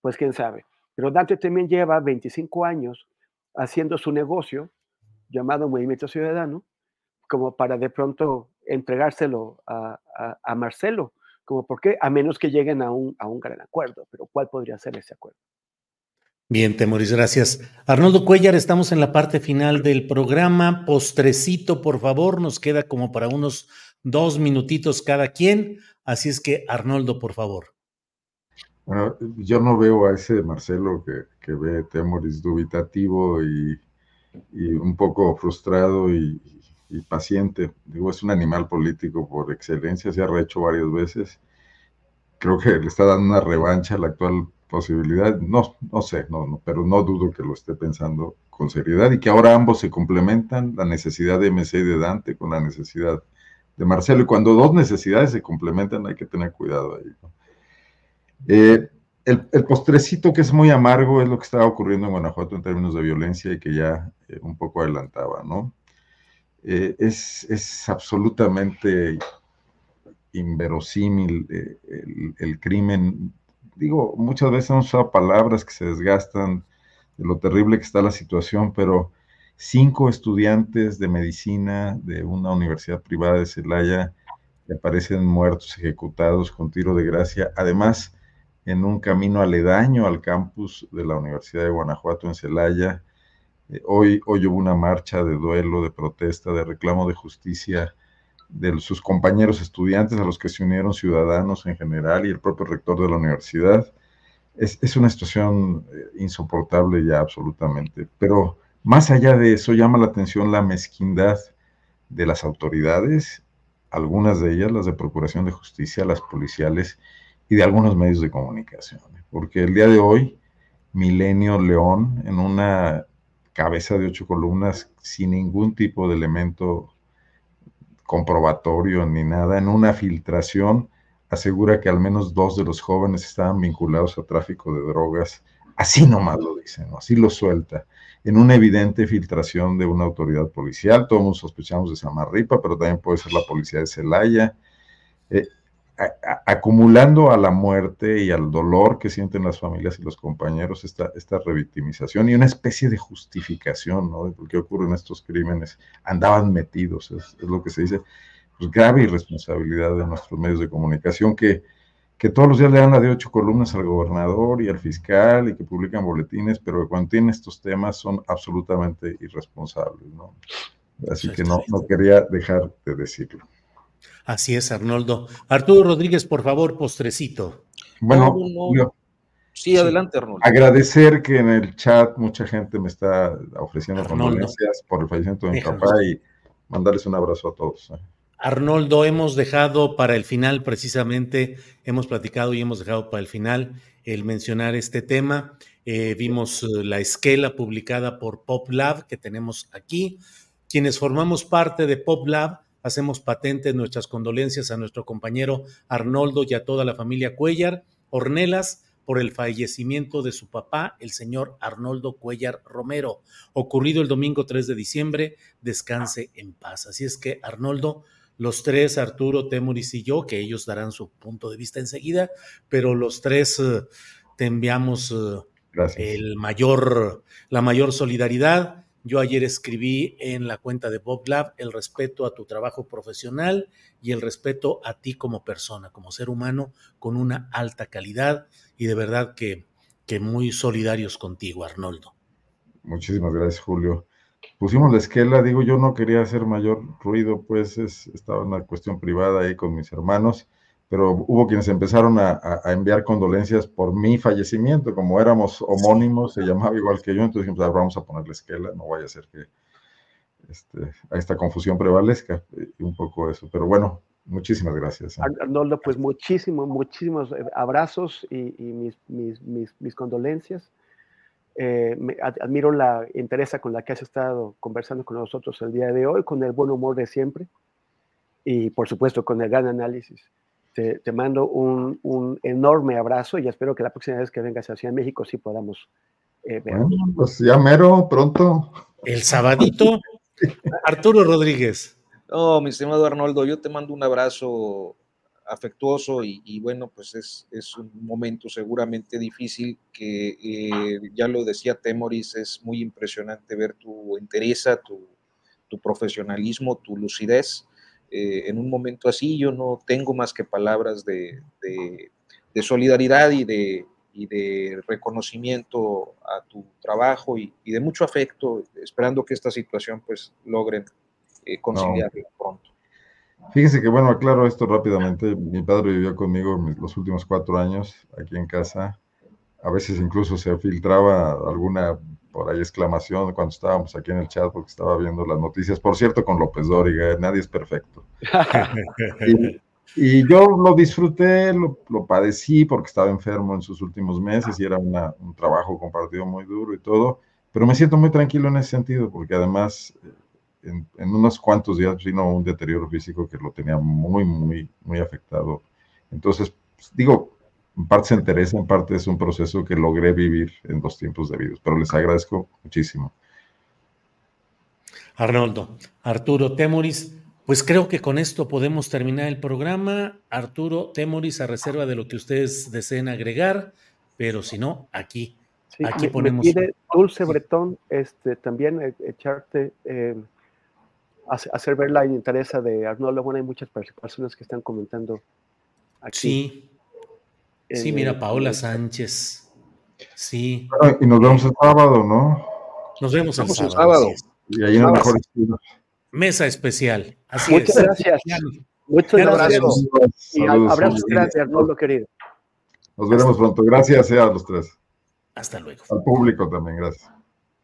pues quién sabe. Pero Dante también lleva 25 años haciendo su negocio llamado Movimiento Ciudadano, como para de pronto entregárselo a, a, Marcelo, como por qué, a menos que lleguen a un, a un gran acuerdo, pero ¿cuál podría ser ese acuerdo? Bien, Temoris, gracias. Arnoldo Cuellar, estamos en la parte final del programa. Postrecito, por favor, nos queda como para unos dos minutitos cada quien. Así es que, Arnoldo, por favor. Bueno, yo no veo a ese Marcelo que, que ve Temoris dubitativo y, un poco frustrado y, y, paciente. Digo, es un animal político por excelencia, se ha rehecho varias veces. Creo que le está dando una revancha al actual posibilidad, no, no sé, no, no, pero no dudo que lo esté pensando con seriedad y que ahora ambos se complementan, la necesidad de MC y de Dante con la necesidad de Marcelo. Y cuando dos necesidades se complementan hay que tener cuidado ahí. Eh, el, postrecito que es muy amargo es lo que estaba ocurriendo en Guanajuato en términos de violencia y que ya eh, un poco adelantaba, ¿no? Eh, es, es, absolutamente inverosímil el, el, crimen digo, muchas veces hemos usado palabras que se desgastan de lo terrible que está la situación, pero cinco estudiantes de medicina de una universidad privada de Celaya aparecen muertos, ejecutados con tiro de gracia, además en un camino aledaño al campus de la Universidad de Guanajuato en Celaya. Eh, hoy, hoy hubo una marcha de duelo, de protesta, de reclamo de justicia de sus compañeros estudiantes, a los que se unieron ciudadanos en general y el propio rector de la universidad. Es, una situación eh, insoportable ya absolutamente, pero más allá de eso llama la atención la mezquindad de las autoridades, algunas de ellas, las de Procuración de Justicia, las policiales y de algunos medios de comunicación, porque el día de hoy, Milenio León, en una cabeza de ocho columnas, sin ningún tipo de elemento comprobatorio ni nada, en una filtración asegura que al menos dos de los jóvenes estaban vinculados a tráfico de drogas. Así nomás lo dicen, así lo suelta. En una evidente filtración de una autoridad policial, todos sospechamos de Samarripa, pero también puede ser la policía de Celaya. Eh, acumulando a la muerte y al dolor que sienten las familias y los compañeros esta, esta revictimización y una especie de justificación, ¿no? De por qué ocurren estos crímenes. Andaban metidos, es, lo que se dice. Pues grave irresponsabilidad de nuestros medios de comunicación que, que todos los días le dan la de ocho columnas al gobernador y al fiscal y que publican boletines, pero que cuando tienen estos temas son absolutamente irresponsables, ¿no? Así que no, no quería dejar de decirlo. Así es, Arnoldo. Arturo Rodríguez, por favor, postrecito. Bueno, sí, adelante, Arnoldo. Agradecer que en el chat mucha gente me está ofreciendo condolencias por el fallecimiento de mi papá y mandarles un abrazo a todos. ¿eh? Arnoldo, hemos dejado para el final, precisamente, hemos platicado y hemos dejado para el final el mencionar este tema. Eh, vimos eh, la esquela publicada por PopLab que tenemos aquí. Quienes formamos parte de PopLab, hacemos patentes nuestras condolencias a nuestro compañero Arnoldo y a toda la familia Cuellar Ornelas por el fallecimiento de su papá, el señor Arnoldo Cuellar Romero, ocurrido el domingo 3 de diciembre. Descanse en paz. Así es que, Arnoldo, los tres, Arturo, Temuris y yo, que ellos darán su punto de vista enseguida, pero los tres eh, te enviamos eh, el mayor, la mayor solidaridad yo ayer escribí en la cuenta de Bob Lab el respeto a tu trabajo profesional y el respeto a ti como persona, como ser humano con una alta calidad y de verdad que, que muy solidarios contigo, Arnoldo. Muchísimas gracias, Julio. Pusimos la esquela, digo, yo no quería hacer mayor ruido, pues es, estaba en una cuestión privada ahí con mis hermanos pero hubo quienes empezaron a, enviar condolencias por mi fallecimiento, como éramos homónimos, se llamaba igual que yo, entonces dijimos, ah, vamos a ponerle esquela, no vaya a ser que este, a esta confusión prevalezca, y un poco eso, pero bueno, Muchísimas gracias. Arnoldo, pues muchísimos, muchísimos eh, abrazos y, mis, mis, mis, condolencias. Eh, admiro la interés con la que has estado conversando con nosotros el día de hoy, con el buen humor de siempre y por supuesto con el gran análisis. Te, te mando un, un, enorme abrazo y espero que la próxima vez que vengas a Ciudad de México sí podamos eh, ver. pues ya mero, pronto. El sabadito. *laughs* Arturo Rodríguez. Oh, mi estimado Arnoldo, yo te mando un abrazo afectuoso y, bueno, pues es, es, un momento seguramente difícil que eh, ya lo decía Temoris, es muy impresionante ver tu entereza, tu, tu profesionalismo, tu lucidez. Eh, en un momento así yo no tengo más que palabras de, de, solidaridad y de, y de reconocimiento a tu trabajo y, y, de mucho afecto, esperando que esta situación pues logren eh, conciliarla pronto. Fíjese que, bueno, aclaro esto rápidamente. Mi padre vivió conmigo los últimos cuatro años aquí en casa. A veces incluso se filtraba alguna por ahí exclamación cuando estábamos aquí en el chat porque estaba viendo las noticias. Por cierto, con López Dóriga, nadie es perfecto. *laughs* y, yo lo disfruté, lo, padecí porque estaba enfermo en sus últimos meses y era un trabajo compartido muy duro y todo. Pero me siento muy tranquilo en ese sentido porque además en, unos cuantos días vino un deterioro físico que lo tenía muy, muy, muy afectado. Entonces, pues, digo, en parte se interesa, en parte es un proceso que logré vivir en dos tiempos debidos, pero les agradezco muchísimo. Arnoldo, Arturo Temoris, pues creo que con esto podemos terminar el programa. Arturo Temoris, a reserva de lo que ustedes deseen agregar, pero si no, aquí, aquí ponemos. Dulce Bretón, este, también eh, echarte eh, hacer ver la interés de Arnoldo. Bueno, hay muchas personas que están comentando aquí. Sí, sí, mira, Paola Sánchez. Sí. y nos vemos el sábado, ¿no? Nos vemos el sábado. Y ahí en el mejor estilo. Mesa especial. Así Muchas gracias. Muchas gracias. Y abrazos gracias, Arnoldo querido. Nos veremos pronto. Gracias a los tres. Hasta luego. Al público también, gracias.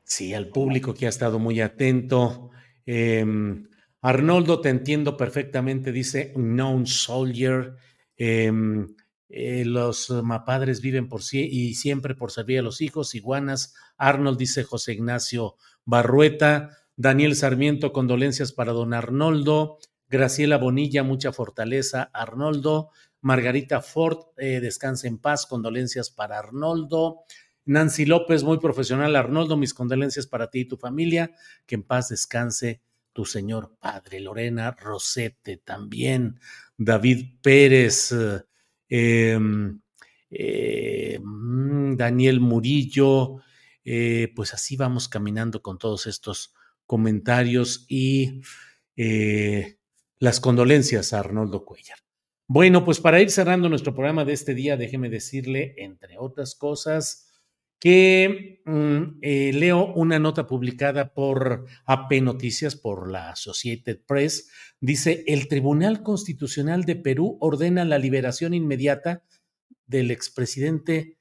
Sí, al público que ha estado muy atento. Em, Arnoldo, te entiendo perfectamente, dice Known Soldier. Em, eh, los mapadres viven por y siempre por servir a los hijos. Iguanas. Arnold, dice José Ignacio Barrueta. Daniel Sarmiento, condolencias para don Arnoldo. Graciela Bonilla, mucha fortaleza. Arnoldo. Margarita Ford, eh, descansa en paz, condolencias para Arnoldo. Nancy López, muy profesional. Arnoldo, mis condolencias para ti y tu familia. Que en paz descanse tu señor padre. Lorena Rosete también. David Pérez. Em, eh, mm, Daniel Murillo. Eh, pues así vamos caminando con todos estos comentarios y eh, las condolencias a Arnoldo Cuellar. Bueno, pues para ir cerrando nuestro programa de este día, déjeme decirle, entre otras cosas, que mm, eh, leo una nota publicada por AP Noticias, por la Associated Press. Dice, el Tribunal Constitucional de Perú ordena la liberación inmediata del expresidente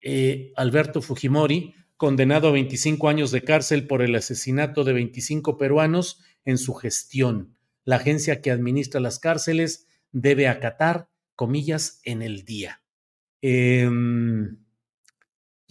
eh, Alberto Fujimori, condenado a 25 años de cárcel por el asesinato de 25 peruanos en su gestión. La agencia que administra las cárceles debe acatar, comillas, en el día. Eh,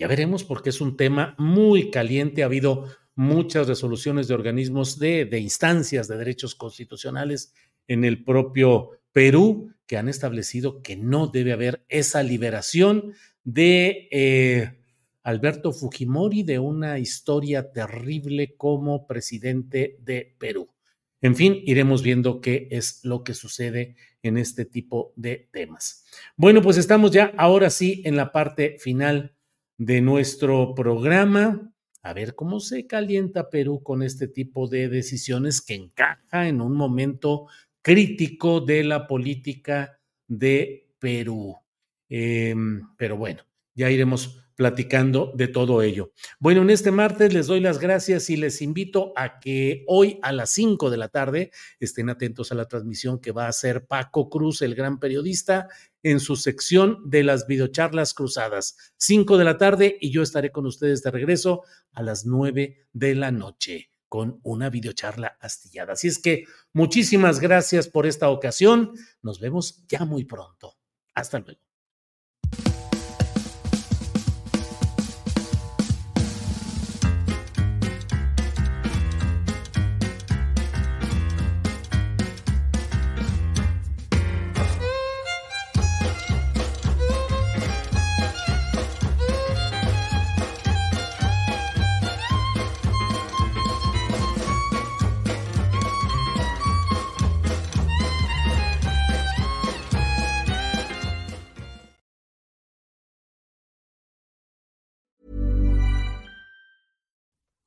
ya veremos porque es un tema muy caliente. Ha habido muchas resoluciones de organismos de, instancias de derechos constitucionales en el propio Perú que han establecido que no debe haber esa liberación de eh, Alberto Fujimori de una historia terrible como presidente de Perú. En fin, iremos viendo qué es lo que sucede en este tipo de temas. Bueno, pues estamos ya ahora sí en la parte final de nuestro programa. A ver cómo se calienta Perú con este tipo de decisiones que encaja en un momento crítico de la política de Perú. Em, pero bueno, ya iremos platicando de todo ello. Bueno, en este martes les doy las gracias y les invito a que hoy a las 5 de la tarde estén atentos a la transmisión que va a hacer Paco Cruz, el gran periodista, en su sección de las videocharlas cruzadas. 5 de la tarde y yo estaré con ustedes de regreso a las 9 de la noche. con una videocharla astillada. Así es que muchísimas gracias por esta ocasión. Nos vemos ya muy pronto. Hasta luego.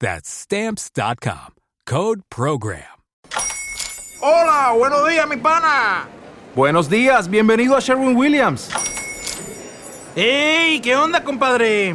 That's stamps.com. Code Program. Hola, buenos días, mi pana. Buenos días, bienvenido a Sherwin Williams. ¡Ey! ¿Qué onda, compadre?